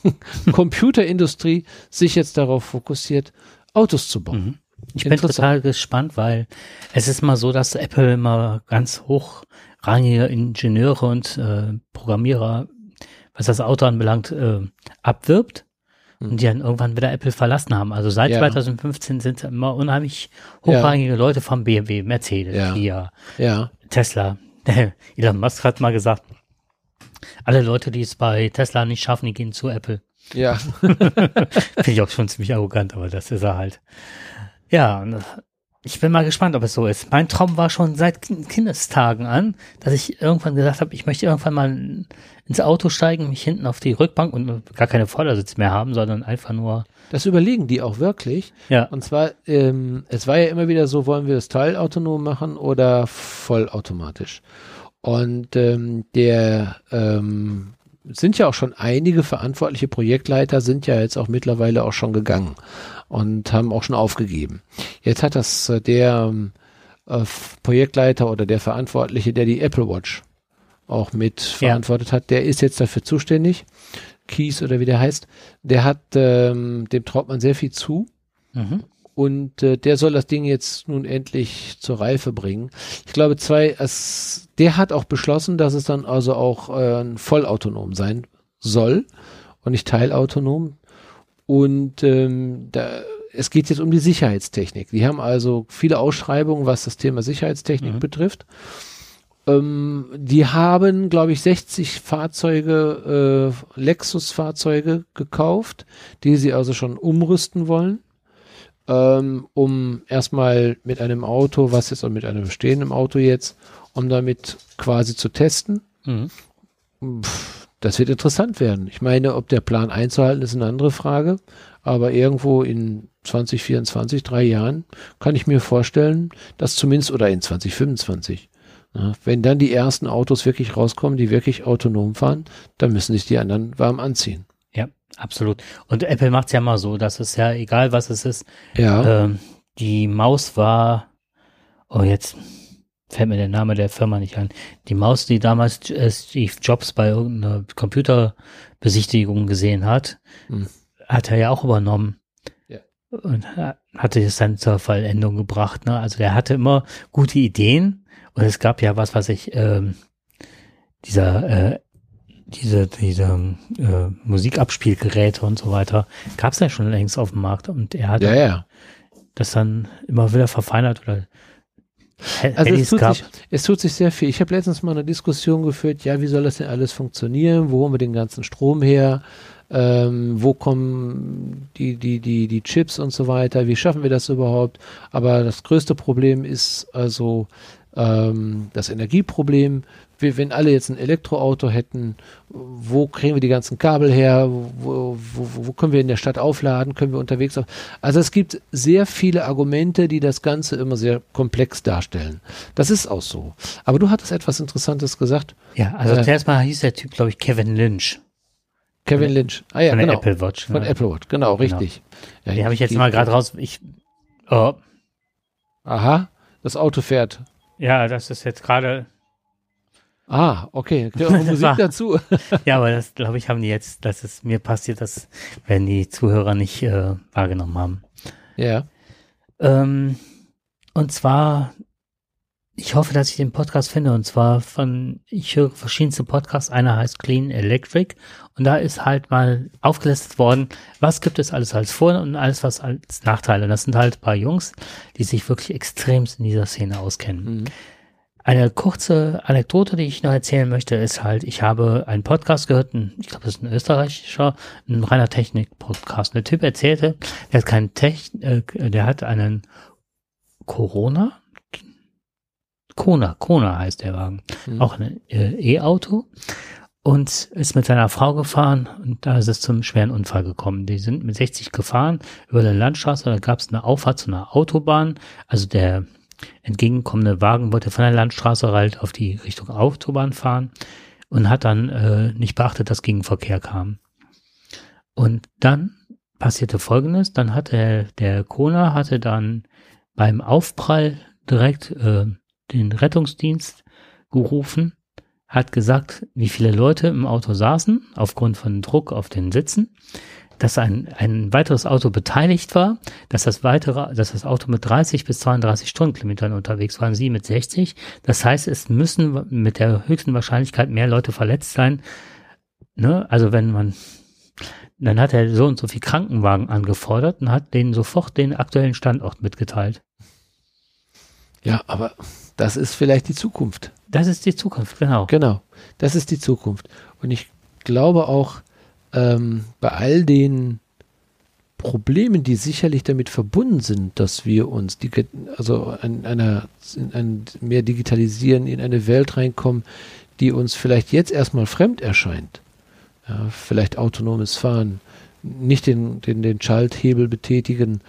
*laughs* Computerindustrie sich jetzt darauf fokussiert, Autos zu bauen. Mhm. Ich bin total gespannt, weil es ist mal so, dass Apple immer ganz hochrangige Ingenieure und äh, Programmierer, was das Auto anbelangt, äh, abwirbt mhm. und die dann irgendwann wieder Apple verlassen haben. Also seit ja. 2015 sind immer unheimlich hochrangige ja. Leute vom BMW, Mercedes, ja. Kia. Tesla. *laughs* Elon Musk hat mal gesagt, alle Leute, die es bei Tesla nicht schaffen, die gehen zu Apple. Ja. *laughs* Finde ich auch schon ziemlich arrogant, aber das ist er halt. Ja, ich bin mal gespannt, ob es so ist. Mein Traum war schon seit Kindestagen an, dass ich irgendwann gesagt habe, ich möchte irgendwann mal ins Auto steigen, mich hinten auf die Rückbank und gar keine Vordersitz mehr haben, sondern einfach nur. Das überlegen die auch wirklich. Ja. Und zwar, ähm, es war ja immer wieder so, wollen wir es teilautonom machen oder vollautomatisch? Und ähm, der ähm, sind ja auch schon einige verantwortliche Projektleiter sind ja jetzt auch mittlerweile auch schon gegangen und haben auch schon aufgegeben. Jetzt hat das äh, der ähm, äh, Projektleiter oder der Verantwortliche, der die Apple Watch auch mit verantwortet ja. hat, der ist jetzt dafür zuständig. Keys oder wie der heißt, der hat, ähm, dem traut man sehr viel zu. Mhm. Und äh, der soll das Ding jetzt nun endlich zur Reife bringen. Ich glaube, zwei, es, der hat auch beschlossen, dass es dann also auch äh, vollautonom sein soll und nicht teilautonom. Und ähm, da, es geht jetzt um die Sicherheitstechnik. Die haben also viele Ausschreibungen, was das Thema Sicherheitstechnik mhm. betrifft. Ähm, die haben, glaube ich, 60 Fahrzeuge, äh, Lexus-Fahrzeuge gekauft, die sie also schon umrüsten wollen ähm, um erstmal mit einem Auto, was jetzt auch mit einem bestehenden Auto jetzt, um damit quasi zu testen. Mhm. das wird interessant werden. Ich meine, ob der Plan einzuhalten ist eine andere Frage, aber irgendwo in 2024, drei Jahren, kann ich mir vorstellen, dass zumindest oder in 2025, na, wenn dann die ersten Autos wirklich rauskommen, die wirklich autonom fahren, dann müssen sich die anderen warm anziehen. Absolut. Und Apple macht es ja mal so, dass es ja egal, was es ist. Ja. Ähm, die Maus war, oh jetzt fällt mir der Name der Firma nicht ein. Die Maus, die damals äh, Steve Jobs bei irgendeiner Computerbesichtigung gesehen hat, hm. hat er ja auch übernommen. Ja. Und hatte es dann zur Vollendung gebracht. Ne? Also der hatte immer gute Ideen. Und es gab ja was, was ich, ähm, dieser äh, diese, diese äh, Musikabspielgeräte und so weiter gab es ja schon längst auf dem Markt und er hat ja, ja. das dann immer wieder verfeinert oder also es tut, sich, es tut, sich, sehr viel. Ich habe letztens mal eine Diskussion geführt, ja, wie soll das denn alles funktionieren? Wo holen wir den ganzen Strom her? Ähm, wo kommen die, die, die, die Chips und so weiter? Wie schaffen wir das überhaupt? Aber das größte Problem ist also ähm, das Energieproblem wir, wenn alle jetzt ein Elektroauto hätten, wo kriegen wir die ganzen Kabel her? Wo, wo, wo können wir in der Stadt aufladen? Können wir unterwegs auf? Also es gibt sehr viele Argumente, die das Ganze immer sehr komplex darstellen. Das ist auch so. Aber du hattest etwas Interessantes gesagt. Ja, also äh, zuerst mal hieß der Typ, glaube ich, Kevin Lynch. Kevin Lynch. Ah ja, von genau. Apple Watch. Von ja. Apple Watch, genau, genau. richtig. Ja, die habe ich jetzt mal gerade raus. Ich, oh. Aha, das Auto fährt. Ja, das ist jetzt gerade Ah, okay. *laughs* Musik war, dazu. *laughs* ja, aber das, glaube ich, haben die jetzt, das ist mir passiert, das werden die Zuhörer nicht äh, wahrgenommen haben. Ja. Ähm, und zwar, ich hoffe, dass ich den Podcast finde. Und zwar von, ich höre verschiedenste Podcasts. Einer heißt Clean Electric. Und da ist halt mal aufgelistet worden, was gibt es alles als Vor- und alles was als Nachteile. Und das sind halt ein paar Jungs, die sich wirklich extremst in dieser Szene auskennen. Mhm. Eine kurze Anekdote, die ich noch erzählen möchte, ist halt, ich habe einen Podcast gehört, ein, ich glaube, das ist ein österreichischer, ein reiner Technik-Podcast. Der Typ erzählte, der hat keinen Tech, äh, der hat einen Corona, Kona, Kona heißt der Wagen, mhm. auch ein äh, E-Auto und ist mit seiner Frau gefahren und da ist es zum schweren Unfall gekommen. Die sind mit 60 gefahren über eine Landstraße, da gab es eine Auffahrt zu einer Autobahn, also der entgegenkommende Wagen wollte von der Landstraße halt auf die Richtung Autobahn fahren und hat dann äh, nicht beachtet, dass Gegenverkehr kam. Und dann passierte Folgendes, dann hatte der Kona hatte dann beim Aufprall direkt äh, den Rettungsdienst gerufen, hat gesagt, wie viele Leute im Auto saßen, aufgrund von Druck auf den Sitzen, dass ein, ein weiteres Auto beteiligt war, dass das weitere, dass das Auto mit 30 bis 32 Stundenkilometern unterwegs waren, sie mit 60. Das heißt, es müssen mit der höchsten Wahrscheinlichkeit mehr Leute verletzt sein. Ne? Also wenn man, dann hat er so und so viel Krankenwagen angefordert und hat denen sofort den aktuellen Standort mitgeteilt. Ja, aber das ist vielleicht die Zukunft. Das ist die Zukunft, genau. Genau, das ist die Zukunft. Und ich glaube auch, ähm, bei all den Problemen, die sicherlich damit verbunden sind, dass wir uns die, also in einer in ein mehr digitalisieren, in eine Welt reinkommen, die uns vielleicht jetzt erstmal fremd erscheint. Ja, vielleicht autonomes Fahren, nicht den, den, den Schalthebel betätigen,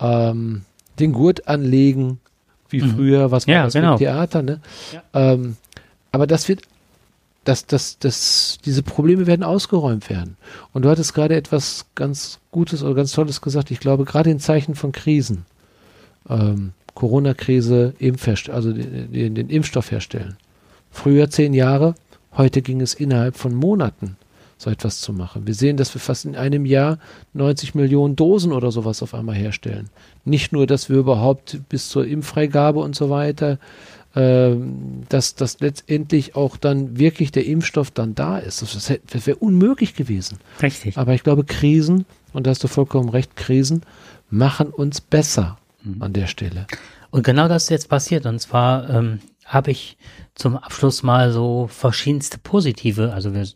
ähm, den Gurt anlegen, wie mhm. früher, was war ja, das genau. Theater, ne? Ja. Ähm, aber das wird, das, das, das, diese Probleme werden ausgeräumt werden. Und du hattest gerade etwas ganz Gutes oder ganz Tolles gesagt. Ich glaube, gerade in Zeichen von Krisen, ähm, Corona-Krise, also den, den Impfstoff herstellen. Früher zehn Jahre, heute ging es innerhalb von Monaten so etwas zu machen. Wir sehen, dass wir fast in einem Jahr 90 Millionen Dosen oder sowas auf einmal herstellen. Nicht nur, dass wir überhaupt bis zur Impffreigabe und so weiter, dass, dass letztendlich auch dann wirklich der Impfstoff dann da ist. Das, das wäre unmöglich gewesen. Richtig. Aber ich glaube, Krisen, und da hast du vollkommen recht, Krisen machen uns besser mhm. an der Stelle. Und genau das ist jetzt passiert. Und zwar ähm, habe ich zum Abschluss mal so verschiedenste positive, also wir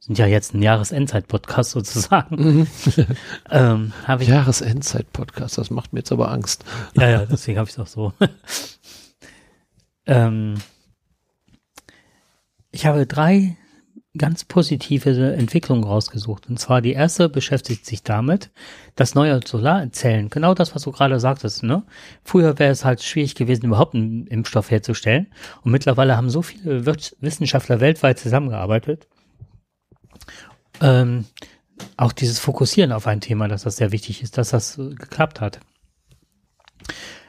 sind ja jetzt ein Jahresendzeit-Podcast *laughs* sozusagen. Mhm. *laughs* ähm, ich Jahresendzeit-Podcast, das macht mir jetzt aber Angst. ja, ja, deswegen habe ich es auch so. *laughs* ähm, ich habe drei ganz positive Entwicklungen rausgesucht. Und zwar die erste beschäftigt sich damit, dass neue Solarzellen, genau das, was du gerade sagtest, ne? Früher wäre es halt schwierig gewesen, überhaupt einen Impfstoff herzustellen. Und mittlerweile haben so viele Wissenschaftler weltweit zusammengearbeitet, ähm, auch dieses Fokussieren auf ein Thema, dass das sehr wichtig ist, dass das geklappt hat.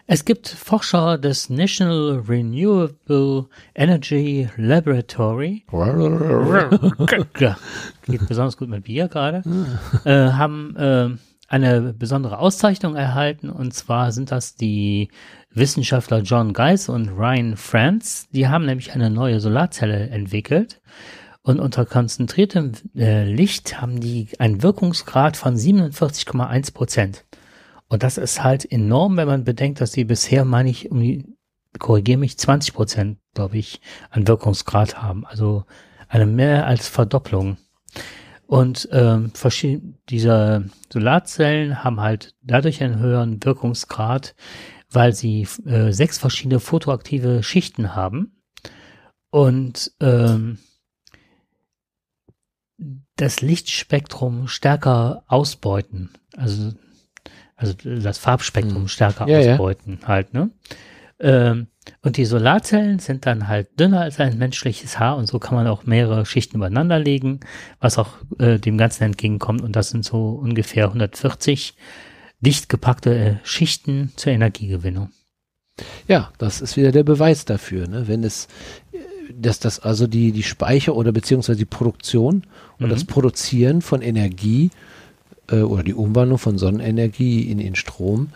Es gibt Forscher des National Renewable Energy Laboratory, *laughs* geht besonders gut mit Bier gerade, äh, haben äh, eine besondere Auszeichnung erhalten. Und zwar sind das die Wissenschaftler John Geis und Ryan Franz. Die haben nämlich eine neue Solarzelle entwickelt. Und unter konzentriertem äh, Licht haben die einen Wirkungsgrad von 47,1 Prozent. Und das ist halt enorm, wenn man bedenkt, dass sie bisher, meine ich, um die, korrigiere mich, 20 Prozent, glaube ich, an Wirkungsgrad haben. Also eine mehr als Verdopplung. Und ähm, diese Solarzellen haben halt dadurch einen höheren Wirkungsgrad, weil sie äh, sechs verschiedene photoaktive Schichten haben. Und ähm, das Lichtspektrum stärker ausbeuten. Also, also das Farbspektrum hm. stärker ja, ausbeuten ja. halt, ne? Ähm, und die Solarzellen sind dann halt dünner als ein menschliches Haar und so kann man auch mehrere Schichten übereinander legen, was auch äh, dem Ganzen entgegenkommt. Und das sind so ungefähr 140 dicht gepackte äh, Schichten zur Energiegewinnung. Ja, das ist wieder der Beweis dafür. Ne? Wenn es dass das also die, die Speicher oder beziehungsweise die Produktion und mhm. das Produzieren von Energie äh, oder die Umwandlung von Sonnenenergie in, in Strom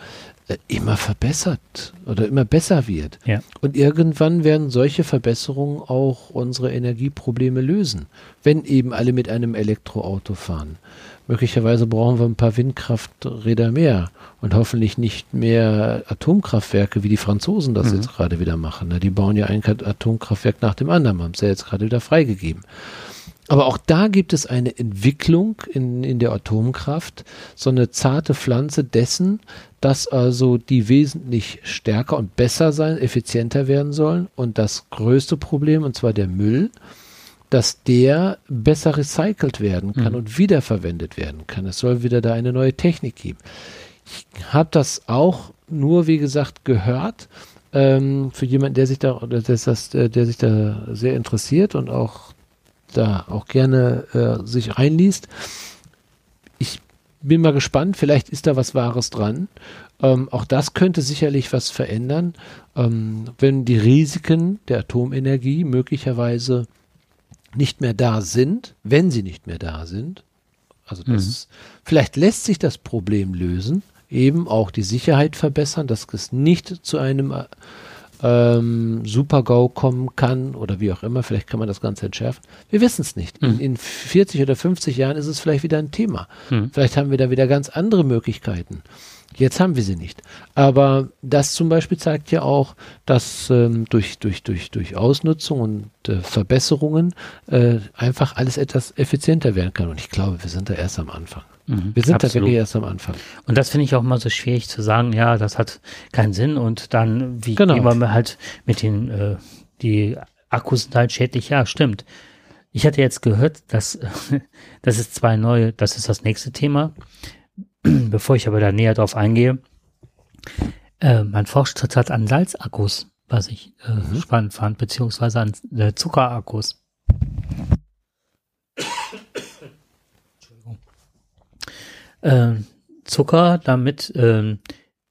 äh, immer verbessert oder immer besser wird. Ja. Und irgendwann werden solche Verbesserungen auch unsere Energieprobleme lösen, wenn eben alle mit einem Elektroauto fahren. Möglicherweise brauchen wir ein paar Windkrafträder mehr und hoffentlich nicht mehr Atomkraftwerke, wie die Franzosen das mhm. jetzt gerade wieder machen. Die bauen ja ein Atomkraftwerk nach dem anderen, haben es ja jetzt gerade wieder freigegeben. Aber auch da gibt es eine Entwicklung in, in der Atomkraft, so eine zarte Pflanze dessen, dass also die wesentlich stärker und besser sein, effizienter werden sollen. Und das größte Problem, und zwar der Müll, dass der besser recycelt werden kann mhm. und wiederverwendet werden kann. Es soll wieder da eine neue Technik geben. Ich habe das auch nur, wie gesagt, gehört. Ähm, für jemanden, der sich da, der, das, der sich da sehr interessiert und auch da auch gerne äh, sich reinliest. Ich bin mal gespannt, vielleicht ist da was Wahres dran. Ähm, auch das könnte sicherlich was verändern, ähm, wenn die Risiken der Atomenergie möglicherweise nicht mehr da sind, wenn sie nicht mehr da sind. Also das, mhm. vielleicht lässt sich das Problem lösen, eben auch die Sicherheit verbessern, dass es nicht zu einem ähm, Super-GAU kommen kann oder wie auch immer. Vielleicht kann man das Ganze entschärfen. Wir wissen es nicht. Mhm. In, in, 40 oder 50 Jahren ist es vielleicht wieder ein Thema. Mhm. Vielleicht haben wir da wieder ganz andere Möglichkeiten. Jetzt haben wir sie nicht. Aber das zum Beispiel zeigt ja auch, dass ähm, durch, durch, durch, durch Ausnutzung und äh, Verbesserungen äh, einfach alles etwas effizienter werden kann. Und ich glaube, wir sind da erst am Anfang. Mhm, wir sind absolut. da wirklich erst am Anfang. Und das finde ich auch mal so schwierig zu sagen, ja, das hat keinen Sinn und dann, wie genau. gehen wir halt mit den, äh, die Akkus sind halt schädlich, ja, stimmt. Ich hatte jetzt gehört, dass *laughs* das ist zwei neue, das ist das nächste Thema. *clears throat* Bevor ich aber da näher drauf eingehe, äh, man forscht zurzeit an Salzakkus, was ich äh, mhm. spannend fand, beziehungsweise an äh, Zuckerakkus. Äh, Zucker, damit äh,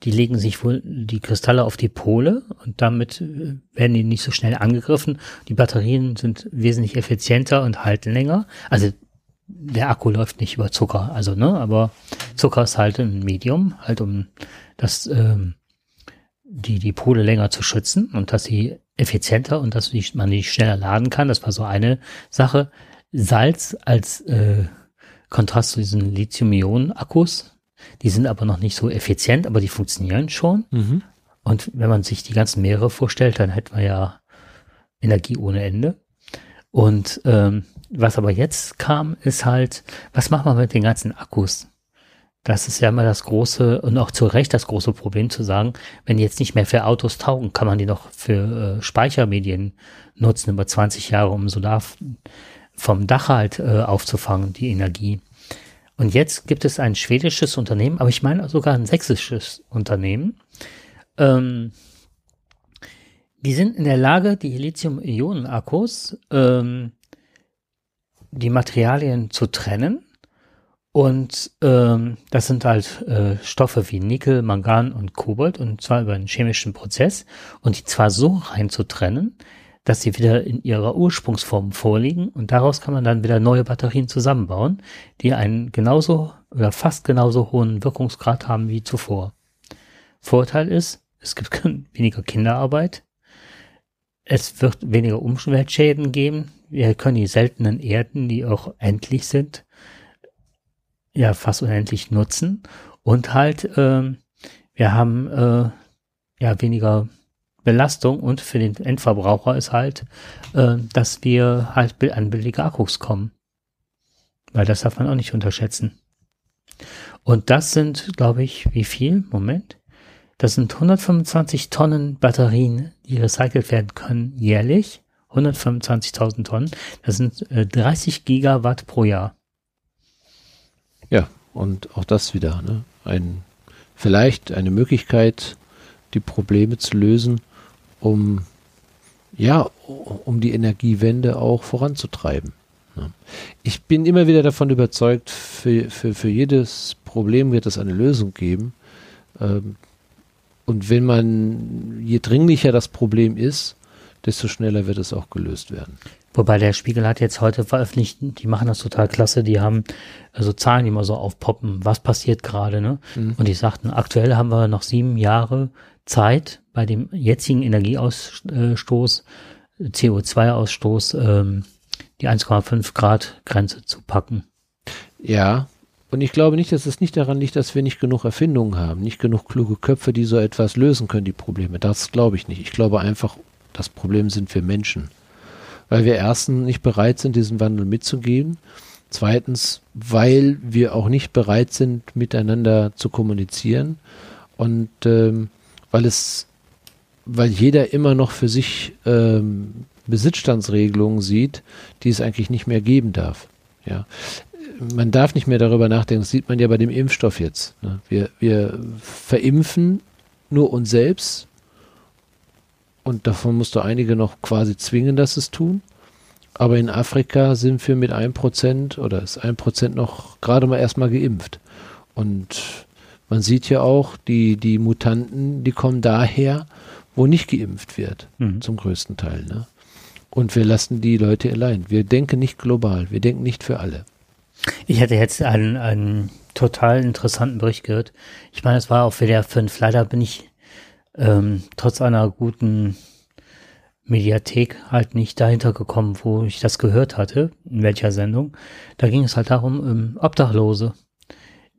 die legen sich wohl die Kristalle auf die Pole und damit äh, werden die nicht so schnell angegriffen. Die Batterien sind wesentlich effizienter und halten länger. Also der Akku läuft nicht über Zucker, also ne, aber Zucker ist halt ein Medium, halt um das ähm, die die Pole länger zu schützen und dass sie effizienter und dass man die schneller laden kann. Das war so eine Sache. Salz als äh, Kontrast zu diesen Lithium-Ionen-Akkus, die sind aber noch nicht so effizient, aber die funktionieren schon. Mhm. Und wenn man sich die ganzen Meere vorstellt, dann hätten wir ja Energie ohne Ende. Und ähm, was aber jetzt kam, ist halt, was machen wir mit den ganzen Akkus? Das ist ja immer das große und auch zu Recht das große Problem zu sagen, wenn die jetzt nicht mehr für Autos taugen, kann man die noch für äh, Speichermedien nutzen über 20 Jahre, um Solar vom Dach halt äh, aufzufangen, die Energie. Und jetzt gibt es ein schwedisches Unternehmen, aber ich meine sogar ein sächsisches Unternehmen, ähm, die sind in der Lage, die Lithium-Ionen-Akkus, ähm, die Materialien zu trennen. Und ähm, das sind halt äh, Stoffe wie Nickel, Mangan und Kobalt und zwar über einen chemischen Prozess und die zwar so rein zu trennen, dass sie wieder in ihrer Ursprungsform vorliegen und daraus kann man dann wieder neue Batterien zusammenbauen, die einen genauso oder fast genauso hohen Wirkungsgrad haben wie zuvor. Vorteil ist, es gibt *laughs* weniger Kinderarbeit, es wird weniger Umweltschäden geben. Wir können die seltenen Erden, die auch endlich sind, ja fast unendlich nutzen. Und halt, äh, wir haben äh, ja weniger Belastung und für den Endverbraucher ist halt, äh, dass wir halt an billige Akkus kommen. Weil das darf man auch nicht unterschätzen. Und das sind, glaube ich, wie viel? Moment. Das sind 125 Tonnen Batterien, die recycelt werden können jährlich. 125.000 Tonnen. Das sind äh, 30 Gigawatt pro Jahr. Ja, und auch das wieder, ne? Ein, vielleicht eine Möglichkeit, die Probleme zu lösen, um, ja, um die Energiewende auch voranzutreiben. Ich bin immer wieder davon überzeugt, für, für, für jedes Problem wird es eine Lösung geben. Ähm, und wenn man, je dringlicher das Problem ist, desto schneller wird es auch gelöst werden. Wobei der Spiegel hat jetzt heute veröffentlicht, die machen das total klasse, die haben also Zahlen, die immer so aufpoppen, was passiert gerade, ne? Mhm. Und die sagten, aktuell haben wir noch sieben Jahre Zeit bei dem jetzigen Energieausstoß, CO2-Ausstoß, ähm, die 1,5 Grad Grenze zu packen. Ja, und ich glaube nicht, dass es nicht daran liegt, dass wir nicht genug Erfindungen haben, nicht genug kluge Köpfe, die so etwas lösen können, die Probleme. Das glaube ich nicht. Ich glaube einfach, das Problem sind wir Menschen. Weil wir erstens nicht bereit sind, diesen Wandel mitzugehen. Zweitens, weil wir auch nicht bereit sind, miteinander zu kommunizieren. Und ähm, weil es, weil jeder immer noch für sich ähm, Besitzstandsregelungen sieht, die es eigentlich nicht mehr geben darf. Ja, man darf nicht mehr darüber nachdenken. Das sieht man ja bei dem Impfstoff jetzt. Ne? Wir, wir verimpfen nur uns selbst und davon musst du einige noch quasi zwingen, dass es tun. Aber in Afrika sind wir mit 1% oder ist 1% noch gerade mal erstmal geimpft. Und man sieht ja auch, die, die Mutanten, die kommen daher, wo nicht geimpft wird, mhm. zum größten Teil. Ne? Und wir lassen die Leute allein. Wir denken nicht global, wir denken nicht für alle. Ich hatte jetzt einen, einen total interessanten Bericht gehört. Ich meine, es war auf WDR 5. Leider bin ich ähm, trotz einer guten Mediathek halt nicht dahinter gekommen, wo ich das gehört hatte, in welcher Sendung. Da ging es halt darum, ähm, Obdachlose,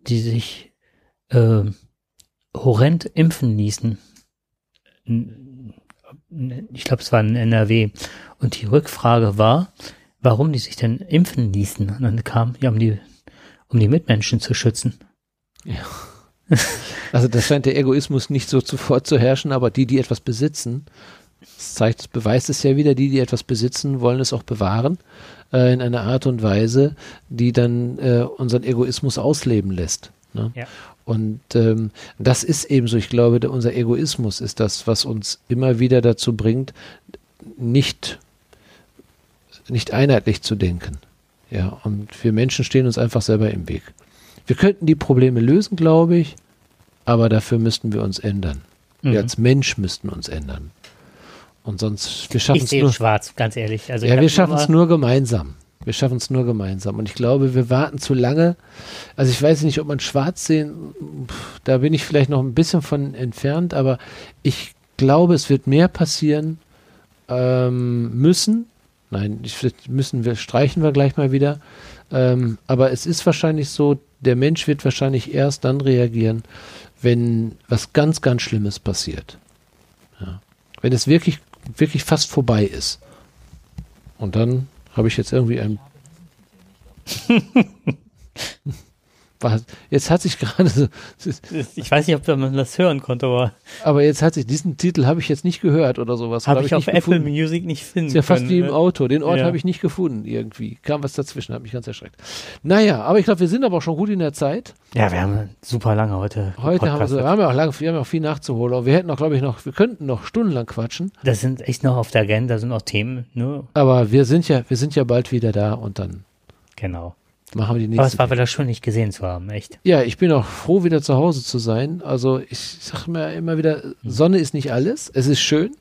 die sich äh, horrend impfen ließen. Ich glaube, es war in NRW. Und die Rückfrage war, warum die sich denn impfen ließen. Und dann kam, ja, um die, um die Mitmenschen zu schützen. Ja. Also das scheint der Egoismus nicht so zuvor zu herrschen, aber die, die etwas besitzen, das zeigt, beweist es ja wieder, die, die etwas besitzen, wollen es auch bewahren äh, in einer Art und Weise, die dann äh, unseren Egoismus ausleben lässt. Ne? Ja. Und ähm, das ist eben so, ich glaube, der, unser Egoismus ist das, was uns immer wieder dazu bringt, nicht, nicht einheitlich zu denken. Ja, und wir Menschen stehen uns einfach selber im Weg. Wir könnten die Probleme lösen, glaube ich, aber dafür müssten wir uns ändern. Mhm. Wir als Mensch müssten uns ändern. Und sonst, wir schaffen es nur. schwarz, ganz ehrlich. Also ja, wir schaffen es nur gemeinsam. Wir schaffen es nur gemeinsam. Und ich glaube, wir warten zu lange. Also ich weiß nicht, ob man schwarz sehen, da bin ich vielleicht noch ein bisschen von entfernt, aber ich glaube, es wird mehr passieren ähm, müssen. Nein, müssen wir, streichen wir gleich mal wieder. Ähm, aber es ist wahrscheinlich so, der Mensch wird wahrscheinlich erst dann reagieren, wenn was ganz, ganz Schlimmes passiert. Ja. Wenn es wirklich wirklich fast vorbei ist. Und dann habe ich jetzt irgendwie ein. *laughs* Was? Jetzt hat sich *laughs* gerade so. Ich weiß nicht, ob man das hören konnte, aber. Aber jetzt hat sich diesen Titel habe ich jetzt nicht gehört oder sowas. Habe hab ich, auf Apple gefunden. Music nicht finden. Ist ja fast können, wie im ne? Auto. Den Ort ja. habe ich nicht gefunden irgendwie. Kam was dazwischen, hat mich ganz erschreckt. Naja, aber ich glaube, wir sind aber auch schon gut in der Zeit. Ja, wir haben super lange heute. Heute haben wir, so, wir haben ja auch lange, wir haben auch viel nachzuholen. Aber wir hätten auch, glaube ich, noch, wir könnten noch stundenlang quatschen. Das sind echt noch auf der Agenda, sind noch Themen. Nur. Aber wir sind ja, wir sind ja bald wieder da und dann. Genau. Machen wir die nächste. Aber es war wieder schön, dich gesehen zu haben, echt. Ja, ich bin auch froh, wieder zu Hause zu sein. Also ich sage mir immer wieder, mhm. Sonne ist nicht alles. Es ist schön,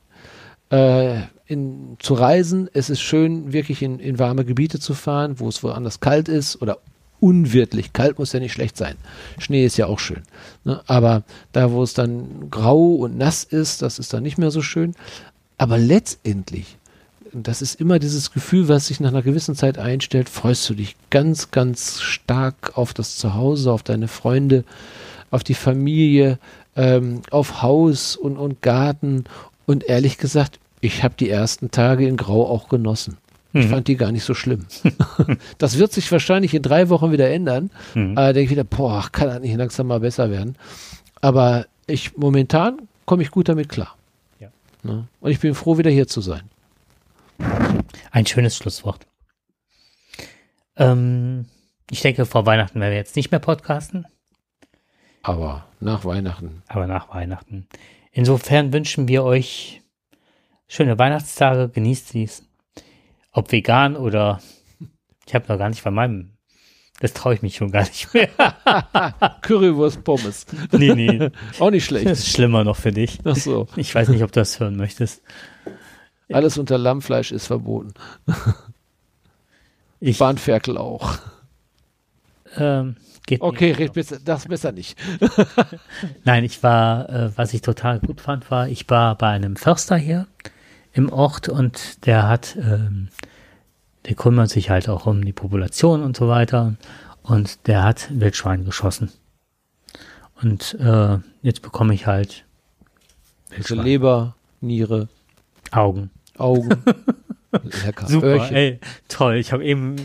äh, in, zu reisen. Es ist schön, wirklich in, in warme Gebiete zu fahren, wo es woanders kalt ist oder unwirtlich. Kalt muss ja nicht schlecht sein. Schnee ist ja auch schön. Ne? Aber da, wo es dann grau und nass ist, das ist dann nicht mehr so schön. Aber letztendlich das ist immer dieses Gefühl, was sich nach einer gewissen Zeit einstellt, freust du dich ganz, ganz stark auf das Zuhause, auf deine Freunde, auf die Familie, ähm, auf Haus und, und Garten. Und ehrlich gesagt, ich habe die ersten Tage in Grau auch genossen. Ich mhm. fand die gar nicht so schlimm. *laughs* das wird sich wahrscheinlich in drei Wochen wieder ändern. Mhm. Da denke ich wieder, boah, kann das nicht langsam mal besser werden. Aber ich momentan komme ich gut damit klar. Ja. Ne? Und ich bin froh, wieder hier zu sein. Ein schönes Schlusswort. Ähm, ich denke, vor Weihnachten werden wir jetzt nicht mehr podcasten. Aber nach Weihnachten. Aber nach Weihnachten. Insofern wünschen wir euch schöne Weihnachtstage. Genießt sie. Ob vegan oder ich habe noch gar nicht von meinem. Das traue ich mich schon gar nicht mehr. *laughs* Currywurst Pommes. Nee, nee. *laughs* Auch nicht schlecht. Das ist schlimmer noch für dich. Ach so. Ich weiß nicht, ob du das hören möchtest. Alles unter Lammfleisch ist verboten. Ich, Bahnferkel auch. Ähm, okay, red besser, das besser nicht. *laughs* Nein, ich war, äh, was ich total gut fand, war, ich war bei einem Förster hier im Ort und der hat, ähm, der kümmert sich halt auch um die Population und so weiter und der hat Wildschwein geschossen. Und äh, jetzt bekomme ich halt Wildschwein. Leber, Niere, Augen. Augen. *laughs* Lecker. Super, Öhrchen. ey, toll. Ich habe eben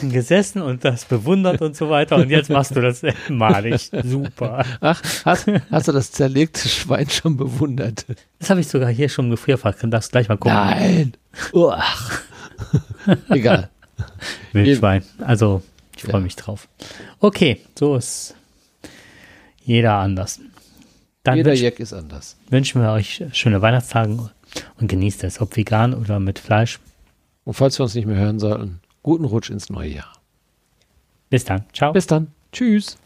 gesessen und das bewundert und so weiter und jetzt machst du das *laughs* malig. Super. Ach, hast, hast du das zerlegte Schwein schon bewundert? Das habe ich sogar hier schon gefrierfach. Kann das gleich mal gucken. Nein. Uach. *laughs* Egal. Wildschwein. Also, ich freue ja. mich drauf. Okay, so ist jeder anders. Dann jeder Jack ist anders. Wünschen wir euch schöne Weihnachtstage und genießt es, ob vegan oder mit Fleisch. Und falls wir uns nicht mehr hören sollten, guten Rutsch ins neue Jahr. Bis dann. Ciao. Bis dann. Tschüss.